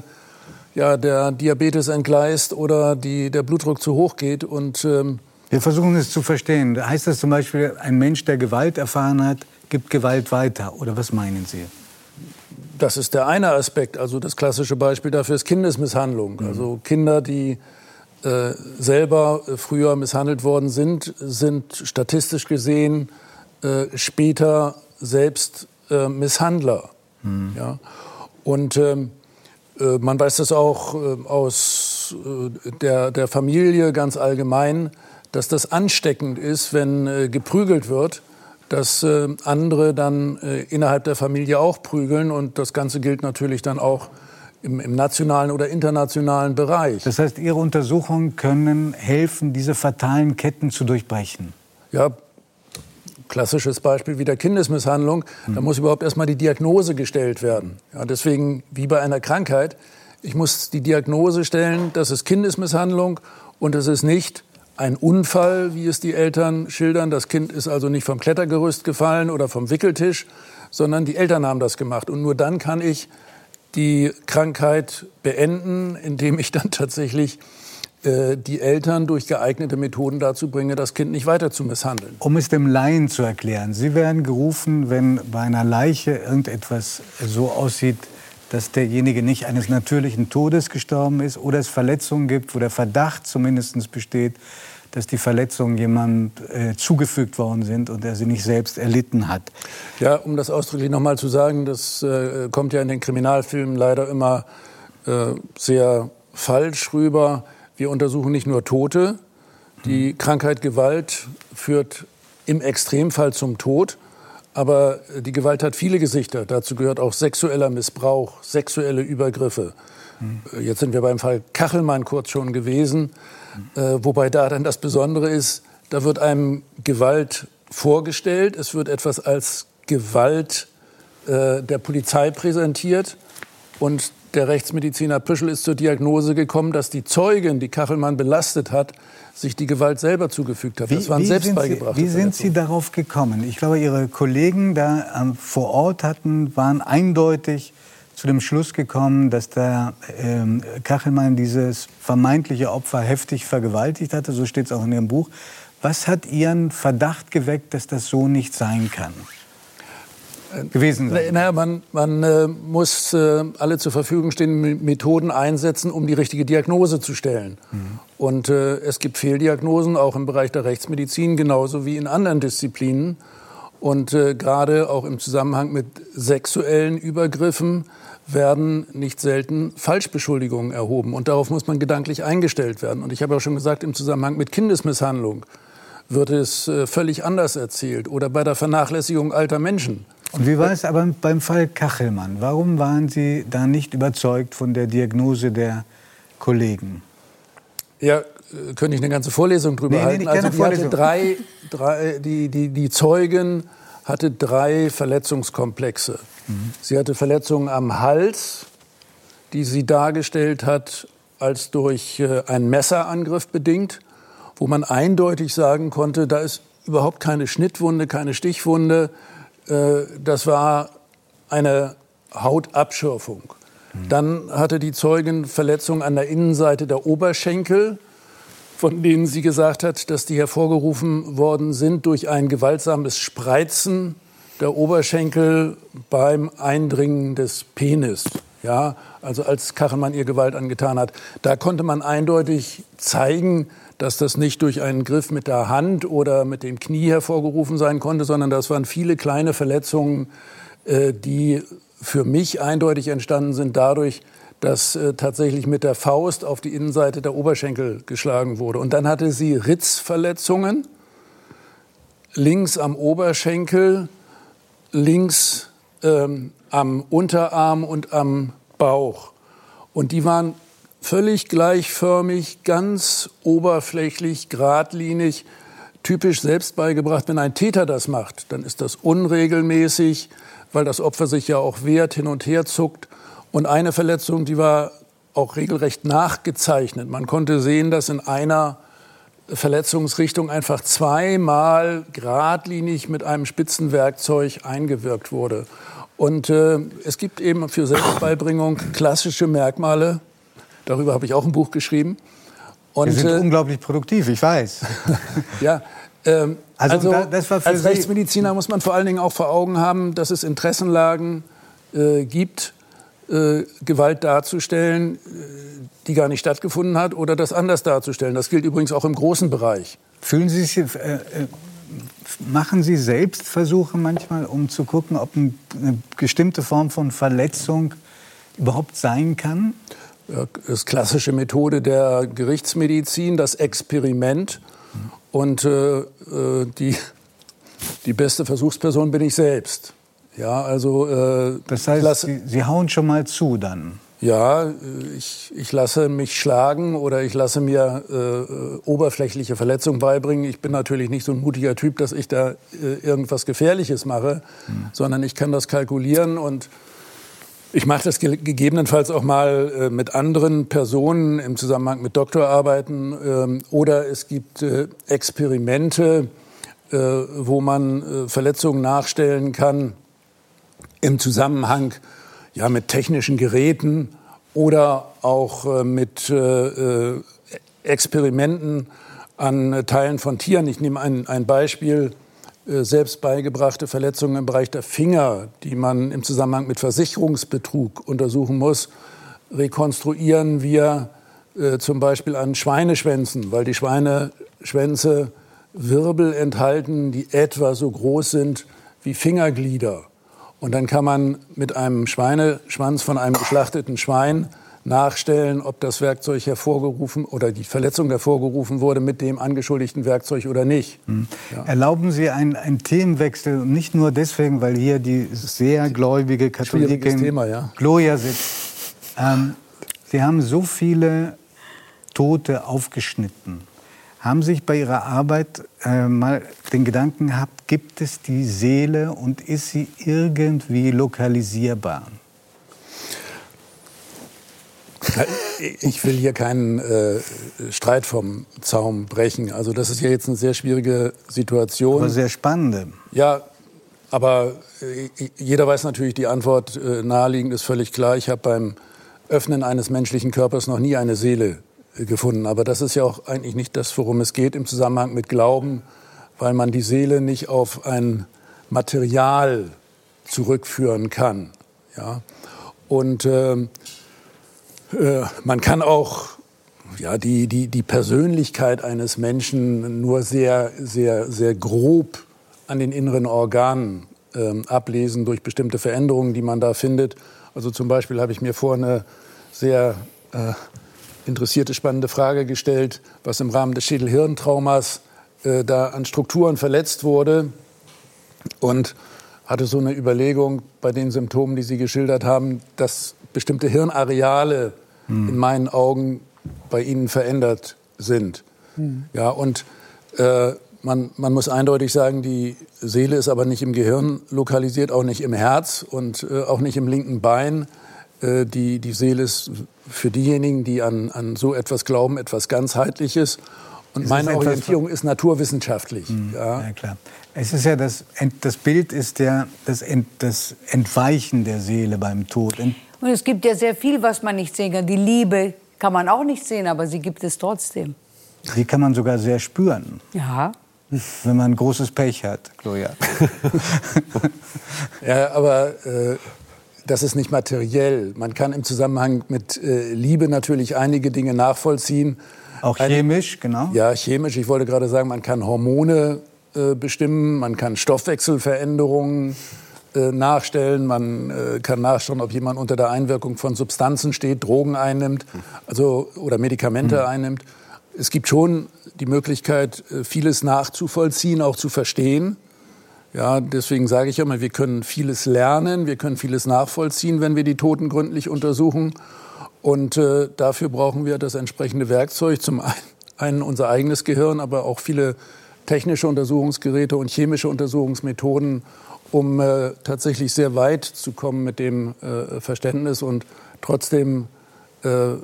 ja, der Diabetes entgleist oder die, der Blutdruck zu hoch geht. Und, ähm, Wir versuchen es zu verstehen. Heißt das zum Beispiel, ein Mensch, der Gewalt erfahren hat, gibt Gewalt weiter? Oder was meinen Sie? Das ist der eine Aspekt. Also das klassische Beispiel dafür ist Kindesmisshandlung. Mhm. Also Kinder, die äh, selber äh, früher misshandelt worden sind, sind statistisch gesehen äh, später selbst äh, Misshandler. Mhm. Ja? Und ähm, äh, man weiß das auch äh, aus der, der Familie ganz allgemein, dass das ansteckend ist, wenn geprügelt wird dass äh, andere dann äh, innerhalb der Familie auch prügeln. Und das Ganze gilt natürlich dann auch im, im, nationalen oder internationalen Bereich. Das heißt, Ihre Untersuchungen können helfen, diese fatalen Ketten zu durchbrechen? Ja, klassisches Beispiel wieder Kindesmisshandlung. Mhm. Da muss überhaupt erstmal die Diagnose gestellt werden. Ja, deswegen, wie bei einer Krankheit, ich muss die Diagnose stellen, das ist Kindesmisshandlung und es ist nicht ein Unfall, wie es die Eltern schildern. Das Kind ist also nicht vom Klettergerüst gefallen oder vom Wickeltisch, sondern die Eltern haben das gemacht. Und nur dann kann ich die Krankheit beenden, indem ich dann tatsächlich äh, die Eltern durch geeignete Methoden dazu bringe, das Kind nicht weiter zu misshandeln. Um es dem Laien zu erklären, Sie werden gerufen, wenn bei einer Leiche irgendetwas so aussieht, dass derjenige nicht eines natürlichen Todes gestorben ist oder es Verletzungen gibt, wo der Verdacht zumindest besteht, dass die Verletzungen jemandem äh, zugefügt worden sind und er sie nicht selbst erlitten hat. Ja, um das ausdrücklich noch mal zu sagen, das äh, kommt ja in den Kriminalfilmen leider immer äh, sehr falsch rüber. Wir untersuchen nicht nur Tote. Die mhm. Krankheit Gewalt führt im Extremfall zum Tod. Aber die Gewalt hat viele Gesichter. Dazu gehört auch sexueller Missbrauch, sexuelle Übergriffe. Mhm. Jetzt sind wir beim Fall Kachelmann kurz schon gewesen, äh, wobei da dann das Besondere ist, da wird einem Gewalt vorgestellt, es wird etwas als Gewalt äh, der Polizei präsentiert und der Rechtsmediziner Püschel ist zur Diagnose gekommen, dass die Zeugin, die Kachelmann belastet hat, sich die Gewalt selber zugefügt hat. Wie, das waren selbst beigebracht. Wie sind Sie darauf gekommen? Ich glaube, Ihre Kollegen da ähm, vor Ort hatten, waren eindeutig zu dem Schluss gekommen, dass der ähm, Kachelmann dieses vermeintliche Opfer heftig vergewaltigt hatte. So steht es auch in Ihrem Buch. Was hat Ihren Verdacht geweckt, dass das so nicht sein kann? Gewesen sein? Naja, man, man äh, muss äh, alle zur Verfügung stehenden Methoden einsetzen, um die richtige Diagnose zu stellen. Mhm. Und äh, es gibt Fehldiagnosen, auch im Bereich der Rechtsmedizin, genauso wie in anderen Disziplinen. Und äh, gerade auch im Zusammenhang mit sexuellen Übergriffen werden nicht selten Falschbeschuldigungen erhoben. Und darauf muss man gedanklich eingestellt werden. Und ich habe auch schon gesagt, im Zusammenhang mit Kindesmisshandlung wird es äh, völlig anders erzählt. Oder bei der Vernachlässigung alter Menschen. Und wie war es aber beim Fall Kachelmann? Warum waren Sie da nicht überzeugt von der Diagnose der Kollegen? Ja, äh, könnte ich eine ganze Vorlesung drüber nee, halten. Nee, also die, hatte drei, drei, die, die, die Zeugin hatte drei Verletzungskomplexe. Mhm. Sie hatte Verletzungen am Hals, die sie dargestellt hat als durch äh, einen Messerangriff bedingt, wo man eindeutig sagen konnte, da ist überhaupt keine Schnittwunde, keine Stichwunde, das war eine Hautabschürfung. Dann hatte die Zeugin Verletzungen an der Innenseite der Oberschenkel, von denen sie gesagt hat, dass die hervorgerufen worden sind durch ein gewaltsames Spreizen der Oberschenkel beim Eindringen des Penis. Ja, also als Kachelmann ihr Gewalt angetan hat. Da konnte man eindeutig zeigen, dass das nicht durch einen Griff mit der Hand oder mit dem Knie hervorgerufen sein konnte, sondern das waren viele kleine Verletzungen, äh, die für mich eindeutig entstanden sind dadurch, dass äh, tatsächlich mit der Faust auf die Innenseite der Oberschenkel geschlagen wurde. Und dann hatte sie Ritzverletzungen links am Oberschenkel, links ähm, am Unterarm und am Bauch. Und die waren völlig gleichförmig, ganz oberflächlich, geradlinig, typisch selbst beigebracht. Wenn ein Täter das macht, dann ist das unregelmäßig, weil das Opfer sich ja auch wehrt, hin und her zuckt. Und eine Verletzung, die war auch regelrecht nachgezeichnet. Man konnte sehen, dass in einer Verletzungsrichtung einfach zweimal geradlinig mit einem Spitzenwerkzeug eingewirkt wurde. Und äh, es gibt eben für Selbstbeibringung klassische Merkmale, Darüber habe ich auch ein Buch geschrieben. Und, Sie sind äh, unglaublich produktiv, ich weiß. ja, ähm, also, also als Rechtsmediziner muss man vor allen Dingen auch vor Augen haben, dass es Interessenlagen äh, gibt, äh, Gewalt darzustellen, äh, die gar nicht stattgefunden hat, oder das anders darzustellen. Das gilt übrigens auch im großen Bereich. Fühlen Sie sich, äh, äh, machen Sie selbst Versuche manchmal, um zu gucken, ob eine bestimmte Form von Verletzung überhaupt sein kann? Das klassische Methode der Gerichtsmedizin, das Experiment. Und äh, äh, die die beste Versuchsperson bin ich selbst. Ja, also äh, Das heißt, lasse- Sie, Sie hauen schon mal zu dann. ja, äh, ich, ich lasse mich schlagen oder ich lasse mir äh, äh, oberflächliche Verletzungen beibringen. Ich bin natürlich nicht so ein mutiger Typ, dass ich da irgendwas Gefährliches mache, sondern ich kann das kalkulieren und ich mache das ge gegebenenfalls auch mal äh, mit anderen Personen im Zusammenhang mit Doktorarbeiten ähm, oder es gibt äh, Experimente, äh, wo man äh, Verletzungen nachstellen kann im Zusammenhang ja, mit technischen Geräten oder auch äh, mit äh, Experimenten an Teilen von Tieren. Ich nehme ein, ein Beispiel, selbst beigebrachte Verletzungen im Bereich der Finger, die man im Zusammenhang mit Versicherungsbetrug untersuchen muss, rekonstruieren wir äh, zum Beispiel an Schweineschwänzen, weil die Schweineschwänze Wirbel enthalten, die etwa so groß sind wie Fingerglieder. Und dann kann man mit einem Schweineschwanz von einem geschlachteten Schwein nachstellen, ob das Werkzeug hervorgerufen oder die Verletzung hervorgerufen wurde mit dem angeschuldigten Werkzeug oder nicht. Ja. Erlauben Sie einen, einen Themenwechsel, und nicht nur deswegen, weil hier die sehr gläubige Katholikin Thema, ja. Gloria sitzt. Ähm, Sie haben so viele Tote aufgeschnitten. Haben sich bei Ihrer Arbeit äh, mal den Gedanken gehabt, gibt es die Seele und ist sie irgendwie lokalisierbar? Ich will hier keinen äh, Streit vom Zaum brechen. Also das ist ja jetzt eine sehr schwierige Situation. Aber sehr spannende. Ja, aber äh, jeder weiß natürlich, die Antwort äh, naheliegend ist völlig klar. Ich habe beim Öffnen eines menschlichen Körpers noch nie eine Seele äh, gefunden. Aber das ist ja auch eigentlich nicht das, worum es geht im Zusammenhang mit Glauben, weil man die Seele nicht auf ein Material zurückführen kann. Ja? Und ähm, äh, man kann auch ja, die, die, die Persönlichkeit eines Menschen nur sehr, sehr, sehr grob an den inneren Organen ähm, ablesen durch bestimmte Veränderungen, die man da findet. Also zum Beispiel habe ich mir vor eine sehr äh, interessierte, spannende Frage gestellt, was im Rahmen des Schädelhirntraumas äh, da an Strukturen verletzt wurde und hatte so eine Überlegung bei den Symptomen, die Sie geschildert haben, dass bestimmte Hirnareale in meinen Augen bei Ihnen verändert sind. Ja, und äh, man, man muss eindeutig sagen, die Seele ist aber nicht im Gehirn lokalisiert, auch nicht im Herz und äh, auch nicht im linken Bein. Äh, die, die Seele ist für diejenigen, die an, an so etwas glauben, etwas ganzheitliches. Und Es meine ist Orientierung ist naturwissenschaftlich. Ja. Ja, klar. Es ist ja das, das Bild ist ja das, Ent, das Entweichen der Seele beim Tod. Ent, Und es gibt ja sehr viel, was man nicht sehen kann. Die Liebe kann man auch nicht sehen, aber sie gibt es trotzdem. die kann man sogar sehr spüren, Ja. wenn man großes Pech hat, Gloria. Ja, aber äh, das ist nicht materiell. Man kann im Zusammenhang mit äh, Liebe natürlich einige Dinge nachvollziehen. Auch Eine- chemisch, genau. Ja, chemisch. Ich wollte gerade sagen, man kann Hormone äh, bestimmen, man kann Stoffwechselveränderungen äh, nachstellen, man äh, kann nachschauen, ob jemand unter der Einwirkung von Substanzen steht, Drogen einnimmt, also oder Medikamente einnimmt. Es gibt schon die Möglichkeit, äh, vieles nachzuvollziehen, auch zu verstehen. Ja, deswegen sage ich immer, wir können vieles lernen, wir können vieles nachvollziehen, wenn wir die Toten gründlich untersuchen. Und äh, dafür brauchen wir das entsprechende Werkzeug. Zum einen unser eigenes Gehirn, aber auch viele technische Untersuchungsgeräte und chemische Untersuchungsmethoden, um äh, tatsächlich sehr weit zu kommen mit dem äh, Verständnis. Und trotzdem äh,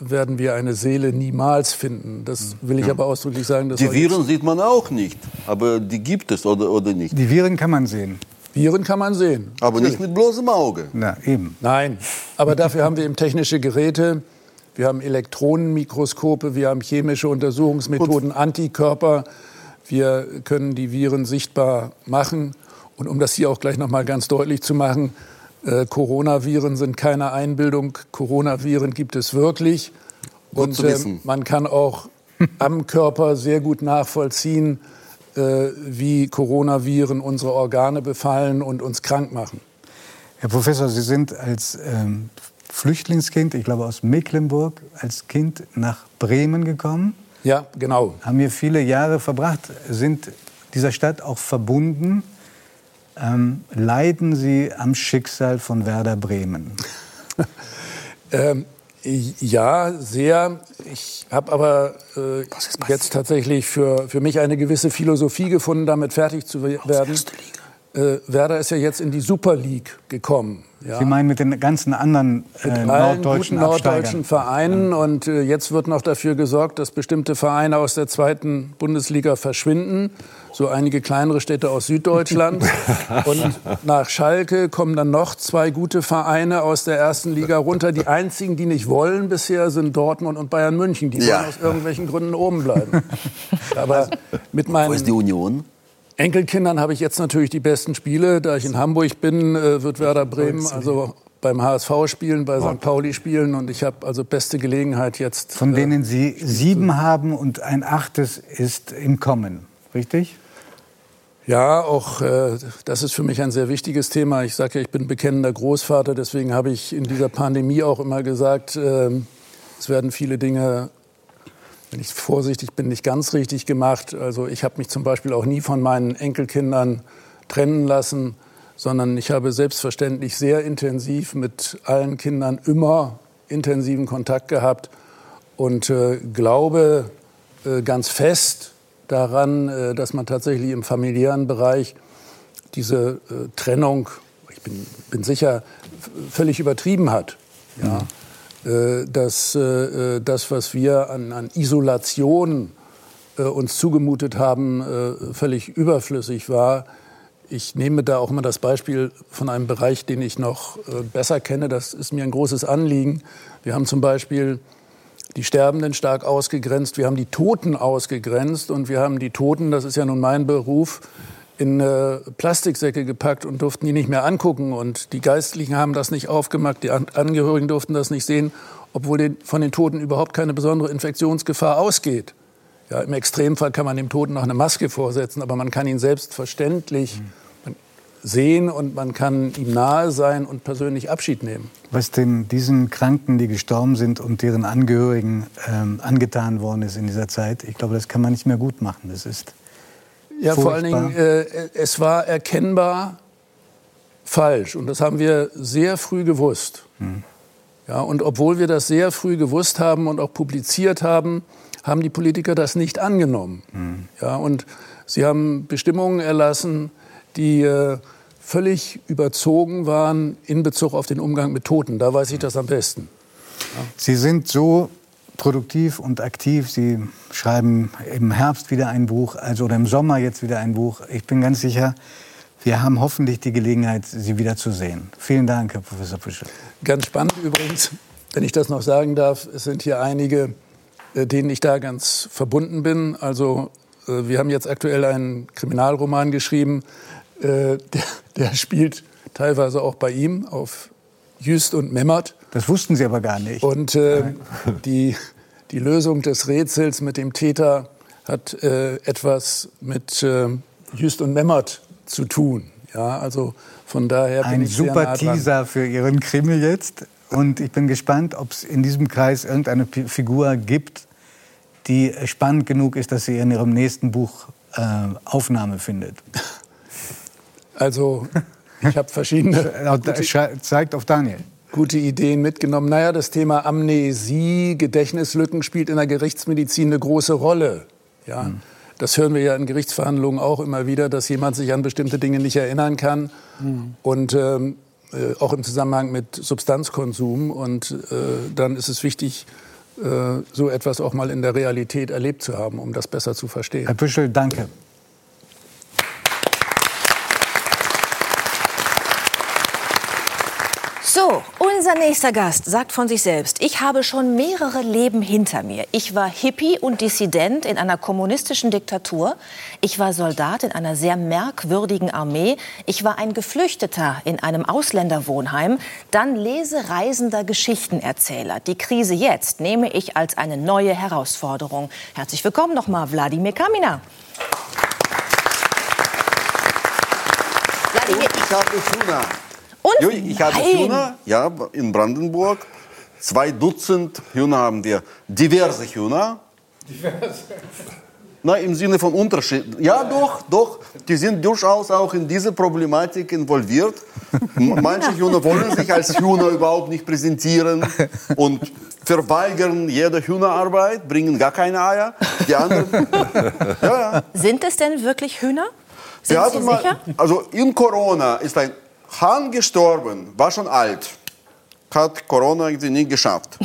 werden wir eine Seele niemals finden. Das will ich aber ausdrücklich sagen. Das Die Viren sieht man auch nicht, aber die gibt es oder, oder nicht. Die Viren kann man sehen. Viren kann man sehen. Aber nicht mit bloßem Auge. Na, eben. Nein, aber dafür haben wir eben technische Geräte. Wir haben Elektronenmikroskope, wir haben chemische Untersuchungsmethoden, Antikörper. Wir können die Viren sichtbar machen. Und um das hier auch gleich noch mal ganz deutlich zu machen, äh, Coronaviren sind keine Einbildung. Coronaviren gibt es wirklich. Gut Und äh, man kann auch am Körper sehr gut nachvollziehen, äh, wie Coronaviren unsere Organe befallen und uns krank machen. Herr Professor, Sie sind als ähm, Flüchtlingskind, ich glaube aus Mecklenburg, als Kind nach Bremen gekommen, Ja, genau. haben hier viele Jahre verbracht. Sind dieser Stadt auch verbunden. Ähm, leiden Sie am Schicksal von Werder Bremen? ähm, ja, sehr. Ich habe aber äh, jetzt tatsächlich für, für mich eine gewisse Philosophie gefunden, damit fertig zu werden. Äh, Werder ist ja jetzt in die Super League gekommen. Ja. Sie meinen mit den ganzen anderen äh, norddeutschen, norddeutschen Vereinen. Ja. Und äh, jetzt wird noch dafür gesorgt, dass bestimmte Vereine aus der zweiten Bundesliga verschwinden. So einige kleinere Städte aus Süddeutschland. und nach Schalke kommen dann noch zwei gute Vereine aus der ersten Liga runter. Die einzigen, die nicht wollen bisher, sind Dortmund und Bayern München. Die ja. wollen aus irgendwelchen Gründen oben bleiben. Aber mit meinen, Wo ist die Union? Enkelkindern habe ich jetzt natürlich die besten Spiele. Da ich in Hamburg bin, äh, wird Werder Bremen also beim HSV spielen, bei St. Pauli spielen und ich habe also beste Gelegenheit jetzt. Von äh, denen Sie sieben haben und ein achtes ist im Kommen, richtig? Ja, auch äh, das ist für mich ein sehr wichtiges Thema. Ich sage ja, ich bin bekennender Großvater, deswegen habe ich in dieser Pandemie auch immer gesagt, äh, es werden viele Dinge wenn ich vorsichtig bin, nicht ganz richtig gemacht. Also ich habe mich zum Beispiel auch nie von meinen Enkelkindern trennen lassen, sondern ich habe selbstverständlich sehr intensiv mit allen Kindern immer intensiven Kontakt gehabt und äh, glaube äh, ganz fest daran, äh, dass man tatsächlich im familiären Bereich diese äh, Trennung, ich bin, bin sicher, völlig übertrieben hat. Ja. Mhm. Äh, dass äh, das, was wir an, an Isolation äh, uns zugemutet haben, völlig überflüssig war. Ich nehme da auch mal das Beispiel von einem Bereich, den ich noch besser kenne. Das ist mir ein großes Anliegen. Wir haben zum Beispiel die Sterbenden stark ausgegrenzt, wir haben die Toten ausgegrenzt und wir haben die Toten, das ist ja nun mein Beruf, in äh, Plastiksäcke gepackt und durften die nicht mehr angucken. Und die Geistlichen haben das nicht aufgemacht, die Angehörigen durften das nicht sehen, obwohl den, von den Toten überhaupt keine besondere Infektionsgefahr ausgeht. Ja, Im Extremfall kann man dem Toten noch eine Maske vorsetzen, aber man kann ihn selbstverständlich mhm. sehen und man kann ihm nahe sein und persönlich Abschied nehmen. Was denn diesen Kranken, die gestorben sind und deren Angehörigen ähm, angetan worden ist in dieser Zeit, ich glaube, das kann man nicht mehr gut machen. Das ist ja, Furchtbar. vor allen Dingen, äh, es war erkennbar falsch. Und das haben wir sehr früh gewusst. Hm. Ja, und obwohl wir das sehr früh gewusst haben und auch publiziert haben, haben die Politiker das nicht angenommen. Hm. Ja, und sie haben Bestimmungen erlassen, die äh, völlig überzogen waren in Bezug auf den Umgang mit Toten. Da weiß ich das am besten. Ja. Sie sind so produktiv und aktiv. Sie schreiben im Herbst wieder ein Buch, also oder im Sommer jetzt wieder ein Buch. Ich bin ganz sicher, wir haben hoffentlich die Gelegenheit, Sie wieder zu sehen. Vielen Dank, Herr Professor Fischer. Ganz spannend übrigens, wenn ich das noch sagen darf, es sind hier einige, äh, denen ich da ganz verbunden bin. Also äh, wir haben jetzt aktuell einen Kriminalroman geschrieben, äh, der, der spielt teilweise auch bei ihm auf Jüst und Memmert. Das wussten Sie aber gar nicht. Und äh, die, die Lösung des Rätsels mit dem Täter hat äh, etwas mit äh, Jüst und Memmert zu tun. Ja, also von daher bin Ein ich super nah Teaser für Ihren Krimi jetzt. Und ich bin gespannt, ob es in diesem Kreis irgendeine Figur gibt, die spannend genug ist, dass sie in Ihrem nächsten Buch äh, Aufnahme findet. Also ich habe verschiedene. Zeigt auf Daniel gute Ideen mitgenommen. Naja, das Thema Amnesie, Gedächtnislücken spielt in der Gerichtsmedizin eine große Rolle. Ja. Mhm. Das hören wir ja in Gerichtsverhandlungen auch immer wieder, dass jemand sich an bestimmte Dinge nicht erinnern kann. Mhm. Und ähm, äh, auch im Zusammenhang mit Substanzkonsum. Und äh, dann ist es wichtig, äh, so etwas auch mal in der Realität erlebt zu haben, um das besser zu verstehen. Herr Büschel, danke. So, unser nächster Gast sagt von sich selbst, ich habe schon mehrere Leben hinter mir. Ich war Hippie und Dissident in einer kommunistischen Diktatur. Ich war Soldat in einer sehr merkwürdigen Armee. Ich war ein Geflüchteter in einem Ausländerwohnheim. Dann lesereisender Geschichtenerzähler. Die Krise jetzt nehme ich als eine neue Herausforderung. Herzlich willkommen nochmal, Wladimir Kamina. Wladimir, ich habe Hunger. Und ich habe Nein. Hühner, ja, in Brandenburg. Zwei Dutzend Hühner haben wir. Diverse Hühner. Diverse. Na, im Sinne von Unterschied. Ja, doch, doch. Die sind durchaus auch in diese Problematik involviert. Manche Hühner wollen sich als Hühner überhaupt nicht präsentieren und verweigern jede Hühnerarbeit, bringen gar keine Eier. Die anderen, ja, ja. Sind es denn wirklich Hühner? Sind Wir Sie hatten mal, sicher? also in Corona ist ein Hahn gestorben, war schon alt, hat Corona irgendwie nie geschafft.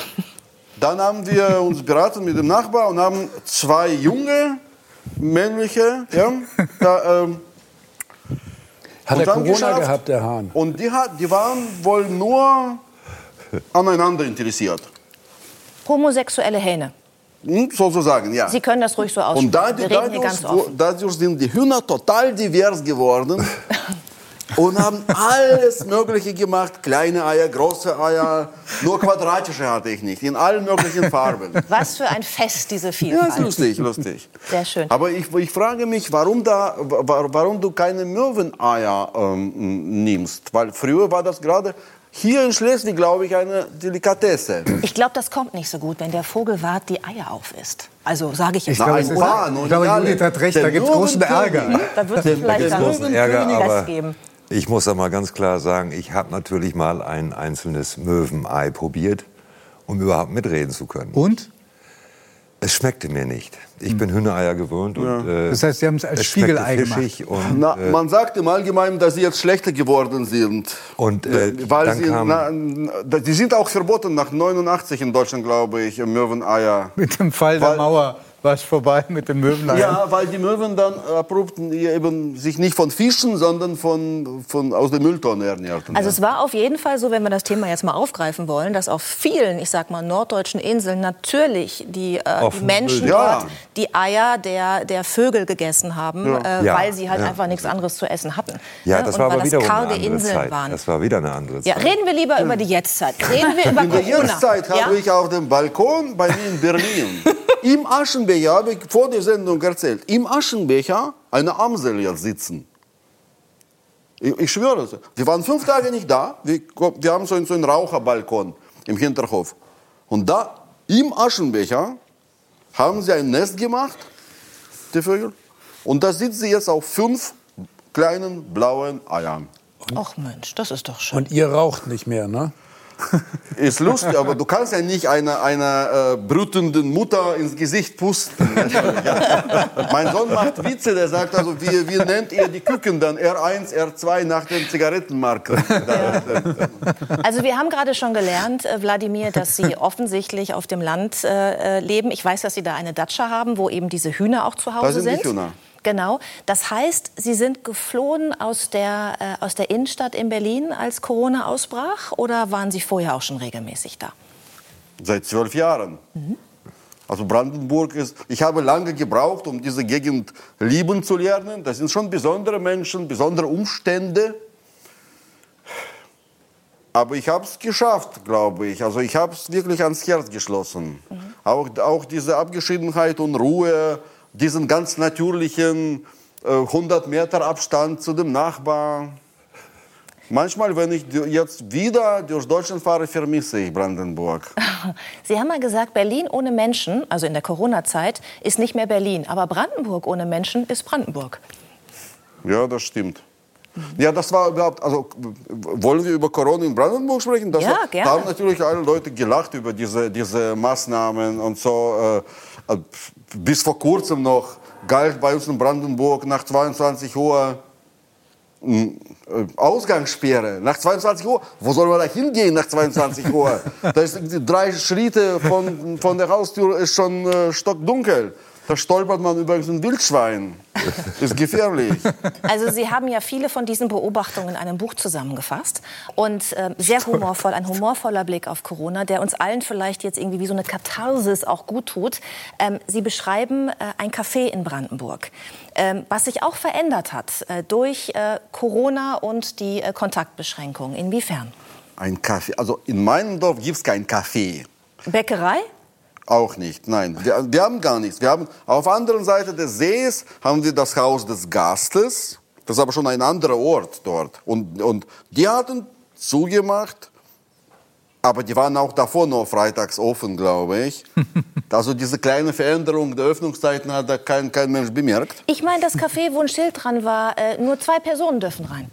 Dann haben wir uns beraten mit dem Nachbar und haben zwei junge männliche, ja, da, ähm, Hat er Corona geschafft. gehabt, der Hahn? und die, hat, die waren wohl nur aneinander interessiert. Homosexuelle Hähne. Hm, sozusagen, ja. Sie können das ruhig so aussprechen. Und dadurch, ganz offen. dadurch sind die Hühner total divers geworden und haben alles Mögliche gemacht. Kleine Eier, große Eier, nur quadratische hatte ich nicht, in allen möglichen Farben. Was für ein Fest, diese Ja, Vielfalt. ist lustig, lustig. Sehr schön. Aber ich, ich frage mich, warum, da, wa- warum du keine Möweneier ähm, nimmst. Weil früher war das gerade hier in Schleswig, glaube ich, eine Delikatesse. Ich glaube, das kommt nicht so gut, wenn der Vogelwart die Eier aufisst. Also sage ich jetzt Ich mal. glaube, ich glaube. Judith hat recht, da gibt es großen. Ärger. Da wird es vielleicht dann großen Ärger, aber- geben. Ich muss da mal ganz klar sagen, ich habe natürlich mal ein einzelnes Möwenei probiert, um überhaupt mitreden zu können. Und? Es schmeckte mir nicht. Ich bin Hühnereier gewöhnt und äh, Das heißt, Sie haben es als Spiegelei gemacht. und Na, äh, man sagt im Allgemeinen, dass sie jetzt schlechter geworden sind. Und, äh, Weil dann sie, kam- na, die sind auch verboten nach 89 in Deutschland, glaube ich, Möweneier. Mit dem Fall der Weil- Mauer war es vorbei mit den Möweneiern. Ja, weil die Möwen dann abrupt eben sich nicht von Fischen, sondern von, von aus der Mülltonne ernährten. Also es war auf jeden Fall so, wenn wir das Thema jetzt mal aufgreifen wollen, dass auf vielen, ich sag mal, norddeutschen Inseln natürlich die, äh, die Menschen. Ja. dort die Eier der, der Vögel gegessen haben, Ja. Äh, Ja, weil sie halt ja. einfach nichts anderes zu essen hatten. ja, Ne? das Und war aber karge eine andere Inseln Zeit. waren. Das war wieder eine andere Ja, Zeit. reden wir lieber über die Jetztzeit. Reden wir über In der Corona. Jetztzeit ja? habe ich auf dem Balkon bei mir in Berlin, im Aschenbecher, habe ich vor der Sendung erzählt, im Aschenbecher eine Amsel jetzt sitzen. Ich, ich schwöre es. Wir waren fünf Tage nicht da. Wir, wir haben so einen, so einen Raucherbalkon im Hinterhof. Und da im Aschenbecher haben sie ein Nest gemacht, die Vögel. Und da sitzen sie jetzt auf fünf kleinen blauen Eiern. Ach Mensch, das ist doch schön. Und ihr raucht nicht mehr, ne? Ist lustig, aber du kannst ja nicht einer einer äh, brütenden Mutter ins Gesicht pusten. mein Sohn macht Witze, der sagt also, wie, wie nennt ihr die Küken dann? R1, R2 nach den Zigarettenmarken. Also wir haben gerade schon gelernt, äh, Wladimir, dass Sie offensichtlich auf dem Land äh, äh, leben. Ich weiß, dass Sie da eine Datscha haben, wo eben diese Hühner auch zu Hause sind die Hühner. Genau. Das heißt, Sie sind geflohen aus der, äh, aus der Innenstadt in Berlin, als Corona ausbrach? Oder waren Sie vorher auch schon regelmäßig da? Seit zwölf Jahren. Also Brandenburg ist, ich habe lange gebraucht, um diese Gegend lieben zu lernen. Das sind schon besondere Menschen, besondere Umstände. Aber ich habe es geschafft, glaube ich. Also ich habe es wirklich ans Herz geschlossen. Auch, auch diese Abgeschiedenheit und Ruhe, diesen ganz natürlichen äh, 100 Meter Abstand zu dem Nachbarn. Manchmal, wenn ich jetzt wieder durch Deutschland fahre, vermisse ich Brandenburg. Sie haben mal gesagt, Berlin ohne Menschen, also in der Corona-Zeit, ist nicht mehr Berlin. Aber Brandenburg ohne Menschen ist Brandenburg. Ja, das stimmt. Ja, das war überhaupt, also wollen wir über Corona in Brandenburg sprechen? Das Ja, war, gerne. Da haben natürlich alle Leute gelacht über diese, diese Maßnahmen und so. Äh, bis vor kurzem noch galt bei uns in Brandenburg nach 22 Uhr mh, äh, Ausgangssperre. Nach 22 Uhr, wo soll man da hingehen nach 22 Uhr? da ist drei Schritte von, von der Haustür ist schon äh, stockdunkel. Da stolpert man über ein Wildschwein. Ist gefährlich. Also Sie haben ja viele von diesen Beobachtungen in einem Buch zusammengefasst und äh, sehr humorvoll, ein humorvoller Blick auf Corona, der uns allen vielleicht jetzt irgendwie wie so eine Katharsis auch gut tut. Ähm, Sie beschreiben äh, ein Café in Brandenburg, ähm, was sich auch verändert hat äh, durch äh, Corona und die äh, Kontaktbeschränkungen. Inwiefern? Ein Kaffee. Also in meinem Dorf gibt es keinen Kaffee. Bäckerei? Auch nicht, nein. Wir, wir haben gar nichts. Wir haben auf der anderen Seite des Sees haben wir das Haus des Gastes. Das ist aber schon ein anderer Ort dort. Und, und die hatten zugemacht, aber die waren auch davor nur freitags offen, glaube ich. Also diese kleine Veränderung der Öffnungszeiten hat da kein, kein Mensch bemerkt. Ich meine, das Café, wo ein Schild dran war, äh, nur zwei Personen dürfen rein.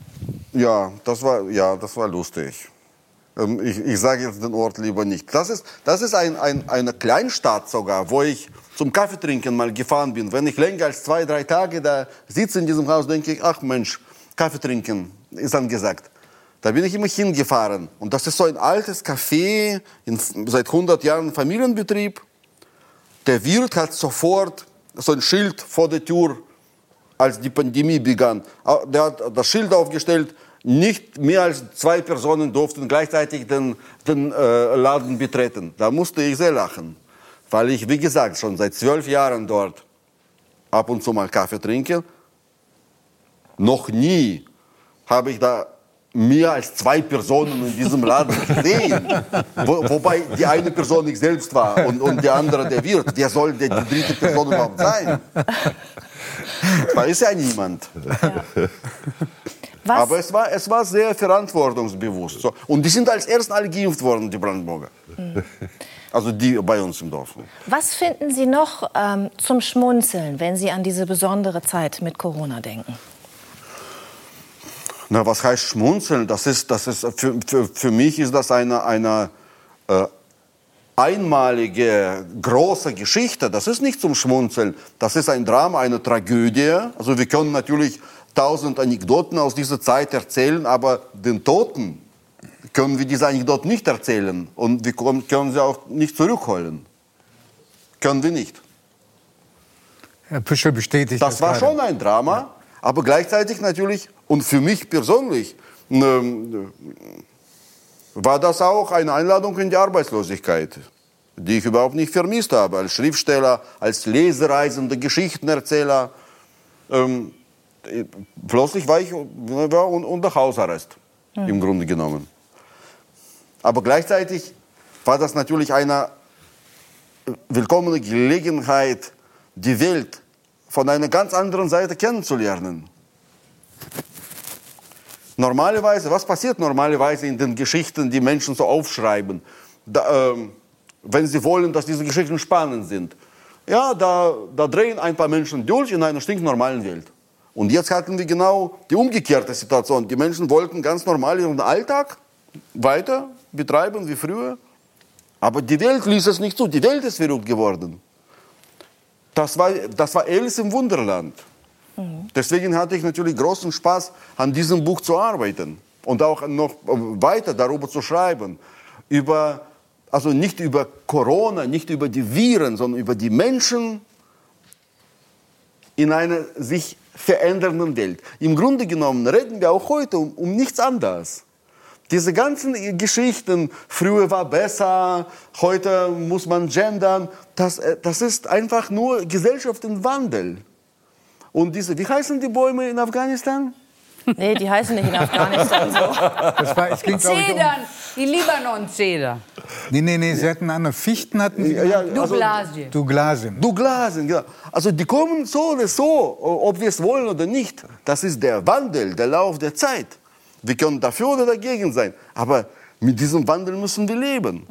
Ja, das war, ja, das war lustig. Ähm, ich, ich sage jetzt den Ort lieber nicht. Das ist, das ist ein, ein, eine Kleinstadt sogar, wo ich zum Kaffeetrinken mal gefahren bin. Wenn ich länger als zwei, drei Tage da sitze in diesem Haus, denke ich, ach Mensch, Kaffee trinken ist angesagt. Da bin ich immer hingefahren. Und das ist so ein altes Café, in, seit 100 Jahren Familienbetrieb. Der Wirt hat sofort so ein Schild vor der Tür, als die Pandemie begann. Ah, Der hat das Schild aufgestellt, nicht mehr als zwei Personen durften gleichzeitig den, den äh, Laden betreten. Da musste ich sehr lachen, weil ich, wie gesagt, schon seit zwölf Jahren dort ab und zu mal Kaffee trinke. Noch nie habe ich da mehr als zwei Personen in diesem Laden gesehen. Wo, wobei die eine Person ich selbst war und, und die andere der Wirt. Wer soll denn die dritte Person überhaupt sein? Da ist ja niemand. Was? Aber es war, es war sehr verantwortungsbewusst. So. Und die sind als Ersten alle geimpft worden, die Brandenburger. Also die bei uns im Dorf. Was finden Sie noch ähm, zum Schmunzeln, wenn Sie an diese besondere Zeit mit Corona denken? Na, was heißt schmunzeln? Das ist, das ist, für, für, für mich ist das eine, eine äh, einmalige große Geschichte. Das ist nicht zum Schmunzeln. Das ist ein Drama, eine Tragödie. Also wir können natürlich tausend Anekdoten aus dieser Zeit erzählen, aber den Toten können wir diese Anekdoten nicht erzählen. Und wir können sie auch nicht zurückholen. Können wir nicht. Herr Püschel bestätigt Das war gerade. schon ein Drama, aber gleichzeitig natürlich, und für mich persönlich, ähm, war das auch eine Einladung in die Arbeitslosigkeit, die ich überhaupt nicht vermisst habe. Als Schriftsteller, als Lesereisender, Geschichtenerzähler. Ähm, plötzlich war ich war un- unter Hausarrest, im Grunde genommen. Aber gleichzeitig war das natürlich eine willkommene Gelegenheit, die Welt von einer ganz anderen Seite kennenzulernen. Normalerweise, was passiert normalerweise in den Geschichten, die Menschen so aufschreiben, da, ähm, wenn sie wollen, dass diese Geschichten spannend sind? Ja, da, da drehen ein paar Menschen durch in einer stinknormalen Welt. Und jetzt hatten wir genau die umgekehrte Situation. Die Menschen wollten ganz normal ihren Alltag weiter betreiben wie früher. Aber die Welt ließ es nicht zu. Die Welt ist verrückt geworden. Das war, das war Alice im Wunderland. Deswegen hatte ich natürlich großen Spaß, an diesem Buch zu arbeiten und auch noch weiter darüber zu schreiben. Über, also nicht über Corona, nicht über die Viren, sondern über die Menschen in einer sich verändernden Welt. Im Grunde genommen reden wir auch heute um, um nichts anderes. Diese ganzen Geschichten, früher war besser, heute muss man gendern, das, äh, das ist einfach nur Gesellschaft im Wandel. Und diese, wie heißen die Bäume in Afghanistan? Nee, die heißen nicht in Afghanistan so. Das war, ich, um, Zedern, die Libanon-Zeder. nee, nee, nee, Sie hatten andere Fichten, hatten Sie? Ja, ja, Douglasien. Douglasien. Douglasien, genau. Also die kommen so oder so, ob wir es wollen oder nicht. Das ist der Wandel, der Lauf der Zeit. Wir können dafür oder dagegen sein. Aber mit diesem Wandel müssen wir leben.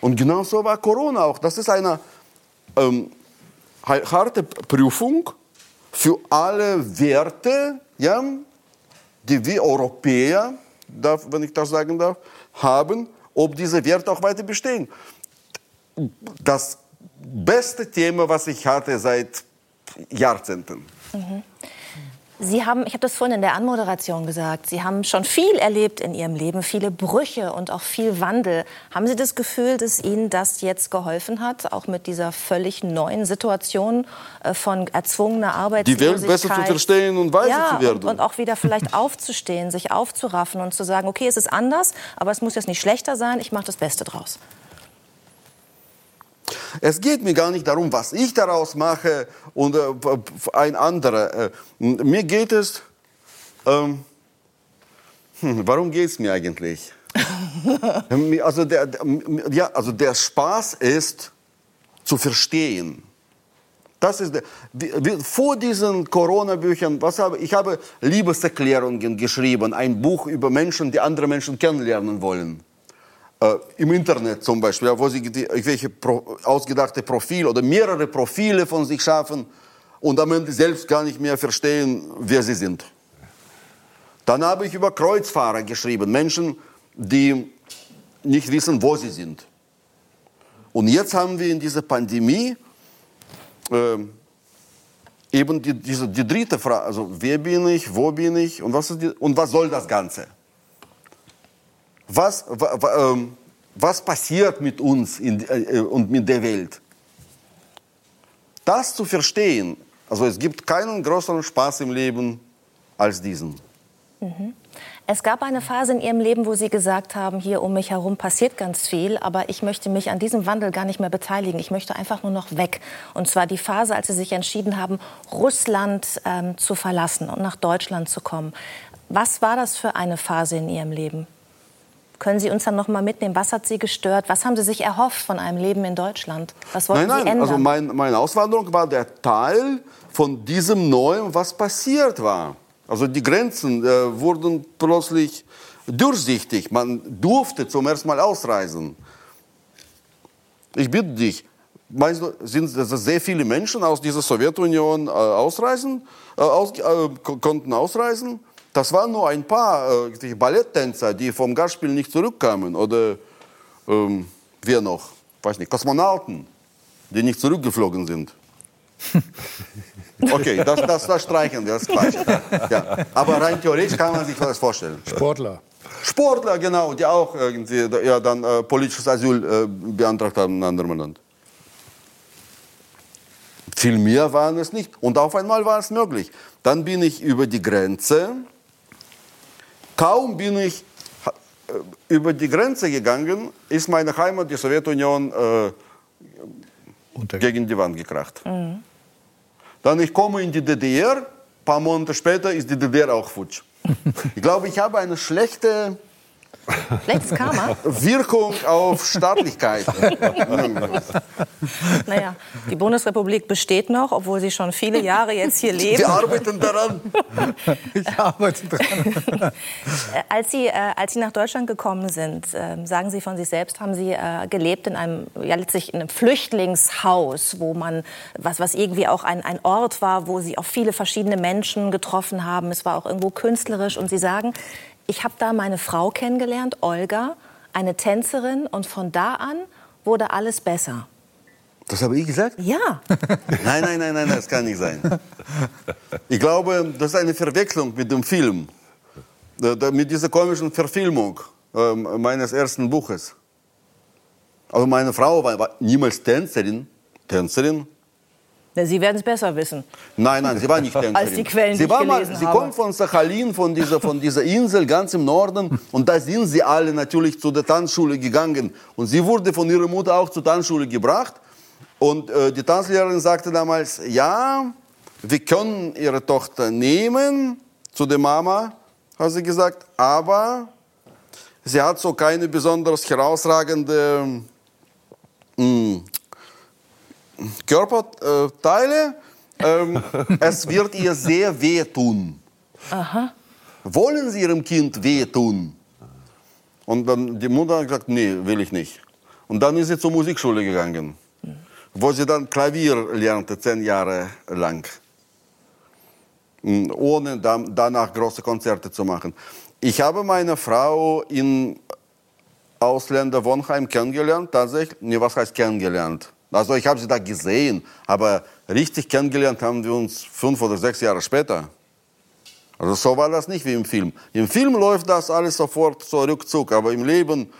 Und genau so war Corona auch. Das ist eine ähm, ha- harte Prüfung für alle Werte, ja, die wir Europäer, darf, wenn ich das sagen darf, haben, ob diese Werte auch weiter bestehen. Das beste Thema, was ich hatte seit Jahrzehnten. Sie haben, ich habe das vorhin in der Anmoderation gesagt, Sie haben schon viel erlebt in Ihrem Leben, viele Brüche und auch viel Wandel. Haben Sie das Gefühl, dass Ihnen das jetzt geholfen hat, auch mit dieser völlig neuen Situation äh, von erzwungener Die Arbeitslosigkeit? Welt besser zu verstehen und weise ja, zu werden. Und, und auch wieder vielleicht aufzustehen, sich aufzuraffen und zu sagen, okay, es ist anders, aber es muss jetzt nicht schlechter sein, ich mache das Beste draus. Es geht mir gar nicht darum, was ich daraus mache und äh, ein anderer. Äh, mir geht es, ähm, hm, warum geht es mir eigentlich? Also, der, der- ja, also der Spaß ist zu verstehen. Das ist der, vor diesen Corona-Büchern, was habe ich habe Liebeserklärungen geschrieben, ein Buch über Menschen, die andere Menschen kennenlernen wollen. Äh, im Internet zum Beispiel, wo sie irgendwelche Pro, ausgedachte Profile oder mehrere Profile von sich schaffen und am Ende selbst gar nicht mehr verstehen, wer sie sind. Dann habe ich über Kreuzfahrer geschrieben, Menschen, die nicht wissen, wo sie sind. Und jetzt haben wir in dieser Pandemie äh, eben die, diese, die dritte Frage, also wer bin ich, wo bin ich und was, die, und was soll das Ganze? Was, wa, wa, ähm, was passiert mit uns in, äh, und mit der Welt? Das zu verstehen, also es gibt keinen größeren Spaß im Leben als diesen. Mhm. Es gab eine Phase in Ihrem Leben, wo Sie gesagt haben, hier um mich herum passiert ganz viel, aber ich möchte mich an diesem Wandel gar nicht mehr beteiligen. Ich möchte einfach nur noch weg. Und zwar die Phase, als Sie sich entschieden haben, Russland ähm, zu verlassen und nach Deutschland zu kommen. Was war das für eine Phase in Ihrem Leben? Können Sie uns dann noch mal mitnehmen? Was hat Sie gestört? Was haben Sie sich erhofft von einem Leben in Deutschland? Was wollten nein, nein, Sie ändern? Also mein, meine Auswanderung war der Teil von diesem Neuen, was passiert war. Also die Grenzen äh, wurden plötzlich durchsichtig. Man durfte zum ersten Mal ausreisen. Ich bitte dich, meinst du, sind sehr viele Menschen aus dieser Sowjetunion äh, ausreisen, äh, aus, äh, konnten ausreisen? Das waren nur ein paar äh, Balletttänzer, die vom Gastspiel nicht zurückkamen. Oder ähm, wer noch? Weiß nicht, Kosmonauten, die nicht zurückgeflogen sind. Okay, das, das, das streichen wir, das ist Quatsch. Ja. Aber rein theoretisch kann man sich das vorstellen. Sportler. Sportler, genau, die auch irgendwie ja, dann äh, politisches Asyl äh, beantragt haben in einem anderen Land. Viel mehr waren es nicht. Und auf einmal war es möglich. Dann bin ich über die Grenze. Kaum bin ich äh, über die Grenze gegangen, ist meine Heimat, die Sowjetunion, äh, gegen die Wand gekracht. Mhm. Dann ich komme in die DDR, ein paar Monate später ist die DDR auch futsch. Ich glaube, ich habe eine schlechte Schlechtes Karma? Wirkung auf Staatlichkeit. naja, die Bundesrepublik besteht noch, obwohl Sie schon viele Jahre jetzt hier leben. Wir arbeiten daran. Ich arbeite daran. als, Sie, äh, als Sie nach Deutschland gekommen sind, äh, sagen Sie von sich selbst, haben Sie äh, gelebt in einem, ja, letztlich in einem Flüchtlingshaus, wo man, was, was irgendwie auch ein, ein Ort war, wo Sie auch viele verschiedene Menschen getroffen haben. Es war auch irgendwo künstlerisch. Und Sie sagen, ich habe da meine Frau kennengelernt, Olga, eine Tänzerin, und von da an wurde alles besser. Das habe ich gesagt? Ja. nein, nein, nein, nein, das kann nicht sein. Ich glaube, das ist eine Verwechslung mit dem Film, mit dieser komischen Verfilmung ähm, meines ersten Buches. Also meine Frau war niemals Tänzerin, Tänzerin, Sie werden es besser wissen. Nein, nein, sie war nicht Tänzerin. Als die Quellen, sie war mal, Sie kommt von Sachalin, von dieser, von dieser Insel ganz im Norden. Und da sind sie alle natürlich zu der Tanzschule gegangen. Und sie wurde von ihrer Mutter auch zur Tanzschule gebracht. Und äh, die Tanzlehrerin sagte damals, ja, wir können ihre Tochter nehmen, zu der Mama, hat sie gesagt, aber sie hat so keine besonders herausragende mh, Körperteile. Ähm, es wird ihr sehr wehtun. Aha. Wollen Sie Ihrem Kind wehtun? Und dann die Mutter hat gesagt, nee, will ich nicht. Und dann ist sie zur Musikschule gegangen, wo sie dann Klavier lernte, zehn Jahre lang. Ohne danach große Konzerte zu machen. Ich habe meine Frau in Ausländerwohnheim kennengelernt, tatsächlich. Nee, was heißt kennengelernt? Also ich habe sie da gesehen, aber richtig kennengelernt haben wir uns fünf oder sechs Jahre später. Also so war das nicht wie im Film. Im Film läuft das alles sofort so rückzug, aber im Leben,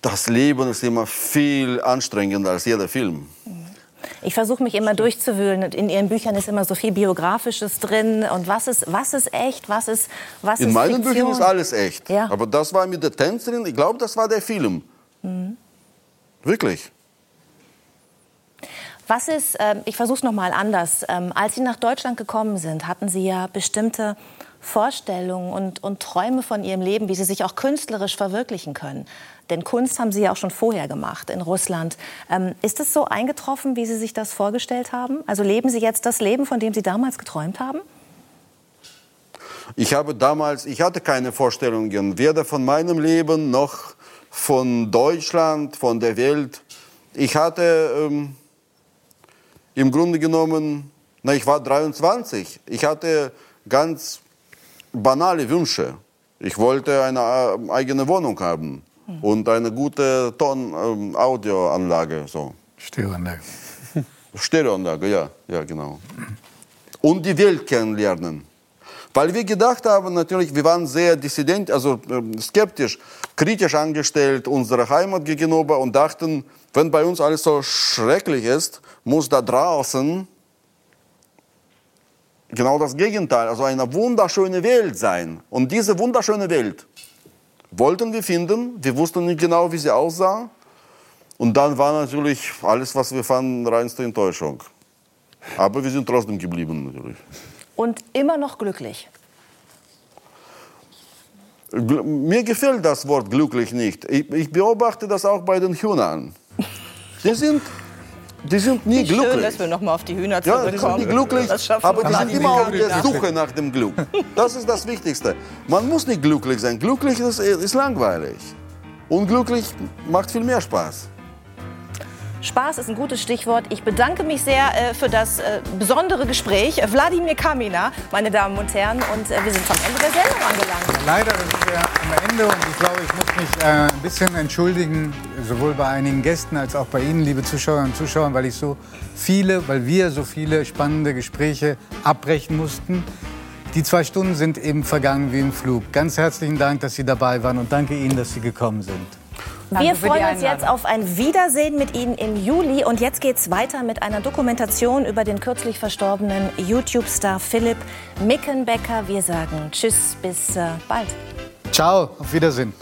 das Leben ist immer viel anstrengender als jeder Film. Ich versuche mich immer durchzuwühlen. In Ihren Büchern ist immer so viel Biografisches drin. Und was ist, was ist echt, was ist, was In ist meinen Fiktion? Büchern ist alles echt. Ja. Aber das war mit der Tänzerin, ich glaube, das war der Film. Mhm. Wirklich. Was ist, ähm, ich versuche es nochmal anders. Ähm, als Sie nach Deutschland gekommen sind, hatten Sie ja bestimmte Vorstellungen und, und Träume von Ihrem Leben, wie Sie sich auch künstlerisch verwirklichen können. Denn Kunst haben Sie ja auch schon vorher gemacht in Russland. Ähm, ist es so eingetroffen, wie Sie sich das vorgestellt haben? Also leben Sie jetzt das Leben, von dem Sie damals geträumt haben? Ich habe damals, ich hatte keine Vorstellungen, weder von meinem Leben noch von Deutschland, von der Welt. Ich hatte im Grunde genommen, na, ich war 23, ich hatte ganz banale Wünsche. Ich wollte eine äh, eigene Wohnung haben und eine gute Ton-Audioanlage. so. Stereoanlage. Stereoanlage, ja, ja, genau. Und die Welt kennenlernen. Weil wir gedacht haben, natürlich, wir waren sehr dissident, also äh, skeptisch, kritisch angestellt unserer Heimat gegenüber und dachten, wenn bei uns alles so schrecklich ist, muss da draußen genau das Gegenteil, also eine wunderschöne Welt sein. Und diese wunderschöne Welt wollten wir finden. Wir wussten nicht genau, wie sie aussah. Und dann war natürlich alles, was wir fanden, reinste Enttäuschung. Aber wir sind trotzdem geblieben natürlich. Und immer noch glücklich. Gl- Mir gefällt das Wort glücklich nicht. Ich, ich beobachte das auch bei den Hühnern. Die sind, die sind nie Wie glücklich. schön, dass wir noch mal auf die Hühner Ja, die sind nicht glücklich, aber die sind immer auf der Suche nach dem Glück. Das ist das Wichtigste. Man muss nicht glücklich sein. Glücklich ist, ist langweilig. Unglücklich macht viel mehr Spaß. Spaß ist ein gutes Stichwort. Ich bedanke mich sehr äh, für das äh, besondere Gespräch. Wladimir Kamina, meine Damen und Herren. Und äh, wir sind am Ende der Sendung angelangt. Leider sind wir am Ende und ich glaube, ich muss mich äh, ein bisschen entschuldigen, sowohl bei einigen Gästen als auch bei Ihnen, liebe Zuschauerinnen und Zuschauer, weil ich so viele, weil wir so viele spannende Gespräche abbrechen mussten. Die zwei Stunden sind eben vergangen wie im Flug. Ganz herzlichen Dank, dass Sie dabei waren und danke Ihnen, dass Sie gekommen sind. Wir freuen uns jetzt auf ein Wiedersehen mit Ihnen im Juli. Und jetzt geht's weiter mit einer Dokumentation über den kürzlich verstorbenen YouTube-Star Philipp Mickenbecker. Wir sagen Tschüss, bis äh, bald. Ciao, auf Wiedersehen.